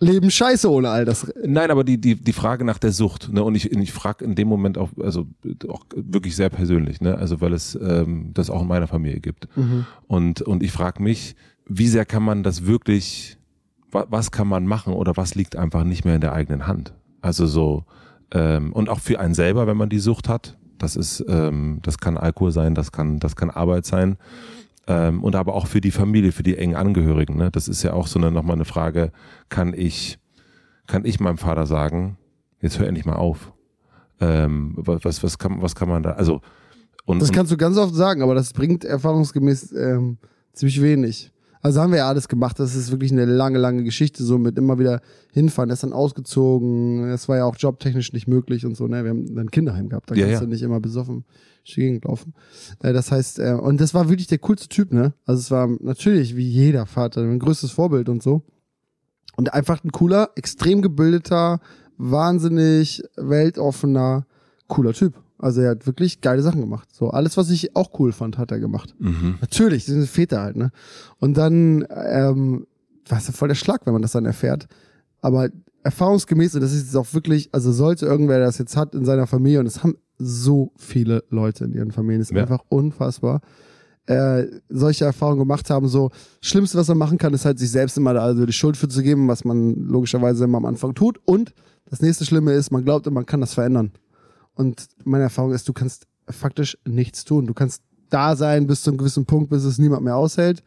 Speaker 1: Leben scheiße ohne all das.
Speaker 2: nein, aber die, die, die Frage nach der Sucht, ne, und ich, ich frage in dem Moment auch, also auch wirklich sehr persönlich, ne, also weil es ähm, das auch in meiner Familie gibt. Und, und ich frage mich, wie sehr kann man das wirklich, wa, was kann man machen oder was liegt einfach nicht mehr in der eigenen Hand? Also so, ähm, und auch für einen selber, wenn man die Sucht hat, das ist, ähm, das kann Alkohol sein, das kann, das kann Arbeit sein. Ähm, und aber auch für die Familie, für die engen Angehörigen. Ne? Das ist ja auch so eine, nochmal eine Frage, kann ich, kann ich meinem Vater sagen, jetzt hör endlich mal auf. Ähm, was, was, kann, was kann man da, also und,
Speaker 1: Das kannst du ganz oft sagen, aber das bringt erfahrungsgemäß ähm, ziemlich wenig. Also haben wir ja alles gemacht. Das ist wirklich eine lange, lange Geschichte, so mit immer wieder hinfahren. Er ist dann ausgezogen. Das war ja auch jobtechnisch nicht möglich und so. Ne? Wir haben ein Kinderheim gehabt. Da
Speaker 2: Ja,
Speaker 1: kannst
Speaker 2: ja.
Speaker 1: du nicht immer besoffen durch die Gegend laufen. Äh, das heißt, äh, und das war wirklich der coolste Typ, ne? Also es war natürlich wie jeder Vater, mein größtes Vorbild und so. Und einfach ein cooler, extrem gebildeter, wahnsinnig weltoffener, cooler Typ. Also er hat wirklich geile Sachen gemacht. So alles, was ich auch cool fand, hat er gemacht.
Speaker 2: mhm.
Speaker 1: Natürlich, sind Väter halt, ne? Und dann, ähm, was voll der Schlag, wenn man das dann erfährt. Aber erfahrungsgemäß, und das ist jetzt auch wirklich, also sollte irgendwer das jetzt hat in seiner Familie, und es haben so viele Leute in ihren Familien, das ist
Speaker 2: Ja.
Speaker 1: einfach unfassbar, äh, solche Erfahrungen gemacht haben, so, Schlimmste, was man machen kann, ist halt sich selbst immer da also die Schuld für zu geben, was man logischerweise immer am Anfang tut. Und das nächste Schlimme ist, man glaubt, man kann das verändern. Und meine Erfahrung ist, du kannst faktisch nichts tun. Du kannst da sein bis zu einem gewissen Punkt, bis es niemand mehr aushält.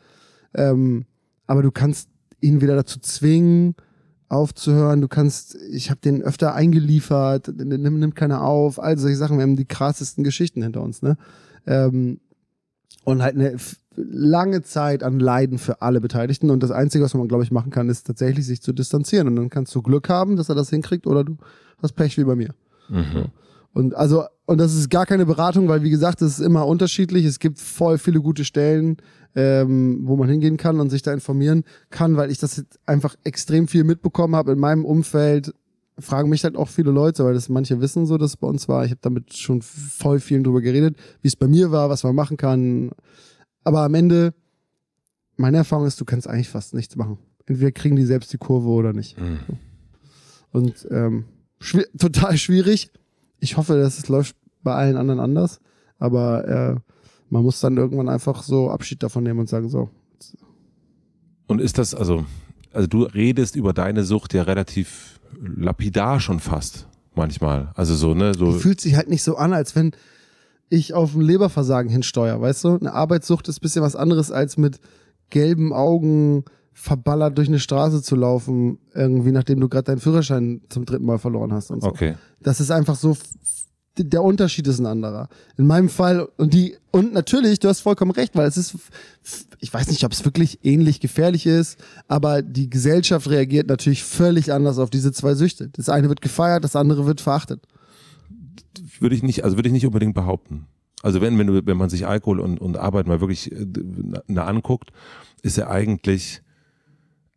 Speaker 1: Ähm, aber du kannst ihn wieder dazu zwingen, aufzuhören. Du kannst, ich habe den öfter eingeliefert, nimmt, nimmt keiner auf, all solche Sachen. Wir haben die krassesten Geschichten hinter uns, ne? Ähm, und halt eine lange Zeit an Leiden für alle Beteiligten. Und das Einzige, was man, glaube ich, machen kann, ist tatsächlich sich zu distanzieren. Und dann kannst du Glück haben, dass er das hinkriegt, oder du hast Pech wie bei mir.
Speaker 2: Mhm.
Speaker 1: Und also, und das ist gar keine Beratung, weil wie gesagt, es ist immer unterschiedlich. Es gibt voll viele gute Stellen, ähm, wo man hingehen kann und sich da informieren kann, weil ich das jetzt einfach extrem viel mitbekommen habe in meinem Umfeld. Fragen mich halt auch viele Leute, weil das manche wissen so, dass es bei uns war. Ich habe damit schon voll vielen drüber geredet, wie es bei mir war, was man machen kann. Aber am Ende, meine Erfahrung ist, du kannst eigentlich fast nichts machen. Entweder kriegen die selbst die Kurve oder nicht.
Speaker 2: Mhm.
Speaker 1: Und ähm, schwi total schwierig. Ich hoffe, dass es läuft bei allen anderen anders. Aber äh, man muss dann irgendwann einfach so Abschied davon nehmen und sagen, so.
Speaker 2: Und ist das, also, also du redest über deine Sucht ja relativ lapidar schon fast manchmal. Also so, ne? So
Speaker 1: Die fühlt sich halt nicht so an, als wenn ich auf ein Leberversagen hinsteuere, weißt du? Eine Arbeitssucht ist ein bisschen was anderes, als mit gelben Augen verballert durch eine Straße zu laufen, irgendwie nachdem du gerade deinen Führerschein zum dritten Mal verloren hast und so.
Speaker 2: okay.
Speaker 1: Das ist einfach so, der Unterschied ist ein anderer. In meinem Fall, und die, und natürlich, du hast vollkommen recht, weil es ist, ich weiß nicht, ob es wirklich ähnlich gefährlich ist, aber die Gesellschaft reagiert natürlich völlig anders auf diese zwei Süchte. Das eine wird gefeiert, das andere wird verachtet.
Speaker 2: Würde ich nicht, also würde ich nicht unbedingt behaupten. Also wenn, wenn, du, wenn man sich Alkohol und, und Arbeit mal wirklich äh, na, anguckt, ist er eigentlich,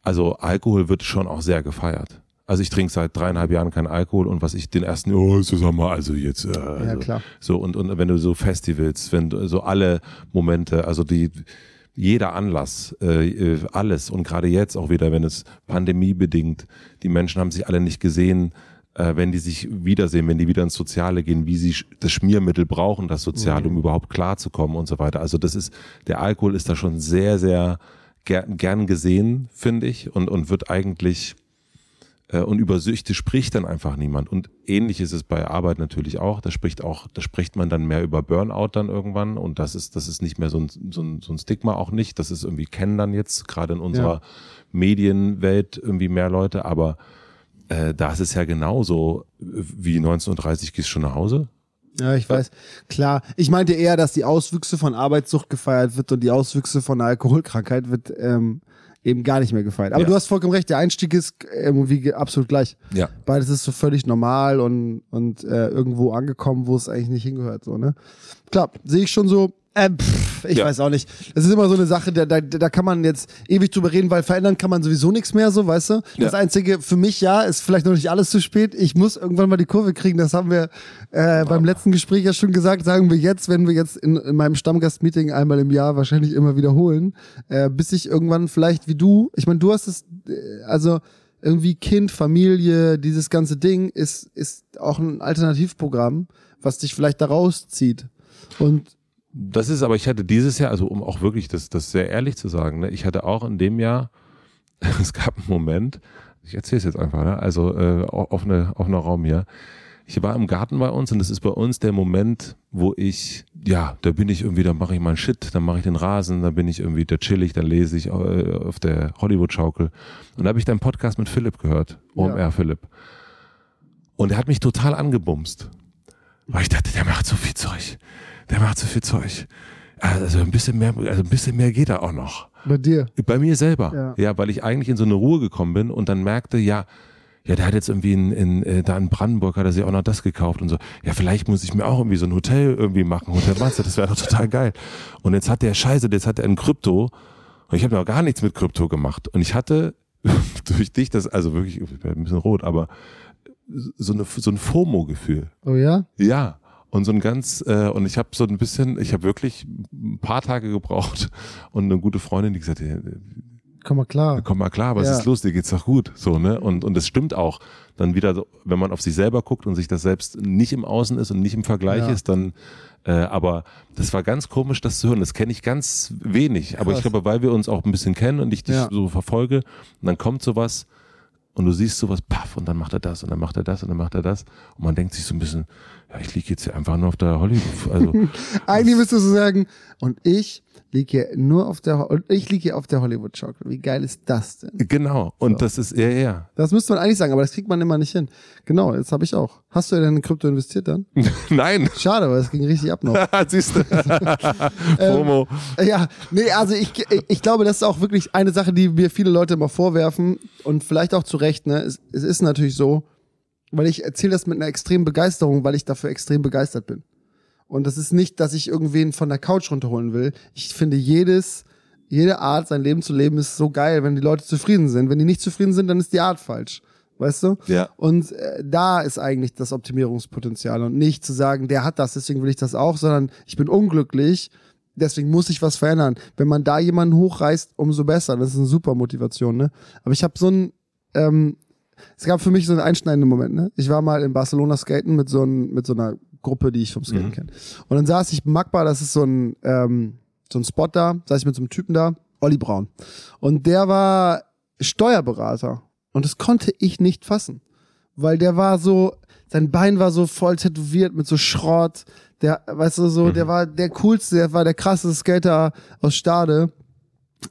Speaker 2: also Alkohol wird schon auch sehr gefeiert. Also ich trinke seit dreieinhalb Jahren keinen Alkohol und was ich den ersten, oh, so sag mal, also jetzt, äh,
Speaker 1: Ja,
Speaker 2: also,
Speaker 1: klar.
Speaker 2: so und, und wenn du so Festivals, wenn du so alle Momente, also die, jeder Anlass, äh, äh, alles und gerade jetzt auch wieder, wenn es pandemiebedingt, die Menschen haben sich alle nicht gesehen, äh, wenn die sich wiedersehen, wenn die wieder ins Soziale gehen, wie sie das Schmiermittel brauchen, das Soziale, um überhaupt klarzukommen und so weiter. Also das ist, der Alkohol ist da schon sehr, sehr gern, gern gesehen, finde ich, und, und wird eigentlich äh, und über Süchte spricht dann einfach niemand. Und ähnlich ist es bei Arbeit natürlich auch. Da spricht auch, da spricht man dann mehr über Burnout dann irgendwann. Und das ist, das ist nicht mehr so ein, so ein, so ein Stigma auch nicht. Das ist irgendwie kennen dann jetzt gerade in unserer Medienwelt irgendwie mehr Leute. Aber äh, da ist es ja genauso wie 1930 gehst du schon nach Hause.
Speaker 1: Ja, ich weiß. Klar. Ich meinte eher, dass die Auswüchse von Arbeitssucht gefeiert wird und die Auswüchse von einer Alkoholkrankheit wird ähm, eben gar nicht mehr gefeiert. Aber
Speaker 2: Ja.
Speaker 1: du hast vollkommen recht, der Einstieg ist irgendwie absolut gleich.
Speaker 2: Ja.
Speaker 1: Beides ist so völlig normal und, und äh, irgendwo angekommen, wo es eigentlich nicht hingehört. So, ne? Klar, sehe ich schon so. Äh, pff, ich
Speaker 2: Ja.
Speaker 1: weiß auch nicht. Das ist immer so eine Sache, da, da, da kann man jetzt ewig drüber reden, weil verändern kann man sowieso nichts mehr, so, weißt du? Das
Speaker 2: Ja.
Speaker 1: Einzige für mich, ja, ist vielleicht noch nicht alles zu spät. Ich muss irgendwann mal die Kurve kriegen. Das haben wir äh, beim letzten Gespräch ja schon gesagt. Sagen wir jetzt, wenn wir jetzt in, in meinem Stammgast-Meeting einmal im Jahr wahrscheinlich immer wiederholen, äh, bis ich irgendwann vielleicht wie du, ich meine, du hast es, äh, also irgendwie Kind, Familie, dieses ganze Ding ist, ist auch ein Alternativprogramm, was dich vielleicht da rauszieht. Und
Speaker 2: Das ist aber, ich hatte dieses Jahr, also um auch wirklich das, das sehr ehrlich zu sagen, ne, ich hatte auch in dem Jahr, es gab einen Moment, ich erzähle es jetzt einfach, ne, also äh, offene, offener Raum hier. Ich war im Garten bei uns und das ist bei uns der Moment, wo ich, ja, da bin ich irgendwie, da mache ich meinen Shit, dann mache ich den Rasen, dann bin ich irgendwie da chillig, dann lese ich äh, auf der Hollywood-Schaukel. Und da habe ich deinen Podcast mit Philipp gehört, OMR
Speaker 1: Ja.
Speaker 2: Philipp. Und er hat mich total angebumst. Weil ich dachte, der macht so viel Zeug. Der macht so viel Zeug. Also ein bisschen mehr, also ein bisschen mehr geht da auch noch.
Speaker 1: bei dir.
Speaker 2: Bei mir selber.
Speaker 1: Ja.
Speaker 2: Ja. weil ich eigentlich in so eine Ruhe gekommen bin und dann merkte, ja, ja, der hat jetzt irgendwie in, in äh, da in Brandenburg hat er sich auch noch das gekauft und so. Ja, vielleicht muss ich mir auch irgendwie so ein Hotel irgendwie machen, Hotel Master, das wäre doch total geil. Und jetzt hat der Scheiße, jetzt hat er ein Krypto und ich habe noch gar nichts mit Krypto gemacht und ich hatte durch dich das, also wirklich, ich werd ein bisschen rot, aber so, eine, so ein FOMO-Gefühl.
Speaker 1: Oh ja?
Speaker 2: Ja. Und so ein ganz, äh, und ich habe so ein bisschen, ich habe wirklich ein paar Tage gebraucht und eine gute Freundin, die gesagt hat,
Speaker 1: Komm mal klar.
Speaker 2: komm mal klar, was
Speaker 1: Ja.
Speaker 2: ist los, dir geht's doch gut. So, ne? Und, und es stimmt auch. Dann wieder, so, wenn man auf sich selber guckt und sich das selbst nicht im Außen ist und nicht im Vergleich
Speaker 1: Ja.
Speaker 2: ist, dann, äh, aber das war ganz komisch, das zu hören. Das kenne ich ganz wenig. Aber ich
Speaker 1: Krass.
Speaker 2: glaube, weil wir uns auch ein bisschen kennen und ich dich
Speaker 1: Ja.
Speaker 2: so verfolge, und dann kommt sowas, und du siehst sowas, paff, und dann macht er das und dann macht er das und dann macht er das. Und man denkt sich so ein bisschen, ja, ich liege jetzt hier einfach nur auf der Hollywood. Also,
Speaker 1: Eigentlich müsstest du sagen, und ich liege hier nur auf der, und ich liege hier auf der Hollywood Chocolate. Wie geil ist das denn?
Speaker 2: genau. Und
Speaker 1: So.
Speaker 2: das ist, ja, ja.
Speaker 1: Das müsste man eigentlich sagen, aber das kriegt man immer nicht hin. Genau, jetzt habe ich auch. Hast du denn in Krypto investiert dann?
Speaker 2: Nein.
Speaker 1: Schade, weil es ging richtig ab noch.
Speaker 2: Siehst du. FOMO.
Speaker 1: Ja, nee, also ich, ich glaube, das ist auch wirklich eine Sache, die mir viele Leute immer vorwerfen und vielleicht auch zu Recht, ne? Es, es ist natürlich so, weil ich erzähle das mit einer extremen Begeisterung, weil ich dafür extrem begeistert bin. Und das ist nicht, dass ich irgendwen von der Couch runterholen will. Ich finde jedes, jede Art, sein Leben zu leben, ist so geil, wenn die Leute zufrieden sind. Wenn die nicht zufrieden sind, dann ist die Art falsch. Weißt du?
Speaker 2: Ja.
Speaker 1: Und äh, da ist eigentlich das Optimierungspotenzial und nicht zu sagen, der hat das, deswegen will ich das auch, sondern ich bin unglücklich, deswegen muss ich was verändern. Wenn man da jemanden hochreißt, umso besser. Das ist eine super Motivation, ne? Aber ich habe so ein, ähm, es gab für mich so einen einschneidenden Moment, ne? Ich war mal in Barcelona skaten mit so, ein, mit so einer Gruppe, die ich vom Skaten
Speaker 2: Mhm.
Speaker 1: kenne. Und dann saß ich Magba, das ist so ein, ähm, so ein Spot da, saß ich mit so einem Typen da, Olli Braun. Und der war Steuerberater. Und das konnte ich nicht fassen. Weil der war so, sein Bein war so voll tätowiert mit so Schrott. Der, weißt du, so, der war der coolste, der war der krasseste Skater aus Stade.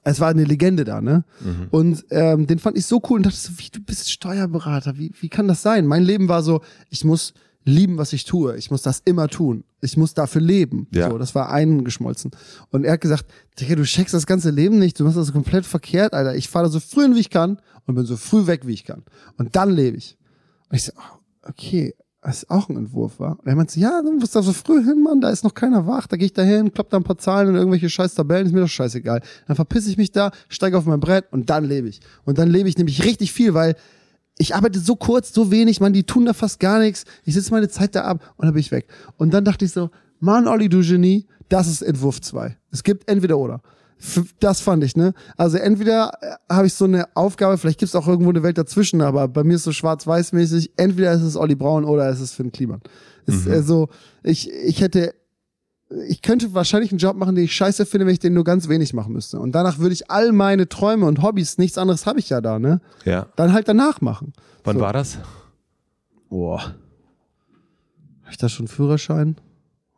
Speaker 1: Es war eine Legende da, ne? Und ähm, den fand ich so cool und dachte so, wie, du bist Steuerberater, wie, wie kann das sein? Mein Leben war so, ich muss lieben, was ich tue. Ich muss das immer tun. Ich muss dafür leben.
Speaker 2: Ja.
Speaker 1: So, das war eingeschmolzen. Und er hat gesagt, Digga, du checkst das ganze Leben nicht, du machst das komplett verkehrt, Alter. Ich fahre so früh hin, wie ich kann und bin so früh weg, wie ich kann. Und dann lebe ich. Und ich so, oh, okay, ist auch ein Entwurf, war. Und er meinte, ja, du musst da so früh hin, Mann, da ist noch keiner wach, da gehe ich da hin, klopp da ein paar Zahlen und irgendwelche scheiß Tabellen, ist mir doch scheißegal. Dann verpisse ich mich da, steige auf mein Brett und dann lebe ich. Und dann lebe ich nämlich richtig viel, weil ich arbeite so kurz, so wenig, man, die tun da fast gar nichts. Ich sitze meine Zeit da ab und dann bin ich weg. Und dann dachte ich so, Mann, Olli, du Genie, das ist Entwurf 2. Es gibt entweder oder. Das fand ich, ne? Also entweder äh, habe ich so eine Aufgabe, vielleicht gibt es auch irgendwo eine Welt dazwischen, aber bei mir ist so schwarz-weiß-mäßig, entweder ist es Olli Braun oder ist es Finn Kliman. Ist
Speaker 2: Mhm.
Speaker 1: äh, so, ich, ich hätte, ich könnte wahrscheinlich einen Job machen, den ich scheiße finde, wenn ich den nur ganz wenig machen müsste. Und danach würde ich all meine Träume und Hobbys, nichts anderes habe ich ja da, ne?
Speaker 2: Ja.
Speaker 1: Dann halt danach machen.
Speaker 2: Wann
Speaker 1: So.
Speaker 2: war das?
Speaker 1: Boah. Habe ich da schon Führerschein?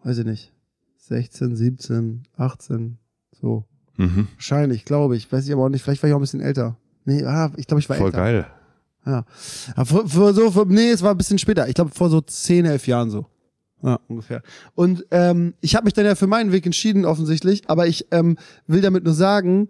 Speaker 1: Weiß ich nicht. 16, 17, 18, so.
Speaker 2: Mhm.
Speaker 1: Wahrscheinlich, glaube ich. Weiß ich aber auch nicht. Vielleicht war ich auch ein bisschen älter. Nee, ah, ich glaube, ich war
Speaker 2: Voll
Speaker 1: älter.
Speaker 2: geil.
Speaker 1: Ja. Aber vor, vor so, vor, nee, es war ein bisschen später. Ich glaube, vor so 10, 11 Jahren so. Ja, ungefähr. Und ähm, ich habe mich dann ja für meinen Weg entschieden, offensichtlich. Aber ich ähm, will damit nur sagen,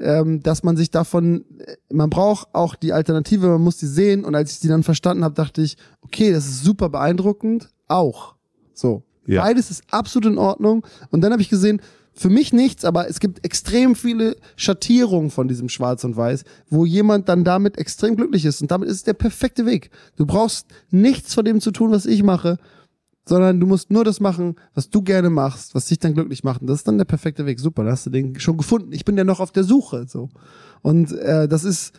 Speaker 1: ähm, dass man sich davon, äh, man braucht auch die Alternative, man muss die sehen. Und als ich die dann verstanden habe, dachte ich, okay, das ist super beeindruckend. Auch. So.
Speaker 2: Ja.
Speaker 1: Beides ist absolut in Ordnung. Und dann habe ich gesehen, für mich nichts, aber es gibt extrem viele Schattierungen von diesem Schwarz und Weiß, wo jemand dann damit extrem glücklich ist. Und damit ist es der perfekte Weg. Du brauchst nichts von dem zu tun, was ich mache, sondern du musst nur das machen, was du gerne machst, was dich dann glücklich macht. Und das ist dann der perfekte Weg. Super, da hast du den schon gefunden. Ich bin ja noch auf der Suche. so Und äh, das ist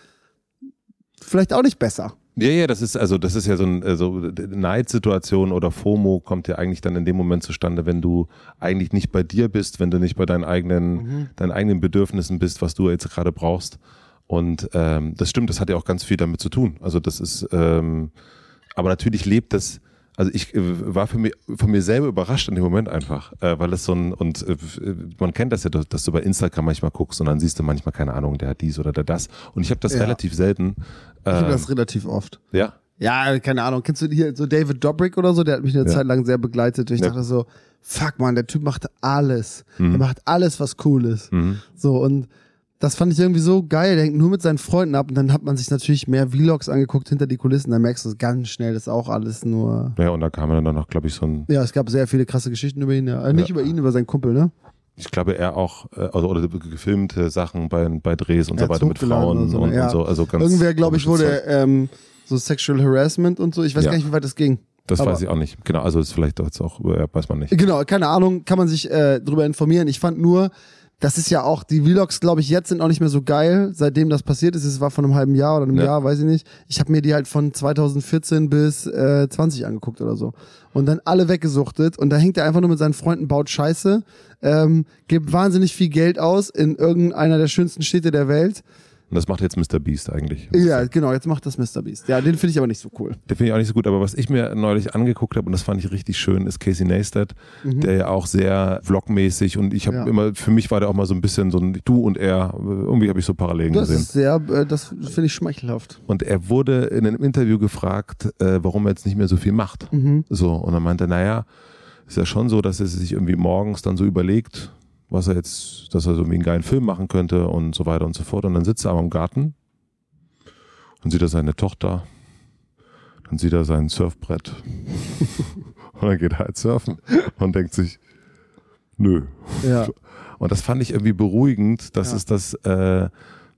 Speaker 1: vielleicht auch nicht besser.
Speaker 2: Ja, ja, das ist also das ist ja so ein äh, so Neidsituation oder FOMO kommt ja eigentlich dann in dem Moment zustande, wenn du eigentlich nicht bei dir bist, wenn du nicht bei deinen eigenen deinen eigenen Bedürfnissen bist, was du jetzt gerade brauchst. Und ähm, das stimmt, das hat ja auch ganz viel damit zu tun. Also das ist, ähm, aber natürlich lebt das. Also ich äh, war für mich von mir selber überrascht in dem Moment einfach, äh, weil es so ein und äh, man kennt das ja, dass dass du bei Instagram manchmal guckst und dann siehst du manchmal keine Ahnung, der hat dies oder der das. Und ich habe das
Speaker 1: Ja.
Speaker 2: relativ selten.
Speaker 1: Ich
Speaker 2: Ähm,
Speaker 1: das relativ oft.
Speaker 2: ja.
Speaker 1: Ja, keine Ahnung. Kennst du hier so David Dobrik oder so? Der hat mich eine
Speaker 2: Ja.
Speaker 1: Zeit lang sehr begleitet. Und ich
Speaker 2: Ja.
Speaker 1: dachte so, fuck man, der Typ macht alles.
Speaker 2: Mhm.
Speaker 1: Er macht alles, was cool ist.
Speaker 2: Mhm.
Speaker 1: So, und das fand ich irgendwie so geil. Der hängt nur mit seinen Freunden ab und dann hat man sich natürlich mehr Vlogs angeguckt hinter die Kulissen. Dann merkst du ganz schnell, das ist auch alles nur.
Speaker 2: Ja, und da kam dann noch, glaube ich, so ein,
Speaker 1: Ja, es gab sehr viele krasse Geschichten über ihn. Ja. Äh, nicht
Speaker 2: Ja.
Speaker 1: über ihn, über seinen Kumpel, ne?
Speaker 2: Ich glaube, er auch, äh, also oder gefilmte Sachen bei, bei Drehs und
Speaker 1: Er
Speaker 2: so weiter mit Frauen und,
Speaker 1: so,
Speaker 2: und,
Speaker 1: ja.
Speaker 2: so. Also ganz
Speaker 1: Irgendwer, glaube ich, wurde ähm, so Sexual Harassment und so. Ich weiß
Speaker 2: Ja.
Speaker 1: gar nicht, wie weit das ging.
Speaker 2: Das
Speaker 1: aber-
Speaker 2: weiß ich auch nicht. Genau, also ist vielleicht auch, weiß man nicht.
Speaker 1: Genau, keine Ahnung, kann man sich äh, drüber informieren. Ich fand nur, das ist ja auch, die Vlogs, glaube ich, jetzt sind auch nicht mehr so geil, seitdem das passiert ist. Es war von einem halben Jahr oder einem
Speaker 2: Ja.
Speaker 1: Jahr, weiß ich nicht. Ich habe mir die halt von 2014 bis äh, 20 angeguckt oder so. Und dann alle weggesuchtet. Und da hängt er einfach nur mit seinen Freunden, baut Scheiße, ähm, gibt wahnsinnig viel Geld aus in irgendeiner der schönsten Städte der Welt.
Speaker 2: Und das macht jetzt Mr. Beast eigentlich.
Speaker 1: Ja, genau, jetzt macht das Mr. Beast. Ja, den finde ich aber nicht so cool.
Speaker 2: Den finde ich auch nicht so gut, aber was ich mir neulich angeguckt habe, und das fand ich richtig schön, ist Casey Neistat,
Speaker 1: Mhm.
Speaker 2: der ja auch sehr vlogmäßig und ich habe
Speaker 1: Ja.
Speaker 2: immer, für mich war der auch mal so ein bisschen so ein Du und er, irgendwie habe ich so Parallelen
Speaker 1: Das
Speaker 2: gesehen.
Speaker 1: ist sehr, äh, das finde ich schmeichelhaft.
Speaker 2: Und er wurde in einem Interview gefragt, äh, warum er jetzt nicht mehr so viel macht.
Speaker 1: Mhm.
Speaker 2: So, und dann meinte er, naja, ist ja schon so, dass er sich irgendwie morgens dann so überlegt, was er jetzt, dass er so einen geilen Film machen könnte und so weiter und so fort. Und dann sitzt er aber im Garten und sieht er seine Tochter, dann sieht er sein Surfbrett. und dann geht er halt surfen und denkt sich, nö.
Speaker 1: Ja.
Speaker 2: Und das fand ich irgendwie beruhigend, dass
Speaker 1: Ja.
Speaker 2: es das, äh,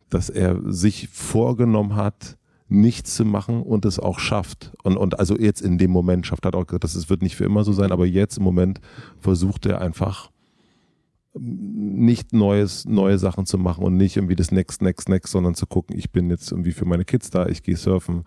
Speaker 2: dass er sich vorgenommen hat, nichts zu machen und es auch schafft. Und, und also jetzt in dem Moment schafft, hat auch gesagt, das wird nicht für immer so sein, aber jetzt im Moment versucht er einfach nicht Neues, neue Sachen zu machen und nicht irgendwie das Next, Next, Next, sondern zu gucken, ich bin jetzt irgendwie für meine Kids da, ich gehe surfen,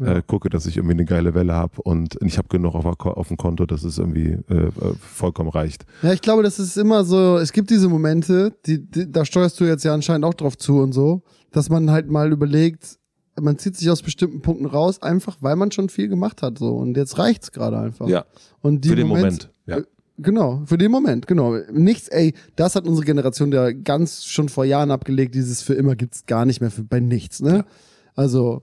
Speaker 1: Ja.
Speaker 2: äh, gucke, dass ich irgendwie eine geile Welle habe und ich habe genug auf, auf dem Konto, dass es irgendwie äh, äh, vollkommen reicht.
Speaker 1: Ja, ich glaube, das ist immer so, es gibt diese Momente, die, die, da steuerst du jetzt ja anscheinend auch drauf zu und so, dass man halt mal überlegt, man zieht sich aus bestimmten Punkten raus, einfach weil man schon viel gemacht hat so und jetzt reicht's gerade einfach.
Speaker 2: Ja,
Speaker 1: und die
Speaker 2: für den Moment. Ja.
Speaker 1: Genau, für den Moment, genau. Nichts, ey, das hat unsere Generation ja ganz schon vor Jahren abgelegt, dieses für immer gibt's gar nicht mehr für, bei nichts, ne?
Speaker 2: Ja.
Speaker 1: Also,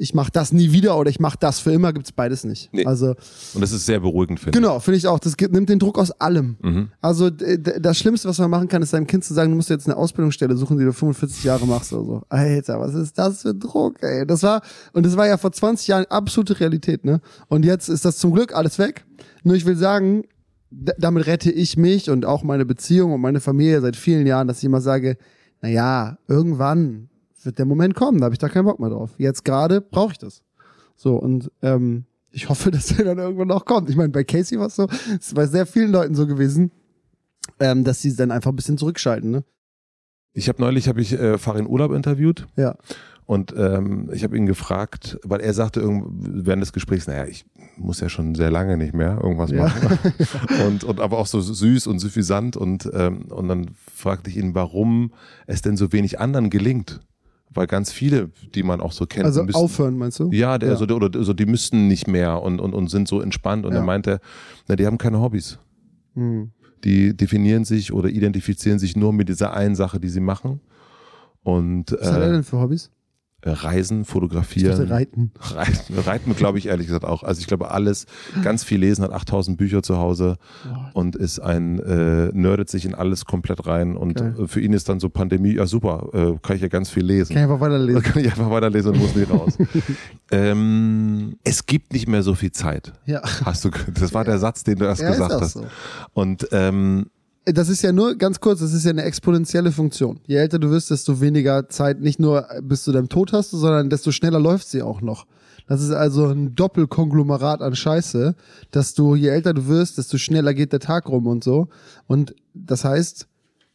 Speaker 1: ich mach das nie wieder oder ich mach das für immer, gibt's beides nicht.
Speaker 2: Nee.
Speaker 1: Also,
Speaker 2: Und das ist sehr beruhigend, finde
Speaker 1: genau, finde ich auch, das gibt, nimmt den Druck aus allem.
Speaker 2: ich. Mhm.
Speaker 1: Also das Schlimmste, was man machen kann, ist seinem Kind zu sagen, du musst jetzt eine Ausbildungsstelle suchen, die du 45 Jahre machst oder so. Alter, was ist das für Druck, ey? Das war, und das war ja vor 20 Jahren absolute Realität, ne? Und jetzt ist das zum Glück alles weg. Nur ich will sagen, damit rette ich mich und auch meine Beziehung und meine Familie seit vielen Jahren, dass ich immer sage, na ja, irgendwann wird der Moment kommen, da habe ich da keinen Bock mehr drauf. Jetzt gerade brauche ich das. So, und ähm, ich hoffe, dass der dann irgendwann auch kommt. Ich meine, bei Casey war es so, es ist bei sehr vielen Leuten so gewesen, ähm, dass sie dann einfach ein bisschen zurückschalten, ne?
Speaker 2: Ich habe neulich habe ich äh, Farin Urlaub interviewt
Speaker 1: Ja.
Speaker 2: und ähm, ich habe ihn gefragt, weil er sagte irgend- während des Gesprächs, naja, ich muss ja schon sehr lange nicht mehr irgendwas
Speaker 1: Ja.
Speaker 2: machen und, und aber auch so süß und suffisant und ähm, und dann fragte ich ihn, warum es denn so wenig anderen gelingt, weil ganz viele, die man auch so kennt,
Speaker 1: Also
Speaker 2: müssen,
Speaker 1: aufhören, meinst du?
Speaker 2: ja, der,
Speaker 1: Ja.
Speaker 2: So, der- oder so, die müssten nicht mehr und, und, und sind so entspannt. Und
Speaker 1: Ja.
Speaker 2: er meinte, na, die haben keine Hobbys.
Speaker 1: Hm.
Speaker 2: Die definieren sich oder identifizieren sich nur mit dieser einen Sache, die sie machen. Und
Speaker 1: Was hat er
Speaker 2: äh,
Speaker 1: denn für Hobbys?
Speaker 2: Reisen,
Speaker 1: Ich dachte,
Speaker 2: fotografieren.
Speaker 1: reiten.
Speaker 2: Reiten, Reiten glaube ich ehrlich gesagt auch. Also ich glaube alles, ganz viel lesen, hat 8000 Bücher zu Hause
Speaker 1: Boah.
Speaker 2: und ist ein, äh, nerdet sich in alles komplett rein. Und
Speaker 1: Geil.
Speaker 2: äh, für ihn ist dann so Pandemie, ja super, äh, kann ich ja ganz viel lesen.
Speaker 1: Kann ich einfach weiterlesen.
Speaker 2: kann ich einfach weiterlesen und muss nicht raus. ähm, es gibt nicht mehr so viel Zeit.
Speaker 1: Ja.
Speaker 2: Hast du, das war der Satz, den du erst
Speaker 1: Ja, ist
Speaker 2: gesagt hast.
Speaker 1: so.
Speaker 2: Und ähm,
Speaker 1: Das ist ja nur, ganz kurz, das ist ja eine exponentielle Funktion. Je älter du wirst, desto weniger Zeit, nicht nur bis zu deinem Tod hast du, sondern desto schneller läuft sie auch noch. Das ist also ein Doppelkonglomerat an Scheiße, dass du, je älter du wirst, desto schneller geht der Tag rum und so. Und das heißt,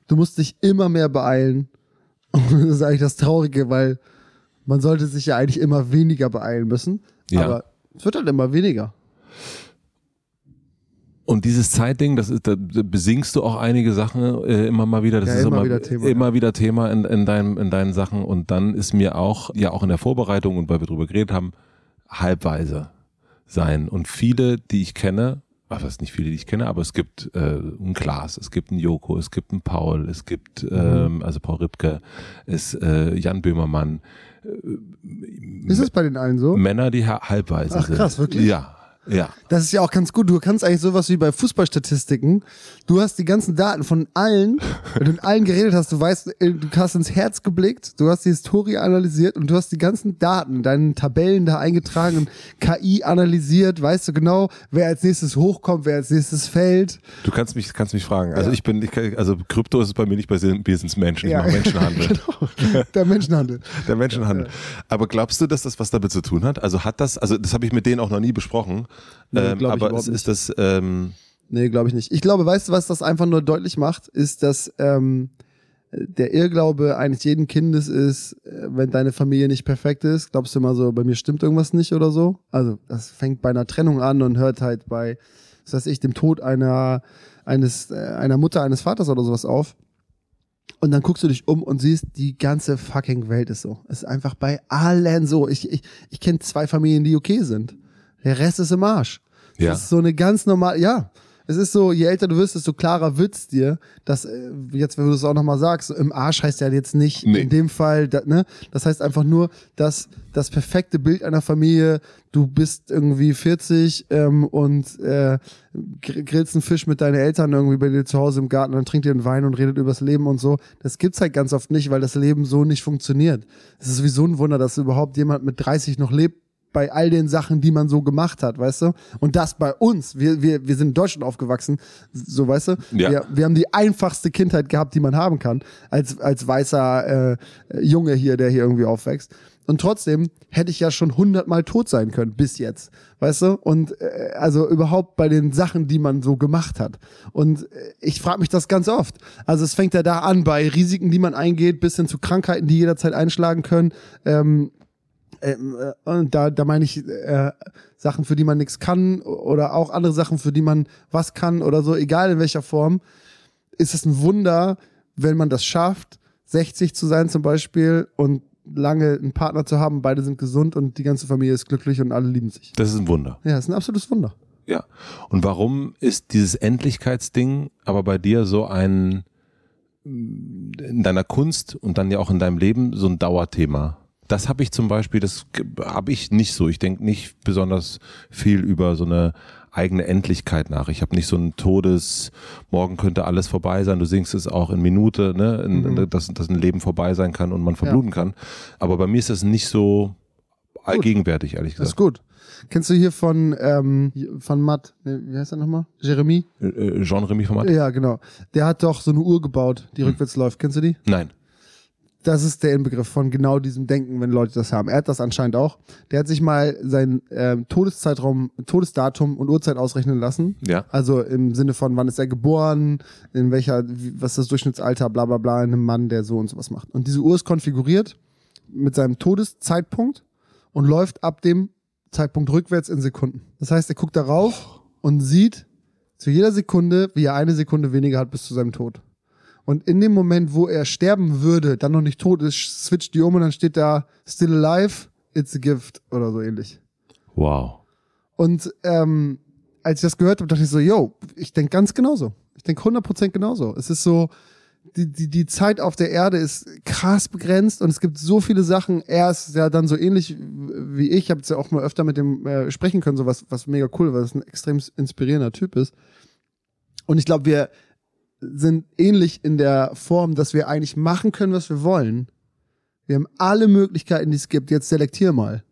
Speaker 1: du musst dich immer mehr beeilen. Und das ist eigentlich das Traurige, weil man sollte sich ja eigentlich immer weniger beeilen müssen.
Speaker 2: Ja.
Speaker 1: Aber es wird halt immer weniger.
Speaker 2: Und dieses Zeitding, das ist, da besingst du auch einige Sachen äh, immer mal wieder. Das
Speaker 1: Ja,
Speaker 2: ist
Speaker 1: immer
Speaker 2: immer,
Speaker 1: wieder Thema,
Speaker 2: immer wieder Thema in, in, deinem, in deinen Sachen. Und dann ist mir auch, ja auch in der Vorbereitung und weil wir drüber geredet haben, halbweise sein. Und viele, die ich kenne, ach, was nicht viele, die ich kenne, aber es gibt äh, einen Klaas, es gibt einen Joko, es gibt einen Paul, es gibt, ähm, also Paul Ripke, es äh, Jan Böhmermann.
Speaker 1: Ist es bei den allen so?
Speaker 2: Männer, die ha- halbweise
Speaker 1: Ach,
Speaker 2: sind.
Speaker 1: krass, wirklich?
Speaker 2: Ja, ja.
Speaker 1: Das ist ja auch ganz gut. Du kannst eigentlich sowas wie bei Fußballstatistiken. Du hast die ganzen Daten von allen, wenn du mit allen geredet hast, du weißt, äh, du hast ins Herz geblickt, du hast die Historie analysiert und du hast die ganzen Daten, deine Tabellen da eingetragen und KI analysiert, weißt du genau, wer als nächstes hochkommt, wer als nächstes fällt.
Speaker 2: Du kannst mich, kannst mich fragen. Also
Speaker 1: Ja.
Speaker 2: ich bin, ich, kann- also Krypto ist es bei mir nicht bei wir sind Menschen, ich
Speaker 1: Ja.
Speaker 2: mache Menschenhandel.
Speaker 1: genau. Der Menschenhandel.
Speaker 2: Der Menschenhandel. Aber glaubst du, dass das was damit zu tun hat? Also hat das, also das habe ich mit denen auch noch nie besprochen.
Speaker 1: Nee,
Speaker 2: ähm,
Speaker 1: ich
Speaker 2: aber es ist das, ähm,
Speaker 1: Nee, glaube ich nicht. Ich glaube, weißt du, was das einfach nur deutlich macht, ist, dass ähm, der Irrglaube eines jeden Kindes ist, äh, wenn deine Familie nicht perfekt ist, glaubst du immer so, bei mir stimmt irgendwas nicht oder so. Also das fängt bei einer Trennung an und hört halt bei, was weiß ich, dem Tod einer eines äh, einer Mutter, eines Vaters oder sowas auf. Und dann guckst du dich um und siehst, die ganze fucking Welt ist so. Es ist einfach bei allen so. Ich, ich, ich kenne zwei Familien, die okay sind. Der Rest ist im Arsch.
Speaker 2: Ja.
Speaker 1: Das ist so eine ganz normale, ja. Es ist so, je älter du wirst, desto klarer wird's dir, dass, äh, jetzt, wenn du es auch nochmal sagst, im Arsch heißt ja jetzt nicht
Speaker 2: Nee.
Speaker 1: in dem Fall, da, ne? Das heißt einfach nur, dass das perfekte Bild einer Familie, du bist irgendwie 40 ähm, und äh, gr- grillst einen Fisch mit deinen Eltern irgendwie bei dir zu Hause im Garten, dann trinkt ihr einen Wein und redet übers Leben und so. Das gibt's halt ganz oft nicht, weil das Leben so nicht funktioniert. Es ist sowieso ein Wunder, dass überhaupt jemand mit 30 noch lebt, bei all den Sachen, die man so gemacht hat, weißt du? Und das bei uns. Wir, wir, wir sind in Deutschland aufgewachsen, so weißt du?
Speaker 2: Ja.
Speaker 1: Wir, wir haben die einfachste Kindheit gehabt, die man haben kann, als, als weißer äh, Junge hier, der hier irgendwie aufwächst. Und trotzdem hätte ich ja schon hundertmal tot sein können, bis jetzt. Weißt du? Und äh, also überhaupt bei den Sachen, die man so gemacht hat. Und äh, ich frage mich das ganz oft. Also es fängt ja da an bei Risiken, die man eingeht, bis hin zu Krankheiten, die jederzeit einschlagen können. Ähm, ähm, äh, und da, da meine ich äh, Sachen, für die man nichts kann oder auch andere Sachen, für die man was kann oder so, egal in welcher Form, ist es ein Wunder, wenn man das schafft, 60 zu sein zum Beispiel und lange einen Partner zu haben, beide sind gesund und die ganze Familie ist glücklich und alle lieben sich.
Speaker 2: Das ist ein Wunder.
Speaker 1: Ja, ist ein absolutes Wunder.
Speaker 2: Ja. Und warum ist dieses Endlichkeitsding aber bei dir so ein in deiner Kunst und dann ja auch in deinem Leben so ein Dauerthema? Das habe ich zum Beispiel, das habe ich nicht so. Ich denke nicht besonders viel über so eine eigene Endlichkeit nach. Ich habe nicht so ein Todes, morgen könnte alles vorbei sein. Du singst es auch in Minute, ne, in, dass, dass ein Leben vorbei sein kann und man verbluten kann. Aber bei mir ist das nicht so allgegenwärtig, ehrlich
Speaker 1: Das ist
Speaker 2: gesagt.
Speaker 1: gut. Kennst du hier von, ähm, von Matt, ne, wie heißt er nochmal? Jeremy?
Speaker 2: Äh, äh, Jean-Remy Format?
Speaker 1: Ja, genau. Der hat doch so eine Uhr gebaut, die rückwärts läuft. Kennst du die?
Speaker 2: Nein.
Speaker 1: Das ist der Inbegriff von genau diesem Denken, wenn Leute das haben. Er hat das anscheinend auch. Der hat sich mal sein ähm, Todeszeitraum, Todesdatum und Uhrzeit ausrechnen lassen.
Speaker 2: Ja.
Speaker 1: Also im Sinne von, wann ist er geboren, in welcher, wie, was ist das Durchschnittsalter, bla bla bla, in einem Mann, der so und sowas macht. Und diese Uhr ist konfiguriert mit seinem Todeszeitpunkt und läuft ab dem Zeitpunkt rückwärts in Sekunden. Das heißt, er guckt darauf und sieht zu jeder Sekunde, wie er eine Sekunde weniger hat bis zu seinem Tod. Und in dem Moment, wo er sterben würde, dann noch nicht tot ist, switcht die um und dann steht da Still alive, it's a gift oder so ähnlich.
Speaker 2: Wow.
Speaker 1: Und ähm, als ich das gehört habe, dachte ich so, yo, ich denke ganz genauso. Ich denke 100% genauso. Es ist so, die, die, die Zeit auf der Erde ist krass begrenzt und es gibt so viele Sachen. Er ist ja dann so ähnlich wie ich. Ich habe jetzt ja auch mal öfter mit dem äh, sprechen können, so was, was mega cool, weil das ein extrem inspirierender Typ ist. Und ich glaube, wir sind ähnlich in der Form, dass wir eigentlich machen können, was wir wollen. Wir haben alle Möglichkeiten, die es gibt. Jetzt selektier mal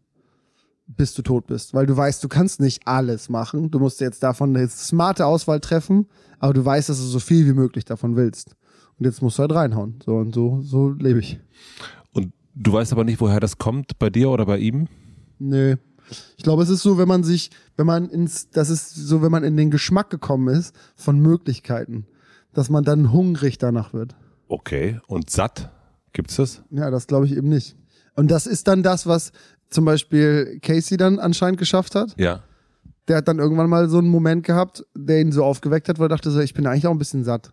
Speaker 1: bis du tot bist, weil du weißt, du kannst nicht alles machen. Du musst jetzt davon eine smarte Auswahl treffen, aber du weißt, dass du so viel wie möglich davon willst. Und jetzt musst du halt reinhauen. So und so, so lebe ich.
Speaker 2: Und du weißt aber nicht, woher das kommt, bei dir oder bei ihm?
Speaker 1: Nö. Ich glaube, es ist so, wenn man sich, wenn man ins, das ist so, wenn man in den Geschmack gekommen ist von Möglichkeiten, dass man dann hungrig danach wird.
Speaker 2: Okay. Und satt? Gibt's das?
Speaker 1: Ja, das glaube ich eben nicht. Und das ist dann das, was zum Beispiel Casey dann anscheinend geschafft hat.
Speaker 2: Ja.
Speaker 1: Der hat dann irgendwann mal so einen Moment gehabt, der ihn so aufgeweckt hat, weil er dachte so, ich bin eigentlich auch ein bisschen satt.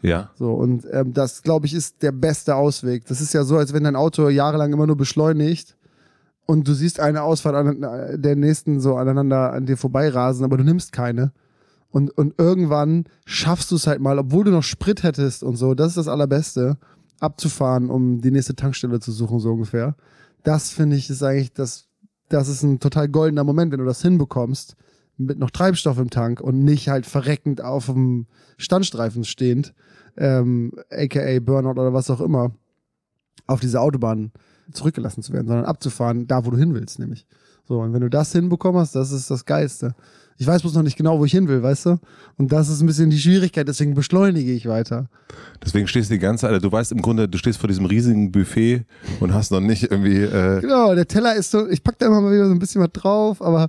Speaker 2: Ja.
Speaker 1: So, und ähm, das, glaube ich, ist der beste Ausweg. Das ist ja so, als wenn dein Auto jahrelang immer nur beschleunigt und du siehst eine Ausfahrt an äh, der nächsten so aneinander an dir vorbeirasen, aber du nimmst keine. Und, und irgendwann schaffst du es halt mal, obwohl du noch Sprit hättest und so, das ist das Allerbeste, abzufahren, um die nächste Tankstelle zu suchen, so ungefähr. Das finde ich ist eigentlich, das, das ist ein total goldener Moment, wenn du das hinbekommst, mit noch Treibstoff im Tank und nicht halt verreckend auf dem Standstreifen stehend, ähm, aka Burnout oder was auch immer, auf diese Autobahn zurückgelassen zu werden, sondern abzufahren, da wo du hin willst, nämlich. So, und wenn du das hinbekommen hast, das ist das Geilste. Ich weiß bloß noch nicht genau, wo ich hin will, weißt du? Und das ist ein bisschen die Schwierigkeit, deswegen beschleunige ich weiter.
Speaker 2: Deswegen stehst du die ganze Zeit, also du weißt im Grunde, du stehst vor diesem riesigen Buffet und hast noch nicht irgendwie, äh,
Speaker 1: Genau, der Teller ist so, ich pack da immer mal wieder so ein bisschen was drauf, aber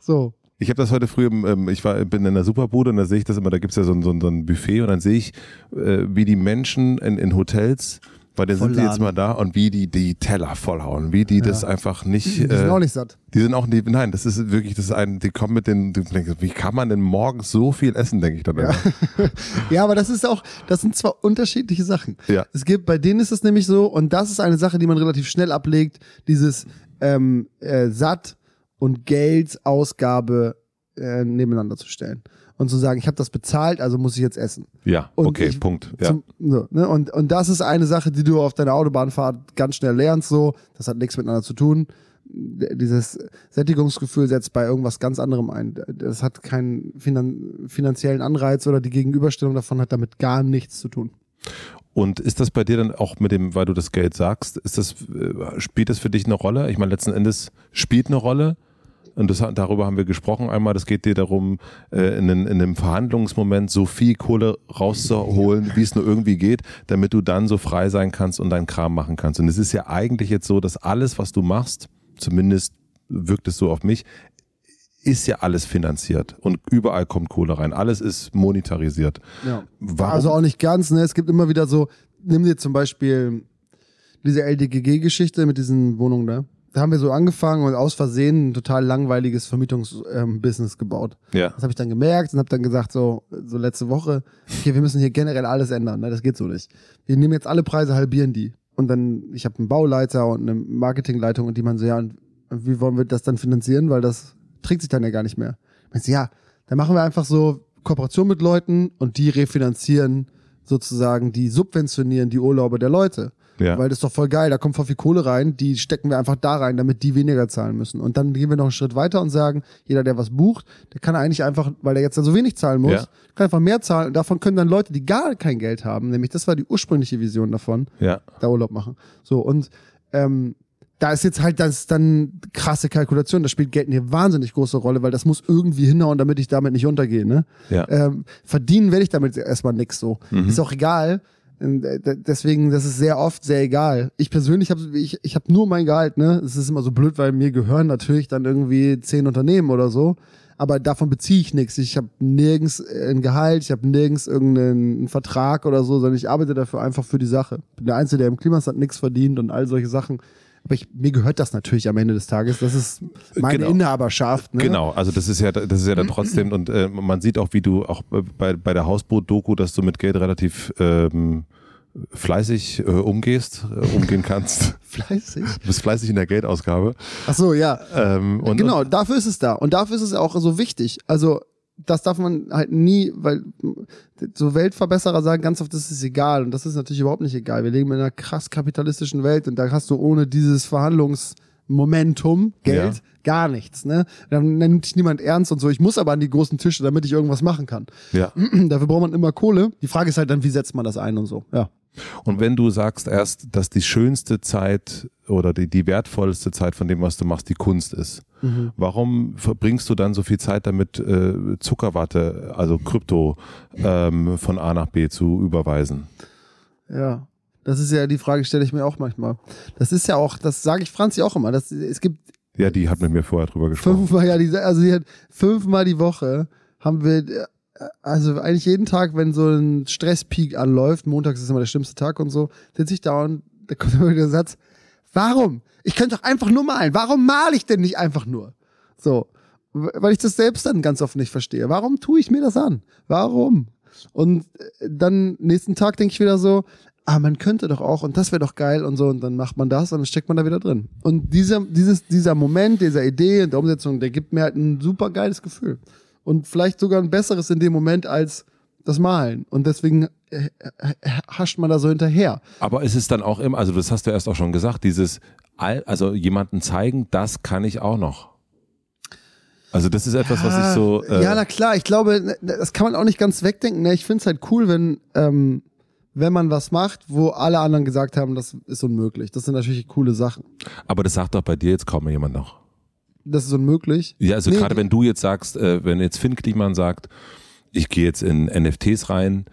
Speaker 1: so.
Speaker 2: ich habe das heute früh, ähm, ich war, bin in der Superbude und da sehe ich das immer, da gibt's ja so ein, so ein, so ein Buffet und dann sehe ich, äh, wie die Menschen in, in Hotels Weil dann sind die jetzt mal da und wie die die Teller vollhauen, wie die ja. das einfach nicht.
Speaker 1: Die sind äh, auch nicht satt.
Speaker 2: Die sind auch nicht, nein, das ist wirklich, das ist ein, die kommen mit den, wie kann man denn morgens so viel essen, denke ich dann
Speaker 1: ja. ja, aber das ist auch, das sind zwar unterschiedliche Sachen.
Speaker 2: Ja.
Speaker 1: Es gibt, bei denen ist es nämlich so, und das ist eine Sache, die man relativ schnell ablegt, dieses ähm, äh, satt und Geldsausgabe äh, nebeneinander zu stellen und zu sagen, ich habe das bezahlt, also muss ich jetzt essen.
Speaker 2: Ja,
Speaker 1: und
Speaker 2: okay,
Speaker 1: ich,
Speaker 2: Punkt. Ja.
Speaker 1: Zum, so, ne? und, und das ist eine Sache, die du auf deiner Autobahnfahrt ganz schnell lernst. So, das hat nichts miteinander zu tun. Dieses Sättigungsgefühl setzt bei irgendwas ganz anderem ein. Das hat keinen finan finanziellen Anreiz oder die Gegenüberstellung davon hat damit gar nichts zu tun.
Speaker 2: Und ist das bei dir dann auch mit dem, weil du das Geld sagst, ist das, äh, spielt das für dich eine Rolle? Ich meine, letzten Endes spielt eine Rolle, und das, darüber haben wir gesprochen einmal, das geht dir darum, äh, in, in einem Verhandlungsmoment so viel Kohle rauszuholen, wie es nur irgendwie geht, damit du dann so frei sein kannst und deinen Kram machen kannst. Und es ist ja eigentlich jetzt so, dass alles, was du machst, zumindest wirkt es so auf mich, ist ja alles finanziert und überall kommt Kohle rein. Alles ist monetarisiert.
Speaker 1: Ja. Warum? Also auch nicht ganz, ne? Es gibt immer wieder so, nimm dir zum Beispiel diese LDGG-Geschichte mit diesen Wohnungen da da haben wir so angefangen und aus Versehen ein total langweiliges Vermietungsbusiness ähm, gebaut.
Speaker 2: Ja.
Speaker 1: Das habe ich dann gemerkt und habe dann gesagt, so, so letzte Woche, okay, wir müssen hier generell alles ändern. Ne? Das geht so nicht. Wir nehmen jetzt alle Preise, halbieren die. Und dann, ich habe einen Bauleiter und eine Marketingleitung und die meinen so, ja, und wie wollen wir das dann finanzieren? Weil das trägt sich dann ja gar nicht mehr. Ich so, ja, dann machen wir einfach so Kooperation mit Leuten und die refinanzieren sozusagen, die subventionieren die Urlaube der Leute.
Speaker 2: Ja.
Speaker 1: Weil das ist doch voll geil, da kommt voll viel Kohle rein, die stecken wir einfach da rein, damit die weniger zahlen müssen. Und dann gehen wir noch einen Schritt weiter und sagen, jeder, der was bucht, der kann eigentlich einfach, weil der jetzt dann so wenig zahlen muss, ja. kann einfach mehr zahlen. Und davon können dann Leute, die gar kein Geld haben, nämlich das war die ursprüngliche Vision davon,
Speaker 2: ja.
Speaker 1: da Urlaub machen. So, und ähm, da ist jetzt halt das dann krasse Kalkulation, da spielt Geld eine wahnsinnig große Rolle, weil das muss irgendwie hinhauen, damit ich damit nicht untergehe. Ne?
Speaker 2: Ja.
Speaker 1: Ähm, verdienen werde ich damit erstmal nix so. Mhm. Ist auch egal, deswegen, das ist sehr oft sehr egal. Ich persönlich habe ich, ich hab nur mein Gehalt, ne? Es ist immer so blöd, weil mir gehören natürlich dann irgendwie zehn Unternehmen oder so. Aber davon beziehe ich nichts. Ich habe nirgends ein Gehalt, ich habe nirgends irgendeinen Vertrag oder so, sondern ich arbeite dafür einfach für die Sache. Bin der Einzige, der im Klimasat nichts verdient und all solche Sachen. Aber ich, mir gehört das natürlich am Ende des Tages. Das ist meine genau. Inhaberschaft. Ne?
Speaker 2: Genau, also das ist ja, das ist ja dann trotzdem und äh, man sieht auch, wie du auch bei, bei der Hausboot-Doku, dass du mit Geld relativ ähm, fleißig äh, umgehst, äh, umgehen kannst.
Speaker 1: fleißig?
Speaker 2: Du bist fleißig in der Geldausgabe.
Speaker 1: Ach so, ja.
Speaker 2: Ähm, und,
Speaker 1: genau, dafür ist es da. Und dafür ist es auch so wichtig. Also das darf man halt nie, weil so Weltverbesserer sagen ganz oft, das ist egal. Und das ist natürlich überhaupt nicht egal. Wir leben in einer krass kapitalistischen Welt und da hast du ohne dieses Verhandlungsmomentum, Geld, ja. gar nichts. Ne? Dann nimmt dich niemand ernst und so. Ich muss aber an die großen Tische, damit ich irgendwas machen kann.
Speaker 2: Ja.
Speaker 1: Dafür braucht man immer Kohle. Die Frage ist halt dann, wie setzt man das ein und so. Ja.
Speaker 2: Und wenn du sagst erst, dass die schönste Zeit oder die, die wertvollste Zeit von dem, was du machst, die Kunst ist, mhm. warum verbringst du dann so viel Zeit damit, äh, Zuckerwatte, also Krypto, ähm, von A nach B zu überweisen?
Speaker 1: Ja, das ist ja die Frage, stelle ich mir auch manchmal. Das ist ja auch, das sage ich Franzi auch immer. Das, es gibt
Speaker 2: ja, die hat mit mir vorher drüber gesprochen.
Speaker 1: Fünfmal, ja, die, also sie hat fünfmal die Woche haben wir also eigentlich jeden Tag, wenn so ein Stresspeak anläuft, montags ist immer der schlimmste Tag und so, sitze ich da und da kommt immer wieder der Satz, warum? Ich könnte doch einfach nur malen. Warum male ich denn nicht einfach nur? So. Weil ich das selbst dann ganz oft nicht verstehe. Warum tue ich mir das an? Warum? Und äh, dann nächsten Tag denke ich wieder so, ah, man könnte doch auch und das wäre doch geil und so und dann macht man das und dann steckt man da wieder drin. Und dieser, dieses, dieser Moment, dieser Idee und der Umsetzung, der gibt mir halt ein super geiles Gefühl und vielleicht sogar ein besseres in dem Moment als das Malen. Und deswegen äh, äh, hascht man da so hinterher.
Speaker 2: Aber ist es dann auch immer, also das hast du erst auch schon gesagt, dieses, also jemanden zeigen, das kann ich auch noch. Also das ist etwas, ja, was ich so.
Speaker 1: Äh ja, na klar, ich glaube, ne, das kann man auch nicht ganz wegdenken. Ne? Ich finde es halt cool, wenn, ähm, wenn man was macht, wo alle anderen gesagt haben, das ist unmöglich. Das sind natürlich coole Sachen.
Speaker 2: Aber das sagt doch bei dir jetzt kaum jemand noch
Speaker 1: das ist unmöglich.
Speaker 2: Ja, also nee, gerade wenn du jetzt sagst, äh, wenn jetzt Finn Kliman sagt, ich gehe jetzt in NFTs rein,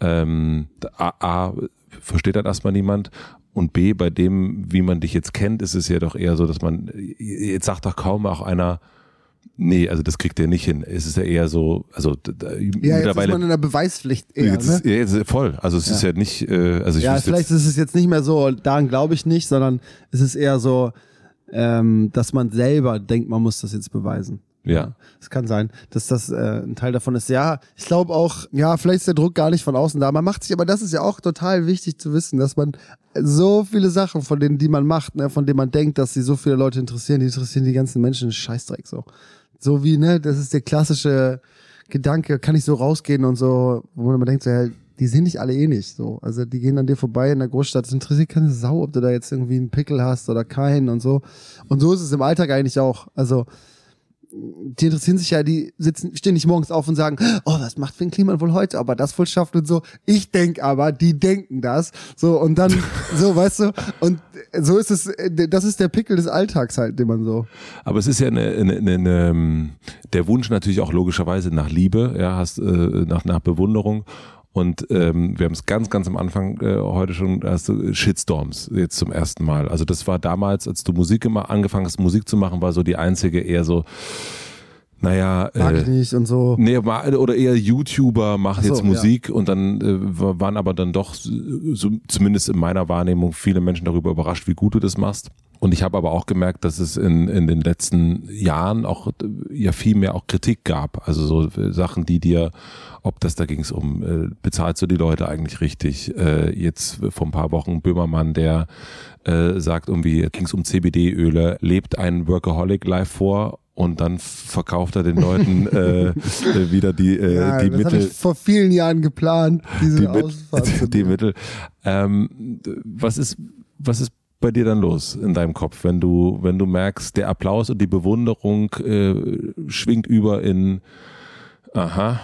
Speaker 2: ähm, A, A, versteht das erstmal niemand und B, bei dem, wie man dich jetzt kennt, ist es ja doch eher so, dass man, jetzt sagt doch kaum auch einer, Nee, also das kriegt er nicht hin. Es ist ja eher so, also
Speaker 1: da, ja, jetzt ist man in der Beweispflicht eher,
Speaker 2: jetzt,
Speaker 1: ne?
Speaker 2: ja, jetzt voll. Also es ja. ist ja nicht, äh, also ich
Speaker 1: Ja, vielleicht ist es jetzt nicht mehr so, daran glaube ich nicht, sondern es ist eher so, ähm, dass man selber denkt, man muss das jetzt beweisen.
Speaker 2: Ja.
Speaker 1: Es kann sein, dass das äh, ein Teil davon ist. Ja, ich glaube auch, ja, vielleicht ist der Druck gar nicht von außen da. Man macht sich, aber das ist ja auch total wichtig zu wissen, dass man so viele Sachen, von denen, die man macht, ne, von denen man denkt, dass sie so viele Leute interessieren, die interessieren die ganzen Menschen Scheißdreck so. So wie, ne, das ist der klassische Gedanke, kann ich so rausgehen und so, wo man denkt, so, ja, die sehen dich alle eh nicht so. Also die gehen an dir vorbei in der Großstadt. Es interessiert keine Sau, ob du da jetzt irgendwie einen Pickel hast oder keinen und so. Und so ist es im Alltag eigentlich auch. Also die interessieren sich ja, die sitzen, stehen nicht morgens auf und sagen, oh, was macht Finn Kliman wohl heute, aber das wohl schafft und so. Ich denk aber, die denken das. So, und dann, so, weißt du, und so ist es, das ist der Pickel des Alltags halt, den man so.
Speaker 2: Aber es ist ja eine, eine, eine, eine der Wunsch natürlich auch logischerweise nach Liebe, ja, hast, äh, nach, nach Bewunderung. Und ähm, wir haben es ganz, ganz am Anfang äh, heute schon, hast du Shitstorms jetzt zum ersten Mal. Also das war damals, als du Musik immer angefangen hast, Musik zu machen, war so die einzige eher so, naja,
Speaker 1: mag äh, ich nicht und so.
Speaker 2: Nee, oder eher YouTuber machen so, jetzt Musik ja. und dann äh, waren aber dann doch, so, zumindest in meiner Wahrnehmung, viele Menschen darüber überrascht, wie gut du das machst. Und ich habe aber auch gemerkt, dass es in, in den letzten Jahren auch ja viel mehr auch Kritik gab. Also so äh, Sachen, die dir, ob das da ging es um, äh, bezahlst du die Leute eigentlich richtig? Äh, jetzt vor ein paar Wochen Böhmermann, der äh, sagt irgendwie, ging es um CBD-Öle, lebt ein Workaholic live vor und dann verkauft er den Leuten äh, äh wieder die, äh, ja, die das Mittel. Ich
Speaker 1: vor vielen Jahren geplant, diese die,
Speaker 2: Mit, die Mittel. Ähm, was ist, was ist bei dir dann los in deinem Kopf, wenn du, wenn du merkst, der Applaus und die Bewunderung äh, schwingt über in Aha.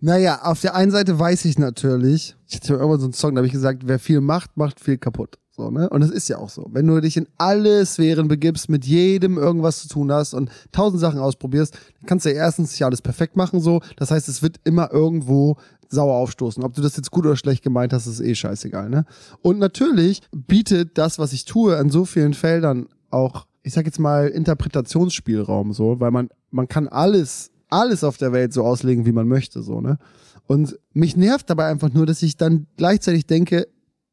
Speaker 1: Naja, auf der einen Seite weiß ich natürlich, ich hatte irgendwann so einen Song, da habe ich gesagt, wer viel macht, macht viel kaputt. So, ne? Und das ist ja auch so. Wenn du dich in alle Sphären begibst, mit jedem irgendwas zu tun hast und tausend Sachen ausprobierst, dann kannst du ja erstens nicht alles perfekt machen, so. Das heißt, es wird immer irgendwo sauer aufstoßen. Ob du das jetzt gut oder schlecht gemeint hast, ist eh scheißegal, ne? Und natürlich bietet das, was ich tue, an so vielen Feldern auch, ich sag jetzt mal, Interpretationsspielraum, so, weil man, man kann alles, alles auf der Welt so auslegen, wie man möchte, so, ne? Und mich nervt dabei einfach nur, dass ich dann gleichzeitig denke,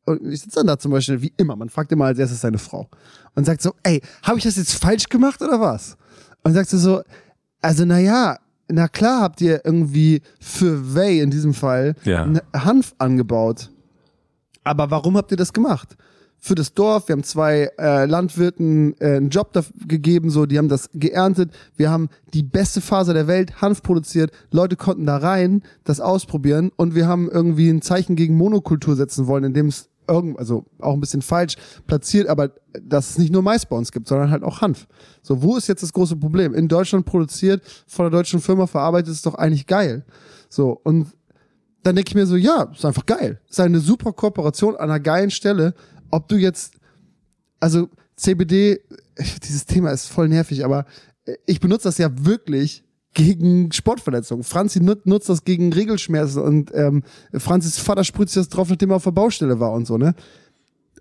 Speaker 1: und ich sitze dann da zum Beispiel, wie immer, man fragt immer als erstes seine Frau und sagt so, ey, habe ich das jetzt falsch gemacht oder was? Und sagst du so, also naja, na klar habt ihr irgendwie für Way in diesem Fall
Speaker 2: ja.
Speaker 1: Hanf angebaut. Aber warum habt ihr das gemacht? Für das Dorf, wir haben zwei äh, Landwirten äh, einen Job gegeben, so, die haben das geerntet. Wir haben die beste Faser der Welt, Hanf produziert. Leute konnten da rein, das ausprobieren und wir haben irgendwie ein Zeichen gegen Monokultur setzen wollen, indem es irgend, also auch ein bisschen falsch platziert, aber dass es nicht nur Mais bei uns gibt, sondern halt auch Hanf. So, wo ist jetzt das große Problem? In Deutschland produziert, von der deutschen Firma verarbeitet, ist doch eigentlich geil. So, und dann denke ich mir so, ja, ist einfach geil. Ist eine super Kooperation an einer geilen Stelle. Ob du jetzt, also CBD, dieses Thema ist voll nervig, aber ich benutze das ja wirklich gegen Sportverletzungen. Franzi nutzt das gegen Regelschmerzen und ähm, Franzis Vater sich das drauf, nachdem er auf der Baustelle war und so, ne?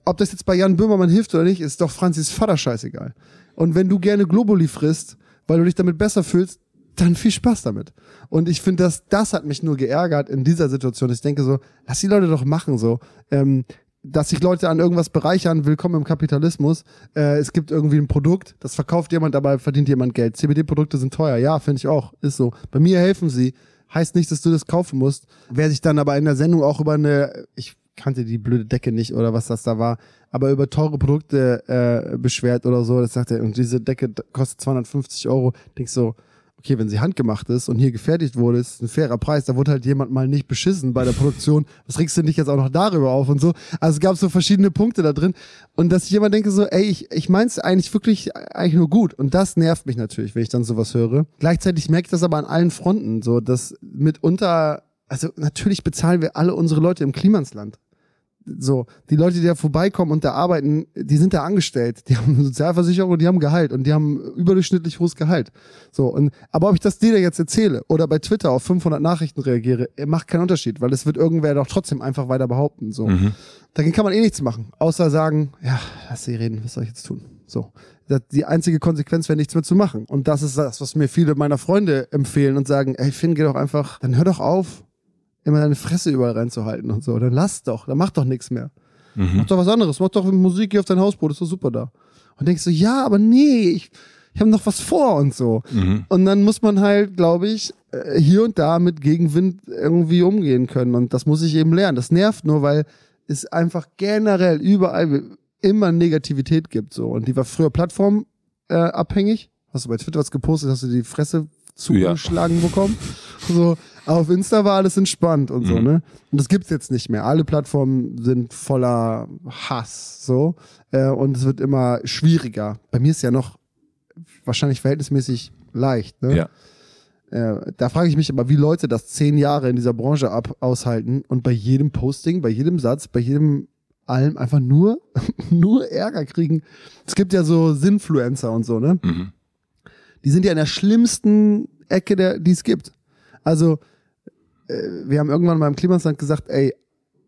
Speaker 1: Ob das jetzt bei Jan Böhmermann hilft oder nicht, ist doch Franzis Vater scheißegal. Und wenn du gerne Globuli frisst, weil du dich damit besser fühlst, dann viel Spaß damit. Und ich finde, dass das hat mich nur geärgert in dieser Situation. Ich denke so, lass die Leute doch machen so. Ähm, dass sich Leute an irgendwas bereichern, willkommen im Kapitalismus. Äh, es gibt irgendwie ein Produkt, das verkauft jemand, dabei verdient jemand Geld. CBD-Produkte sind teuer, ja, finde ich auch, ist so. Bei mir helfen sie. Heißt nicht, dass du das kaufen musst. Wer sich dann aber in der Sendung auch über eine, ich kannte die blöde Decke nicht oder was das da war, aber über teure Produkte äh, beschwert oder so, das sagt er, und diese Decke kostet 250 Euro. Denkst so, okay, wenn sie handgemacht ist und hier gefertigt wurde, ist ein fairer Preis, da wurde halt jemand mal nicht beschissen bei der Produktion. Was regst du nicht jetzt auch noch darüber auf und so? Also es gab so verschiedene Punkte da drin. Und dass ich immer denke so, ey, ich, ich mein's eigentlich wirklich eigentlich nur gut. Und das nervt mich natürlich, wenn ich dann sowas höre. Gleichzeitig merke ich das aber an allen Fronten, so, dass mitunter, also natürlich bezahlen wir alle unsere Leute im Klimansland. So, die Leute, die da vorbeikommen und da arbeiten, die sind da angestellt. Die haben eine Sozialversicherung und die haben Gehalt und die haben überdurchschnittlich hohes Gehalt. So, und, aber ob ich das dir jetzt erzähle oder bei Twitter auf 500 Nachrichten reagiere, macht keinen Unterschied, weil es wird irgendwer doch trotzdem einfach weiter behaupten. So. Mhm. Dagegen kann man eh nichts machen, außer sagen, ja, lass sie reden, was soll ich jetzt tun? So. Die einzige Konsequenz wäre nichts mehr zu machen. Und das ist das, was mir viele meiner Freunde empfehlen und sagen, ey Finn, geh doch einfach, dann hör doch auf, immer deine Fresse überall reinzuhalten und so. Dann lass doch, dann mach doch nichts mehr.
Speaker 2: Mhm.
Speaker 1: Mach doch was anderes, mach doch Musik, geh auf dein Hausboot, ist doch super da. Und denkst so, ja, aber nee, ich, ich habe noch was vor und so.
Speaker 2: Mhm.
Speaker 1: Und dann muss man halt, glaube ich, äh, hier und da mit Gegenwind irgendwie umgehen können. Und das muss ich eben lernen. Das nervt nur, weil es einfach generell überall immer Negativität gibt. So. Und die war früher plattformabhängig. Äh, hast du bei Twitter was gepostet, hast du die Fresse zugeschlagen bekommen. So, auf Insta war alles entspannt und so,
Speaker 2: Mhm.
Speaker 1: ne? Und das gibt's jetzt nicht mehr. Alle Plattformen sind voller Hass, so. Äh, und es wird immer schwieriger. Bei mir ist ja noch wahrscheinlich verhältnismäßig leicht, ne?
Speaker 2: Ja.
Speaker 1: Äh, da frage ich mich aber, wie Leute das zehn Jahre in dieser Branche ab aushalten und bei jedem Posting, bei jedem Satz, bei jedem allem einfach nur, nur Ärger kriegen. Es gibt ja so Sinfluencer und so, ne?
Speaker 2: Mhm.
Speaker 1: Die sind ja in der schlimmsten Ecke, der, die es gibt. Also, wir haben irgendwann mal im Klimasland gesagt, ey,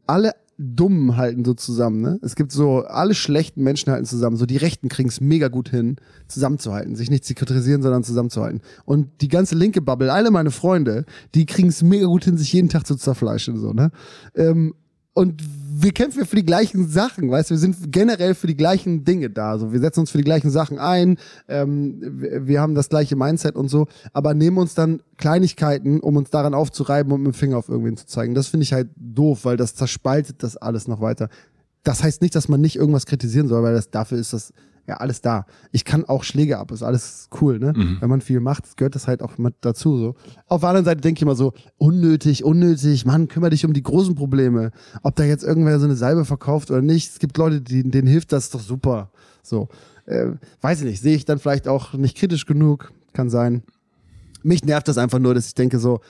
Speaker 1: alle Dummen halten so zusammen, ne? Es gibt so, alle schlechten Menschen halten zusammen. So die Rechten kriegen es mega gut hin, zusammenzuhalten, sich nicht zu kritisieren, sondern zusammenzuhalten. Und die ganze linke Bubble, alle meine Freunde, die kriegen es mega gut hin, sich jeden Tag zu zerfleischen, so, ne? Ähm, und wir kämpfen ja für die gleichen Sachen, weißt du, wir sind generell für die gleichen Dinge da. So, wir setzen uns für die gleichen Sachen ein, ähm, wir, wir haben das gleiche Mindset und so, aber nehmen uns dann Kleinigkeiten, um uns daran aufzureiben und mit dem Finger auf irgendwen zu zeigen. Das finde ich halt doof, weil das zerspaltet das alles noch weiter. Das heißt nicht, dass man nicht irgendwas kritisieren soll, weil das dafür ist das ja alles da. Ich kann auch Schläge ab, ist alles cool, ne? Wenn man viel macht, gehört das halt auch mit dazu. So. Auf der anderen Seite denke ich immer so, unnötig, unnötig, Mann, kümmere dich um die großen Probleme. Ob da jetzt irgendwer so eine Salbe verkauft oder nicht, es gibt Leute, die, denen hilft das ist doch super. So. Äh, weiß ich nicht, sehe ich dann vielleicht auch nicht kritisch genug, kann sein. Mich nervt das einfach nur, dass ich denke so,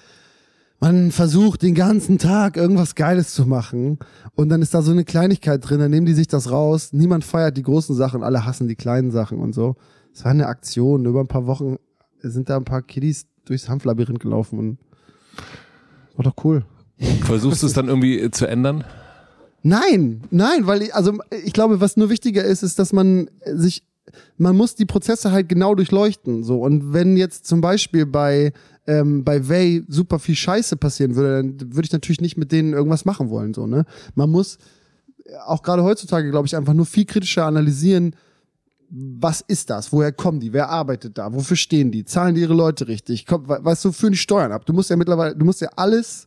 Speaker 1: man versucht den ganzen Tag irgendwas Geiles zu machen und dann ist da so eine Kleinigkeit drin, dann nehmen die sich das raus, niemand feiert die großen Sachen, alle hassen die kleinen Sachen und so. Es war eine Aktion, über ein paar Wochen sind da ein paar Kiddies durchs Hanflabyrinth gelaufen und war doch cool.
Speaker 2: Versuchst du es dann irgendwie zu ändern?
Speaker 1: Nein, nein, weil ich, also ich glaube, was nur wichtiger ist, ist, dass man sich, man muss die Prozesse halt genau durchleuchten. So und wenn jetzt zum Beispiel bei ähm, bei Way super viel Scheiße passieren würde, dann würde ich natürlich nicht mit denen irgendwas machen wollen. So ne, man muss auch gerade heutzutage, glaube ich, einfach nur viel kritischer analysieren. Was ist das? Woher kommen die? Wer arbeitet da? Wofür stehen die? Zahlen die ihre Leute richtig? Komm, we- weißt du, führen die Steuern ab? Du musst ja mittlerweile, du musst ja alles,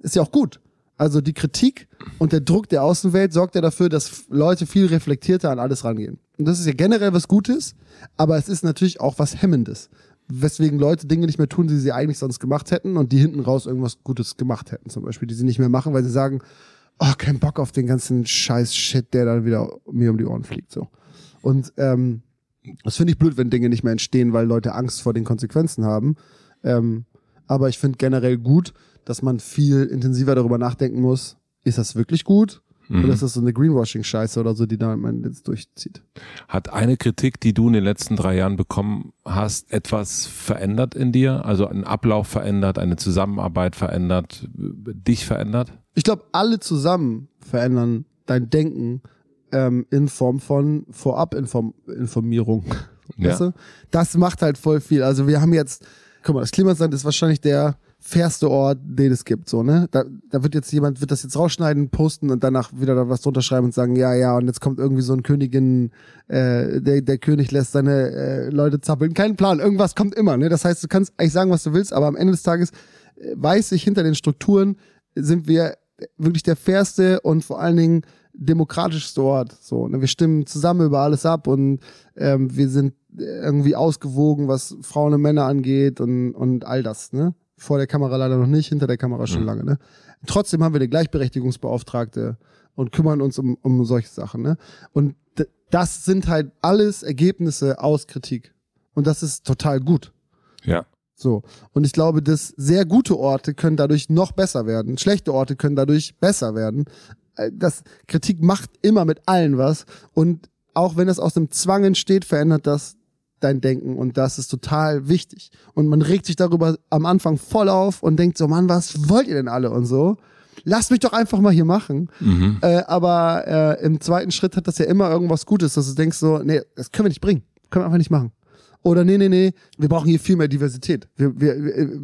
Speaker 1: ist ja auch gut. Also die Kritik und der Druck der Außenwelt sorgt ja dafür, dass Leute viel reflektierter an alles rangehen. Und das ist ja generell was Gutes, aber es ist natürlich auch was Hemmendes. Weswegen Leute Dinge nicht mehr tun, die sie eigentlich sonst gemacht hätten und die hinten raus irgendwas Gutes gemacht hätten, zum Beispiel, die sie nicht mehr machen, weil sie sagen, oh, kein Bock auf den ganzen Scheiß-Shit, der dann wieder mir um die Ohren fliegt. So. Und ähm, das finde ich blöd, wenn Dinge nicht mehr entstehen, weil Leute Angst vor den Konsequenzen haben. Ähm, aber ich finde generell gut, dass man viel intensiver darüber nachdenken muss, ist das wirklich gut? Oder ist das so eine Greenwashing-Scheiße oder so, die da man jetzt durchzieht?
Speaker 2: Hat eine Kritik, die du in den letzten drei Jahren bekommen hast, etwas verändert in dir? Also einen Ablauf verändert, eine Zusammenarbeit verändert, dich verändert?
Speaker 1: Ich glaube, alle zusammen verändern dein Denken ähm, in Form von Vorab-Informierung.
Speaker 2: Ja.
Speaker 1: Weißt du? Das macht halt voll viel. Also wir haben jetzt, guck mal, das Klimasland ist wahrscheinlich der fairste Ort, den es gibt, so, ne? Da, da wird jetzt jemand, wird das jetzt rausschneiden, posten und danach wieder da was drunter schreiben und sagen, ja, ja, und jetzt kommt irgendwie so ein Königin, äh, der, der König lässt seine äh, Leute zappeln. Kein Plan, irgendwas kommt immer, ne? Das heißt, du kannst eigentlich sagen, was du willst, aber am Ende des Tages äh, weiß ich, hinter den Strukturen sind wir wirklich der fairste und vor allen Dingen demokratischste Ort. So, ne? Wir stimmen zusammen über alles ab und ähm, wir sind irgendwie ausgewogen, was Frauen und Männer angeht und, und all das, ne? Vor der Kamera leider noch nicht, hinter der Kamera schon
Speaker 2: Mhm.
Speaker 1: lange, ne? Trotzdem haben wir eine Gleichberechtigungsbeauftragte und kümmern uns um, um solche Sachen, ne? Und das sind halt alles Ergebnisse aus Kritik. Und das ist total gut.
Speaker 2: Ja.
Speaker 1: So. Und ich glaube, dass sehr gute Orte können dadurch noch besser werden. Schlechte Orte können dadurch besser werden. Äh, Das Kritik macht immer mit allen was. Und auch wenn das aus dem Zwang entsteht, verändert das dein Denken. Und das ist total wichtig. Und man regt sich darüber am Anfang voll auf und denkt so, Mann, was wollt ihr denn alle und so? Lasst mich doch einfach mal hier machen. Äh, aber äh, im zweiten Schritt hat das ja immer irgendwas Gutes, dass du denkst so, nee, das können wir nicht bringen. Können wir einfach nicht machen. Oder nee, nee, nee, wir brauchen hier viel mehr Diversität. Wir, wir,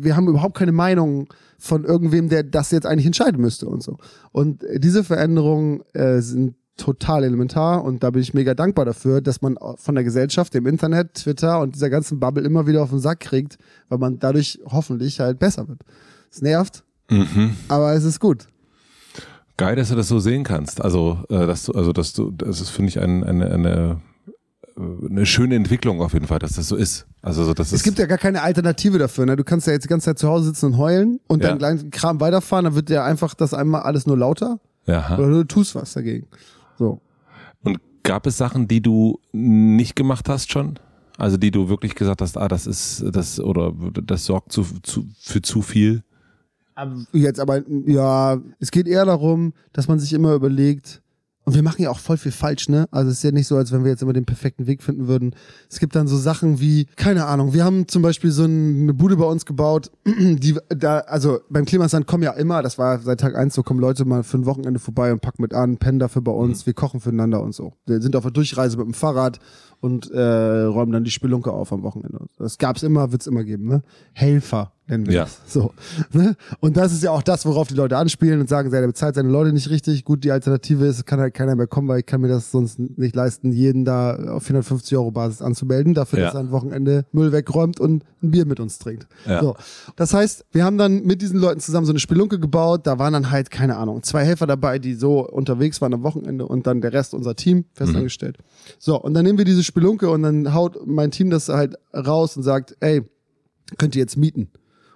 Speaker 1: wir haben überhaupt keine Meinung von irgendwem, der das jetzt eigentlich entscheiden müsste und so. Und diese Veränderungen äh, sind total elementar und da bin ich mega dankbar dafür, dass man von der Gesellschaft, dem Internet, Twitter und dieser ganzen Bubble immer wieder auf den Sack kriegt, weil man dadurch hoffentlich halt besser wird. Es nervt,
Speaker 2: Mhm.
Speaker 1: aber es ist gut.
Speaker 2: Geil, dass du das so sehen kannst. Also, äh, dass du, also, dass du, das ist, finde ich, ein, eine, eine, äh, eine schöne Entwicklung auf jeden Fall, dass das so ist. Also, so, dass
Speaker 1: Es gibt ja gar keine Alternative dafür. Ne? Du kannst ja jetzt die ganze Zeit zu Hause sitzen und heulen und
Speaker 2: Ja.
Speaker 1: deinen kleinen Kram weiterfahren, dann wird dir einfach das einmal alles nur lauter
Speaker 2: ja.
Speaker 1: oder du tust was dagegen. So.
Speaker 2: Und gab es Sachen, die du nicht gemacht hast schon? Also, die du wirklich gesagt hast, ah, das ist, das, oder das sorgt zu, zu, für zu viel?
Speaker 1: Jetzt aber, ja, es geht eher darum, dass man sich immer überlegt, und wir machen ja auch voll viel falsch, ne? Also es ist ja nicht so, als wenn wir jetzt immer den perfekten Weg finden würden. Es gibt dann so Sachen wie, keine Ahnung, wir haben zum Beispiel so eine Bude bei uns gebaut, die da, also beim Klimasand kommen ja immer, das war seit Tag eins so, kommen Leute mal für ein Wochenende vorbei und packen mit an, pennen dafür bei uns, wir kochen füreinander und so. Wir sind auf der Durchreise mit dem Fahrrad und äh, räumen dann die Spelunke auf am Wochenende. Das gab's immer, wird's immer geben, ne? Helfer nennen wir
Speaker 2: Ja.
Speaker 1: das. So. Ne? Und das ist ja auch das, worauf die Leute anspielen und sagen, der bezahlt seine Leute nicht richtig. Gut, die Alternative ist, es kann halt keiner mehr kommen, weil ich kann mir das sonst nicht leisten, jeden da auf 450 Euro Basis anzumelden, dafür,
Speaker 2: Ja.
Speaker 1: dass er ein Wochenende Müll wegräumt und ein Bier mit uns trinkt.
Speaker 2: Ja.
Speaker 1: So. Das heißt, wir haben dann mit diesen Leuten zusammen so eine Spelunke gebaut. Da waren dann halt, keine Ahnung, zwei Helfer dabei, die so unterwegs waren am Wochenende und dann der Rest unser Team festangestellt. So, und dann nehmen wir diese Spelunke und dann haut mein Team das halt raus und sagt, ey, könnt ihr jetzt mieten?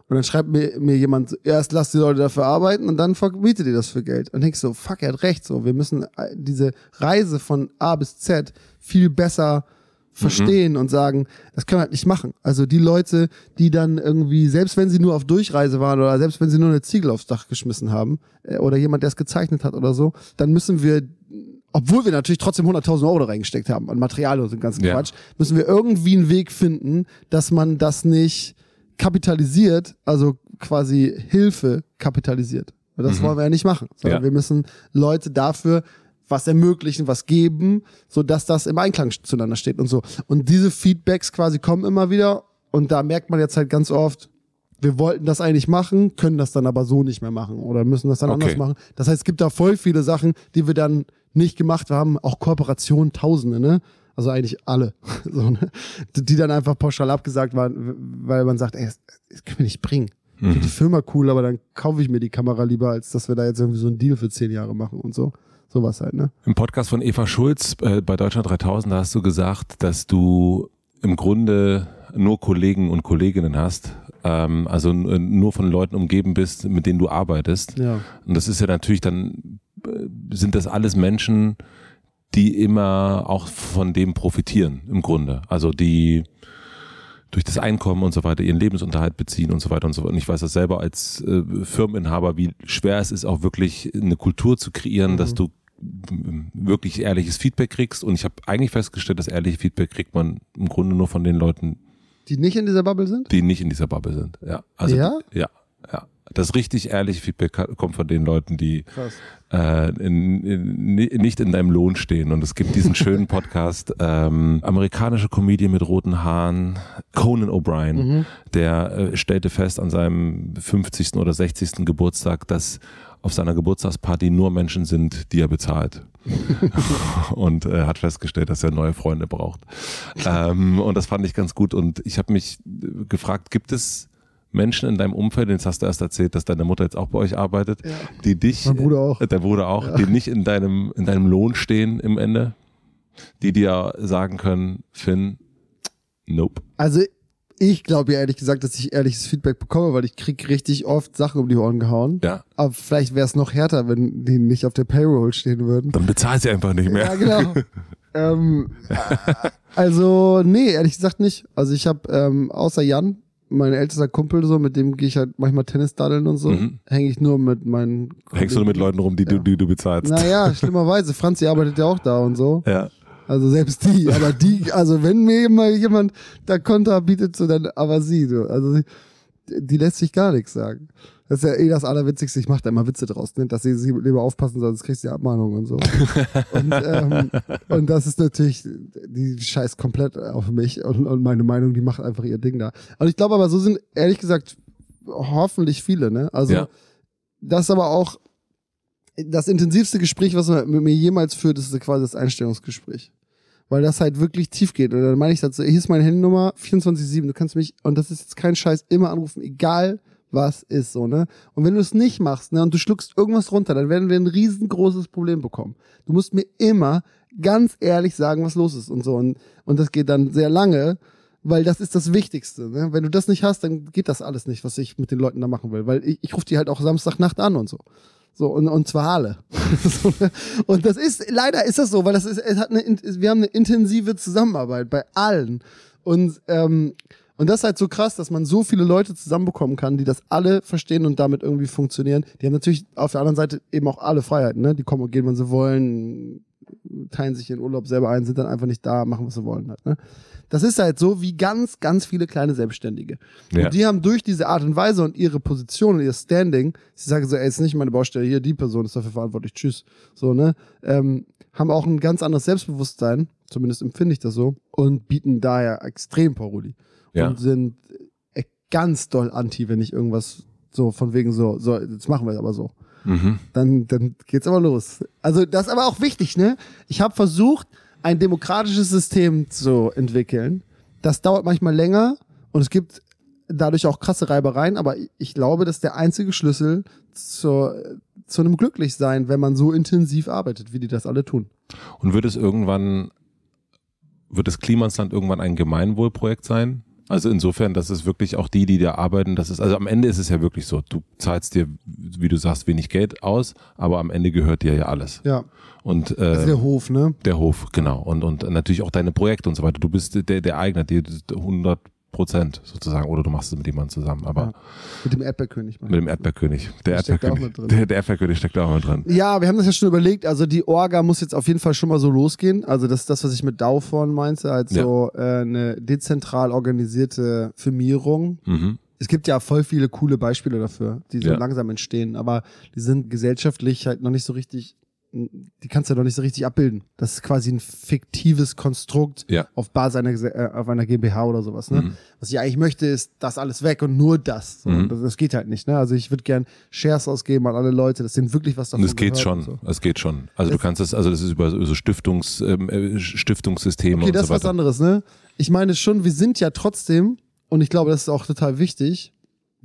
Speaker 1: Und dann schreibt mir, mir jemand, erst lasst die Leute dafür arbeiten und dann vermietet ihr das für Geld. Und denkst so, fuck, er hat recht, so, wir müssen äh, diese Reise von A bis Z viel besser verstehen und sagen, das können wir halt nicht machen. Also die Leute, die dann irgendwie, selbst wenn sie nur auf Durchreise waren oder selbst wenn sie nur eine Ziegel aufs Dach geschmissen haben äh, oder jemand, der es gezeichnet hat oder so, dann müssen wir obwohl wir natürlich trotzdem 100.000 Euro da reingesteckt haben an Material und so den ganzen
Speaker 2: Ja.
Speaker 1: Quatsch, müssen wir irgendwie einen Weg finden, dass man das nicht kapitalisiert, also quasi Hilfe kapitalisiert. Und das wollen wir ja nicht machen, sondern
Speaker 2: Ja.
Speaker 1: wir müssen Leute dafür was ermöglichen, was geben, so dass das im Einklang zueinander steht und so. Und diese Feedbacks quasi kommen immer wieder und da merkt man jetzt halt ganz oft, wir wollten das eigentlich machen, können das dann aber so nicht mehr machen oder müssen das dann
Speaker 2: Okay.
Speaker 1: anders machen. Das heißt, es gibt da voll viele Sachen, die wir dann nicht gemacht haben, auch Kooperationen, Tausende, ne? Also eigentlich alle, so, ne? die dann einfach pauschal abgesagt waren, weil man sagt, ey, das, das können wir nicht bringen. Ich finde die Firma cool, aber dann kaufe ich mir die Kamera lieber, als dass wir da jetzt irgendwie so einen Deal für zehn Jahre machen und so. Sowas halt, ne?
Speaker 2: Im Podcast von Eva Schulz äh, bei Deutschland 3000 da hast du gesagt, dass du im Grunde nur Kollegen und Kolleginnen hast, ähm, also nur von Leuten umgeben bist, mit denen du arbeitest.
Speaker 1: Ja.
Speaker 2: Und das ist ja natürlich dann, sind das alles Menschen, die immer auch von dem profitieren, im Grunde. Also die durch das Einkommen und so weiter ihren Lebensunterhalt beziehen und so weiter und so fort. Und ich weiß das selber als äh, Firmeninhaber, wie schwer es ist, auch wirklich eine Kultur zu kreieren, dass du wirklich ehrliches Feedback kriegst. Und ich habe eigentlich festgestellt, dass ehrliche Feedback kriegt man im Grunde nur von den Leuten,
Speaker 1: Die nicht in dieser Bubble sind?
Speaker 2: die nicht in dieser Bubble sind. Ja, also
Speaker 1: Ja?
Speaker 2: ja, ja. Das richtig ehrliche Feedback kommt von den Leuten, die äh, in, in, ni- nicht in deinem Lohn stehen. Und es gibt diesen schönen Podcast, ähm, amerikanische Comedian mit roten Haaren, Conan O'Brien, der äh, stellte fest an seinem 50. oder 60. Geburtstag, dass auf seiner Geburtstagsparty nur Menschen sind, die er bezahlt. und äh, hat festgestellt, dass er neue Freunde braucht. Ähm, und das fand ich ganz gut. Und ich habe mich äh, gefragt, gibt es Menschen in deinem Umfeld, jetzt hast du erst erzählt, dass deine Mutter jetzt auch bei euch arbeitet, die dich,
Speaker 1: Mein Bruder auch.
Speaker 2: äh, der Bruder auch, die nicht in deinem, in deinem Lohn stehen im Ende, die dir sagen können, Finn, nope.
Speaker 1: Also ich glaube ja ehrlich gesagt, dass ich ehrliches Feedback bekomme, weil ich krieg richtig oft Sachen um die Ohren gehauen.
Speaker 2: Ja,
Speaker 1: Aber vielleicht wäre es noch härter, wenn die nicht auf der Payroll stehen würden.
Speaker 2: dann bezahlt sie einfach nicht mehr.
Speaker 1: Ja, genau. ähm, also, nee, ehrlich gesagt nicht. Also ich habe ähm, außer Jan, mein ältester Kumpel, so, mit dem gehe ich halt manchmal Tennis daddeln und so,
Speaker 2: Mhm.
Speaker 1: hänge ich nur mit meinen
Speaker 2: Hängst du nur mit Leuten rum, die, du, die du bezahlst.
Speaker 1: Naja, schlimmerweise. Franzi arbeitet ja auch da und so.
Speaker 2: Ja.
Speaker 1: Also selbst die, aber die, also wenn mir mal jemand da Konter bietet, so dann aber sie. So. Also die lässt sich gar nichts sagen. Das ist ja eh das Allerwitzigste. Ich mache da immer Witze draus, ne? dass sie, sie lieber aufpassen soll, sonst kriegst du die Abmahnung und so. und, ähm, und das ist natürlich, die scheißt komplett auf mich und, und meine Meinung, die macht einfach ihr Ding da. Und ich glaube aber, so sind ehrlich gesagt hoffentlich viele, ne? Also
Speaker 2: Ja.
Speaker 1: das ist aber auch das intensivste Gespräch, was man mit mir jemals führt, ist quasi das Einstellungsgespräch. Weil das halt wirklich tief geht. Und dann meine ich dazu, hier ist meine Handynummer 24-7, du kannst mich, und das ist jetzt kein Scheiß, immer anrufen, egal was ist so, ne? Und wenn du es nicht machst, ne, und du schluckst irgendwas runter, dann werden wir ein riesengroßes Problem bekommen. Du musst mir immer ganz ehrlich sagen, was los ist und so. Und, und das geht dann sehr lange, weil das ist das Wichtigste. Ne? Wenn du das nicht hast, dann geht das alles nicht, was ich mit den Leuten da machen will. Weil ich, ich rufe die halt auch Samstagnacht an und so. So, und, und zwar alle. Und das ist, leider ist das so, weil das ist, es hat eine, in- wir haben eine intensive Zusammenarbeit bei allen. Und, ähm, und das ist halt so krass, dass man so viele Leute zusammenbekommen kann, die das alle verstehen und damit irgendwie funktionieren. Die haben natürlich auf der anderen Seite eben auch alle Freiheiten, ne? Die kommen und gehen, wann sie wollen, teilen sich ihren Urlaub selber ein, sind dann einfach nicht da, machen, was sie wollen halt, ne? Das ist halt so wie ganz, ganz viele kleine Selbstständige.
Speaker 2: Ja.
Speaker 1: Und die haben durch diese Art und Weise und ihre Position und ihr Standing, sie sagen so, ey, ist nicht meine Baustelle, hier, die Person ist dafür verantwortlich, tschüss. So, ne? Ähm, haben auch ein ganz anderes Selbstbewusstsein, zumindest empfinde ich das so, und bieten daher extrem Paroli.
Speaker 2: Ja.
Speaker 1: Und sind äh, ganz doll anti, wenn ich irgendwas so von wegen so, so, jetzt machen wir es aber so
Speaker 2: Mhm.
Speaker 1: dann, dann geht's aber los. Also das ist aber auch wichtig, ne? Ich habe versucht, ein demokratisches System zu entwickeln. Das dauert manchmal länger und es gibt dadurch auch krasse Reibereien, aber ich glaube, das ist der einzige Schlüssel zur, zu einem Glücklichsein, wenn man so intensiv arbeitet, wie die das alle tun.
Speaker 2: Und wird es irgendwann, wird das Klimansland irgendwann ein Gemeinwohlprojekt sein? Also insofern, dass es wirklich auch die, die da arbeiten, das ist, also am Ende ist es ja wirklich so, du zahlst dir, wie du sagst, wenig Geld aus, aber am Ende gehört dir ja alles.
Speaker 1: Ja,
Speaker 2: Und äh,
Speaker 1: das ist der Hof, ne?
Speaker 2: der Hof, genau. Und, und natürlich auch deine Projekte und so weiter. Du bist der, der Eigner, die 100 Prozent sozusagen, oder du machst es mit jemandem zusammen, aber
Speaker 1: Ja. Mit dem Erdbeerkönig.
Speaker 2: mit dem Erdbeerkönig. Der
Speaker 1: Der steckt da auch
Speaker 2: Erdbeerkönig, der, der Erdbeerkönig steckt da auch mit drin.
Speaker 1: Ja, wir haben das ja schon überlegt. Also die Orga muss jetzt auf jeden Fall schon mal so losgehen. Also das ist das, was ich mit DAO vorhin meinte, als
Speaker 2: Ja.
Speaker 1: äh, eine dezentral organisierte Firmierung.
Speaker 2: Mhm.
Speaker 1: Es gibt ja voll viele coole Beispiele dafür, die so
Speaker 2: Ja.
Speaker 1: langsam entstehen, aber die sind gesellschaftlich halt noch nicht so richtig, die kannst du noch nicht so richtig abbilden. Das ist quasi ein fiktives Konstrukt
Speaker 2: Ja.
Speaker 1: auf Basis einer, äh, auf einer GmbH oder sowas. Ne?
Speaker 2: Mhm.
Speaker 1: Was ich eigentlich möchte, ist das alles weg und nur das. So,
Speaker 2: Mhm.
Speaker 1: das, das geht halt nicht. Ne? Also ich würde gern Shares ausgeben an alle Leute, dass denen wirklich was davon
Speaker 2: Und es geht schon,
Speaker 1: So.
Speaker 2: es geht schon. Also du
Speaker 1: Es-
Speaker 2: kannst es, also das ist über so Stiftungs, ähm, äh, Stiftungssysteme
Speaker 1: Okay,
Speaker 2: und
Speaker 1: das
Speaker 2: so
Speaker 1: ist was
Speaker 2: weiter.
Speaker 1: anderes, ne? Ich meine schon, wir sind ja trotzdem, und ich glaube, das ist auch total wichtig,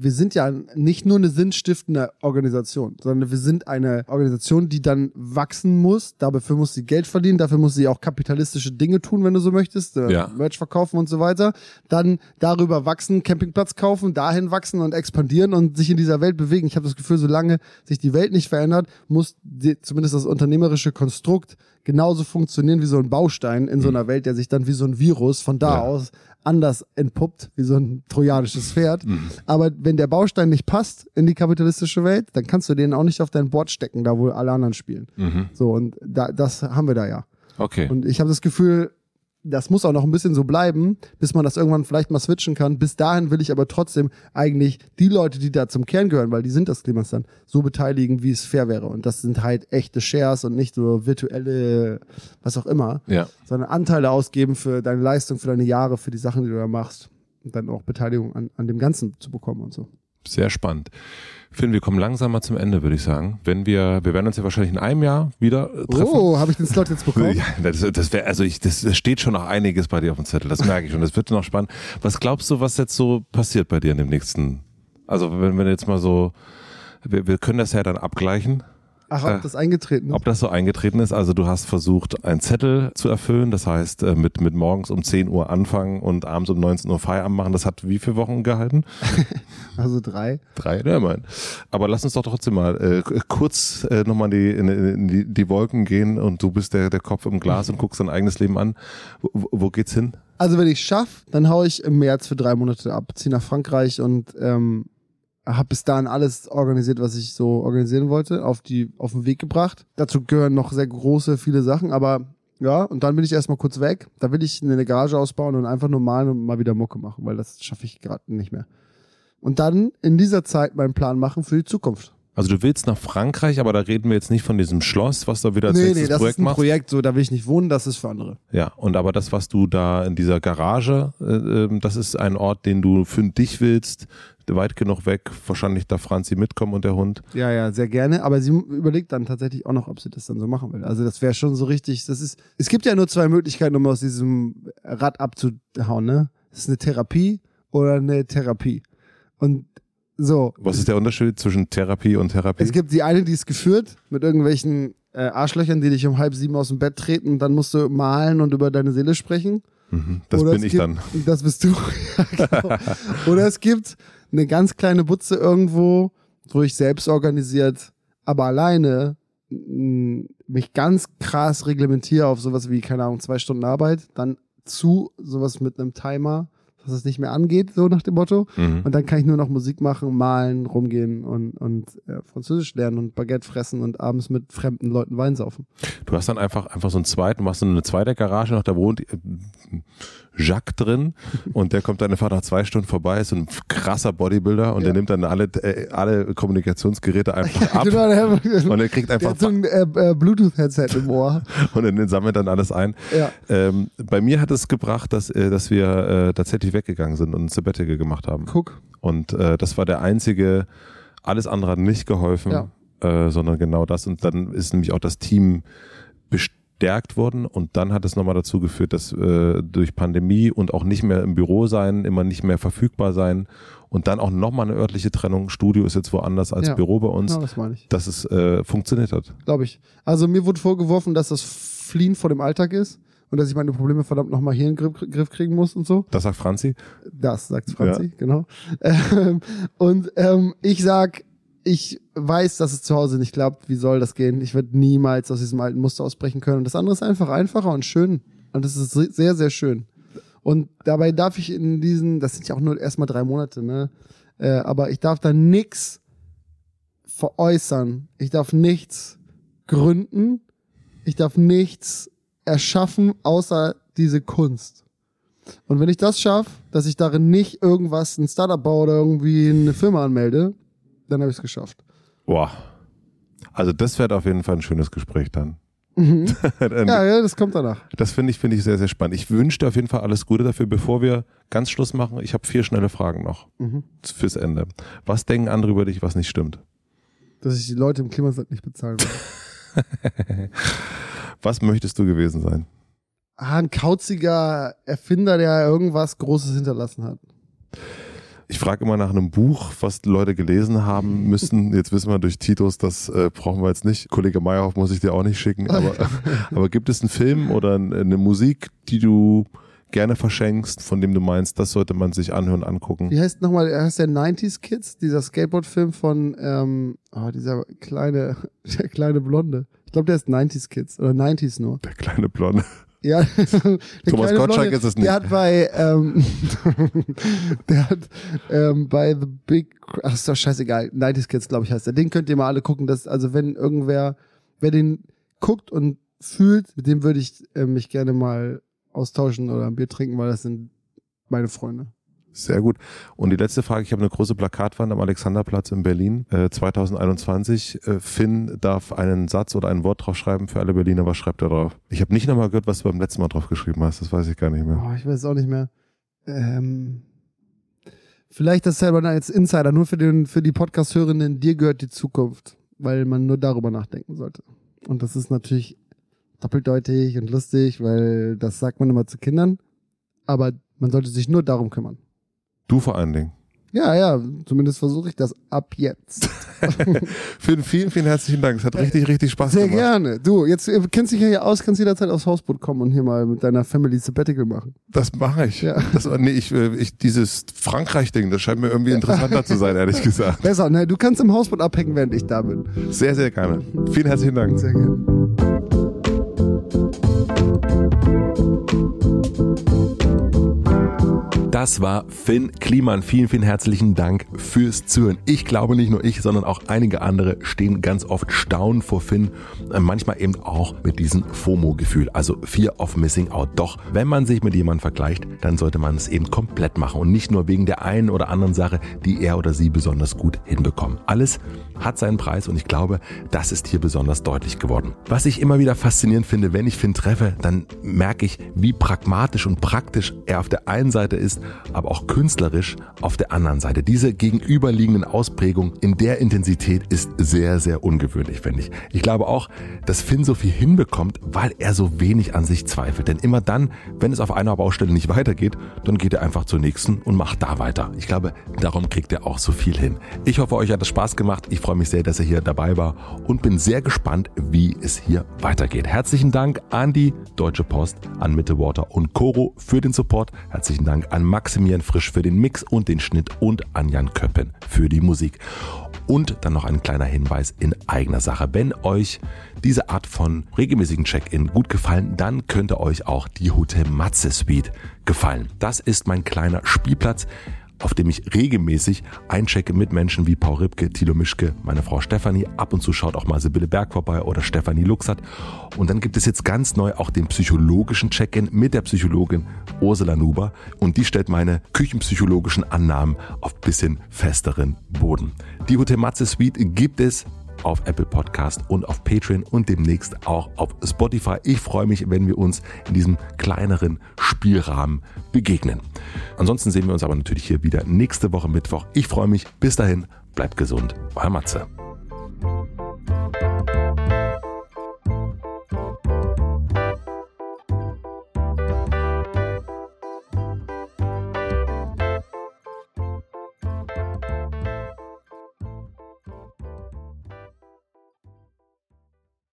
Speaker 1: wir sind ja nicht nur eine sinnstiftende Organisation, sondern wir sind eine Organisation, die dann wachsen muss. Dafür muss sie Geld verdienen, dafür muss sie auch kapitalistische Dinge tun, wenn du so möchtest, äh,
Speaker 2: Ja.
Speaker 1: Merch verkaufen und so weiter. Dann darüber wachsen, Campingplatz kaufen, dahin wachsen und expandieren und sich in dieser Welt bewegen. Ich habe das Gefühl, solange sich die Welt nicht verändert, muss die, zumindest das unternehmerische Konstrukt genauso funktionieren wie so ein Baustein in so einer Welt, der sich dann wie so ein Virus von da
Speaker 2: Mhm. Ja.
Speaker 1: aus anders entpuppt, wie so ein trojanisches Pferd.
Speaker 2: Mhm.
Speaker 1: Aber wenn der Baustein nicht passt in die kapitalistische Welt, dann kannst du den auch nicht auf dein Board stecken, da wo alle anderen spielen.
Speaker 2: Mhm.
Speaker 1: So, und da, das haben wir da ja.
Speaker 2: Okay.
Speaker 1: Und ich habe das Gefühl, das muss auch noch ein bisschen so bleiben, bis man das irgendwann vielleicht mal switchen kann. Bis dahin will ich aber trotzdem eigentlich die Leute, die da zum Kern gehören, weil die sind das Klimansland, so beteiligen, wie es fair wäre. Und das sind halt echte Shares und nicht so virtuelle, was auch immer,
Speaker 2: ja.
Speaker 1: sondern Anteile ausgeben für deine Leistung, für deine Jahre, für die Sachen, die du da machst. Und dann auch Beteiligung an, an dem Ganzen zu bekommen und so.
Speaker 2: Sehr spannend. Finn, wir kommen langsam mal zum Ende, würde ich sagen. Wenn wir, wir werden uns ja wahrscheinlich in einem Jahr wieder äh, treffen.
Speaker 1: Oh, habe ich den Slot jetzt bekommen?
Speaker 2: Ja, das, das wäre, also ich, das, das steht schon noch einiges bei dir auf dem Zettel, das merke ich schon. Das wird noch spannend. Was glaubst du, was jetzt so passiert bei dir in dem nächsten? Also wenn wir jetzt mal so, wir, wir können das ja dann abgleichen,
Speaker 1: Ach, ob
Speaker 2: Äh,
Speaker 1: das eingetreten ist?
Speaker 2: ob das so eingetreten ist. Also du hast versucht, einen Zettel zu erfüllen, das heißt äh, mit, mit morgens um 10 Uhr anfangen und abends um 19 Uhr Feierabend machen. Das hat wie viele Wochen gehalten?
Speaker 1: Also drei.
Speaker 2: Drei, ja, mein. Aber lass uns doch trotzdem mal äh, kurz äh, nochmal in, die, in, in die, die Wolken gehen und du bist der, der Kopf im Glas und guckst dein eigenes Leben an. Wo, wo geht's hin?
Speaker 1: Also wenn ich schaffe, dann haue ich im März für drei Monate ab, ziehe nach Frankreich und ähm, habe bis dahin alles organisiert, was ich so organisieren wollte, auf die auf den Weg gebracht. Dazu gehören noch sehr große, viele Sachen, aber ja, und dann bin ich erstmal kurz weg. Da will ich eine Garage ausbauen und einfach nur malen und mal wieder Mucke machen, weil das schaffe ich gerade nicht mehr. Und dann in dieser Zeit meinen Plan machen für die Zukunft.
Speaker 2: Also du willst nach Frankreich, aber da reden wir jetzt nicht von diesem Schloss, was du wieder als
Speaker 1: nee, nee, das
Speaker 2: Projekt
Speaker 1: ist ein
Speaker 2: machst.
Speaker 1: Projekt, so da will ich nicht wohnen, das ist für andere.
Speaker 2: Ja, und aber das, was du da in dieser Garage, äh, ähm, das ist ein Ort, den du für dich willst, weit genug weg, wahrscheinlich da Franzi mitkommen und der Hund.
Speaker 1: Ja, ja, sehr gerne. Aber sie überlegt dann tatsächlich auch noch, ob sie das dann so machen will. Also das wäre schon so richtig. Das ist. Es gibt ja nur zwei Möglichkeiten, um aus diesem Rad abzuhauen. Ne, das ist eine Therapie oder eine Therapie. Und so.
Speaker 2: Was ist der Unterschied zwischen Therapie und Therapie?
Speaker 1: Es gibt die eine, die ist geführt mit irgendwelchen äh, Arschlöchern, die dich um halb sieben aus dem Bett treten. Dann musst du malen und über deine Seele sprechen.
Speaker 2: mhm, das
Speaker 1: Oder
Speaker 2: bin ich
Speaker 1: gibt,
Speaker 2: dann.
Speaker 1: Das bist du. ja, genau. Oder es gibt eine ganz kleine Butze irgendwo, wo ich selbst organisiert, aber alleine m, mich ganz krass reglementiere auf sowas wie, keine Ahnung, zwei Stunden Arbeit, dann zu sowas mit einem Timer, dass es nicht mehr angeht, so nach dem Motto.
Speaker 2: Mhm.
Speaker 1: Und dann kann ich nur noch Musik machen, malen, rumgehen und, und äh, Französisch lernen und Baguette fressen und abends mit fremden Leuten Wein saufen.
Speaker 2: Du hast dann einfach, einfach so einen zweiten, machst du eine zweite Garage noch, da wohnt äh, Jacques drin und der kommt dann einfach nach zwei Stunden vorbei, ist so ein krasser Bodybuilder und
Speaker 1: Ja.
Speaker 2: der nimmt dann alle, äh, alle Kommunikationsgeräte einfach ab
Speaker 1: Genau, der,
Speaker 2: und er kriegt einfach
Speaker 1: hat so ein äh, äh, Bluetooth-Headset im Ohr.
Speaker 2: und er sammelt dann alles ein.
Speaker 1: Ja.
Speaker 2: Ähm, bei mir hat es gebracht, dass, äh, dass wir äh, tatsächlich weggegangen sind und ein Sabbatical gemacht haben.
Speaker 1: Guck.
Speaker 2: Und äh, das war der einzige, alles andere hat nicht geholfen,
Speaker 1: Ja.
Speaker 2: sondern genau das. Und dann ist nämlich auch das Team bestärkt worden und dann hat es nochmal dazu geführt, dass äh, durch Pandemie und auch nicht mehr im Büro sein, immer nicht mehr verfügbar sein und dann auch nochmal eine örtliche Trennung, Studio ist jetzt woanders als
Speaker 1: Ja.
Speaker 2: Büro bei uns,
Speaker 1: Genau, das meine ich.
Speaker 2: dass es äh, funktioniert hat.
Speaker 1: Glaube ich. Also mir wurde vorgeworfen, dass das Fliehen vor dem Alltag ist und dass ich meine Probleme verdammt nochmal hier in den Griff, kriegen muss und so.
Speaker 2: Das sagt Franzi.
Speaker 1: Das sagt Franzi, genau. Ähm, und ähm, ich sag, ich weiß, dass es zu Hause nicht klappt. Wie soll das gehen? Ich werde niemals aus diesem alten Muster ausbrechen können. Und das andere ist einfach einfacher und schön. Und das ist sehr, sehr schön. Und dabei darf ich in diesen, das sind ja auch nur erstmal drei Monate, ne? Äh, aber ich darf da nix veräußern. Ich darf nichts gründen. Ich darf nichts erschaffen, außer diese Kunst. Und wenn ich das schaffe, dass ich darin nicht irgendwas, ein Startup baue oder irgendwie eine Firma anmelde, dann habe ich es geschafft.
Speaker 2: Boah. Also das wird auf jeden Fall ein schönes Gespräch dann.
Speaker 1: Mhm. Ja, ja, das kommt danach.
Speaker 2: Das finde ich, finde ich sehr, sehr spannend. Ich wünsche dir auf jeden Fall alles Gute dafür. Bevor wir ganz Schluss machen, ich habe vier schnelle Fragen noch
Speaker 1: Mhm.
Speaker 2: fürs Ende. Was denken andere über dich, was nicht stimmt?
Speaker 1: Dass ich die Leute im Klimasland nicht bezahlen will.
Speaker 2: Was möchtest du gewesen sein?
Speaker 1: ah, ein kauziger Erfinder, der irgendwas Großes hinterlassen hat.
Speaker 2: Ich frage immer nach einem Buch, was Leute gelesen haben müssen. Jetzt wissen wir durch Titus, das äh, brauchen wir jetzt nicht. Kollege Meyerhoff muss ich dir auch nicht schicken. Aber, aber gibt es einen Film oder eine Musik, die du gerne verschenkst, von dem du meinst, das sollte man sich anhören, angucken?
Speaker 1: Wie heißt nochmal, heißt der 90s Kids, dieser Skateboard-Film von, ähm, oh, dieser kleine, der kleine Blonde. Ich glaube, der ist 90s Kids oder 90s nur.
Speaker 2: Der kleine Blonde.
Speaker 1: Ja, der
Speaker 2: Thomas Gottschalk
Speaker 1: Blonde,
Speaker 2: ist es nicht.
Speaker 1: Der hat bei, ähm, der hat ähm, bei The Big, ach ist doch scheißegal, 90s Kids, glaube ich, heißt der. Den könnt ihr mal alle gucken. Das, also wenn irgendwer, wer den guckt und fühlt, mit dem würde ich äh, mich gerne mal austauschen oder ein Bier trinken, weil das sind meine Freunde.
Speaker 2: Sehr gut. Und die letzte Frage, ich habe eine große Plakatwand am Alexanderplatz in Berlin, äh, 2021. Äh, Finn darf einen Satz oder ein Wort draufschreiben für alle Berliner. Was schreibt er drauf? Ich habe nicht nochmal gehört, was du beim letzten Mal drauf geschrieben hast. Das weiß ich gar nicht mehr.
Speaker 1: Oh, ich weiß es auch nicht mehr. Ähm, vielleicht das selber als Insider, nur für, den, für die Podcast-Hörenden, dir gehört die Zukunft, weil man nur darüber nachdenken sollte. Und das ist natürlich doppeldeutig und lustig, weil das sagt man immer zu Kindern, aber man sollte sich nur darum kümmern.
Speaker 2: Du vor allen Dingen.
Speaker 1: Ja, ja, zumindest versuche ich das ab jetzt.
Speaker 2: Finn, vielen, vielen herzlichen Dank. Es hat richtig, richtig Spaß
Speaker 1: Sehr
Speaker 2: gemacht.
Speaker 1: gerne. Du, jetzt äh, kennst dich ja hier aus, kannst jederzeit aufs Hausboot kommen und hier mal mit deiner Family Sabbatical machen.
Speaker 2: Das mache ich.
Speaker 1: Ja.
Speaker 2: Das, nee, ich, äh, ich, dieses Frankreich-Ding, das scheint mir irgendwie interessanter zu sein, ehrlich gesagt.
Speaker 1: Besser, ne? Du kannst im Hausboot abhängen, während ich da bin.
Speaker 2: Sehr, sehr gerne. Vielen herzlichen Dank.
Speaker 1: Sehr gerne.
Speaker 2: Das war Finn Kliman. Vielen, vielen herzlichen Dank fürs Zuhören. Ich glaube nicht nur ich, sondern auch einige andere stehen ganz oft staunend vor Finn. Äh, manchmal eben auch mit diesem FOMO-Gefühl, also Fear of Missing Out. Doch, wenn man sich mit jemandem vergleicht, dann sollte man es eben komplett machen und nicht nur wegen der einen oder anderen Sache, die er oder sie besonders gut hinbekommen. Alles hat seinen Preis und ich glaube, das ist hier besonders deutlich geworden. Was ich immer wieder faszinierend finde, wenn ich Finn treffe, dann merke ich, wie pragmatisch und praktisch er auf der einen Seite ist, aber auch künstlerisch auf der anderen Seite. Diese gegenüberliegenden Ausprägungen in der Intensität ist sehr, sehr ungewöhnlich, finde ich. Ich glaube auch, dass Finn so viel hinbekommt, weil er so wenig an sich zweifelt. Denn immer dann, wenn es auf einer Baustelle nicht weitergeht, dann geht er einfach zur nächsten und macht da weiter. Ich glaube, darum kriegt er auch so viel hin. Ich hoffe, euch hat es Spaß gemacht. Ich freue mich sehr, dass er hier dabei war und bin sehr gespannt, wie es hier weitergeht. Herzlichen Dank an die Deutsche Post, an Mittewater und Coro für den Support. Herzlichen Dank an Maximilian Frisch für den Mix und den Schnitt und an Jan Köppen für die Musik. Und dann noch ein kleiner Hinweis in eigener Sache. Wenn euch diese Art von regelmäßigen Check-in gut gefallen, dann könnte euch auch die Hotel Matze Suite gefallen. Das ist mein kleiner Spielplatz auf dem ich regelmäßig einchecke mit Menschen wie Paul Ripke, Thilo Mischke, meine Frau Stefanie. Ab und zu schaut auch mal Sibylle Berg vorbei oder Stefanie Luxert. Und dann gibt es jetzt ganz neu auch den psychologischen Check-in mit der Psychologin Ursula Nuber. Und die stellt meine küchenpsychologischen Annahmen auf bisschen festeren Boden. Die Hotel Matze Suite gibt es auf Apple Podcast und auf Patreon und demnächst auch auf Spotify. Ich freue mich, wenn wir uns in diesem kleineren Spielrahmen begegnen. Ansonsten sehen wir uns aber natürlich hier wieder nächste Woche Mittwoch. Ich freue mich. Bis dahin, bleibt gesund. Euer Matze.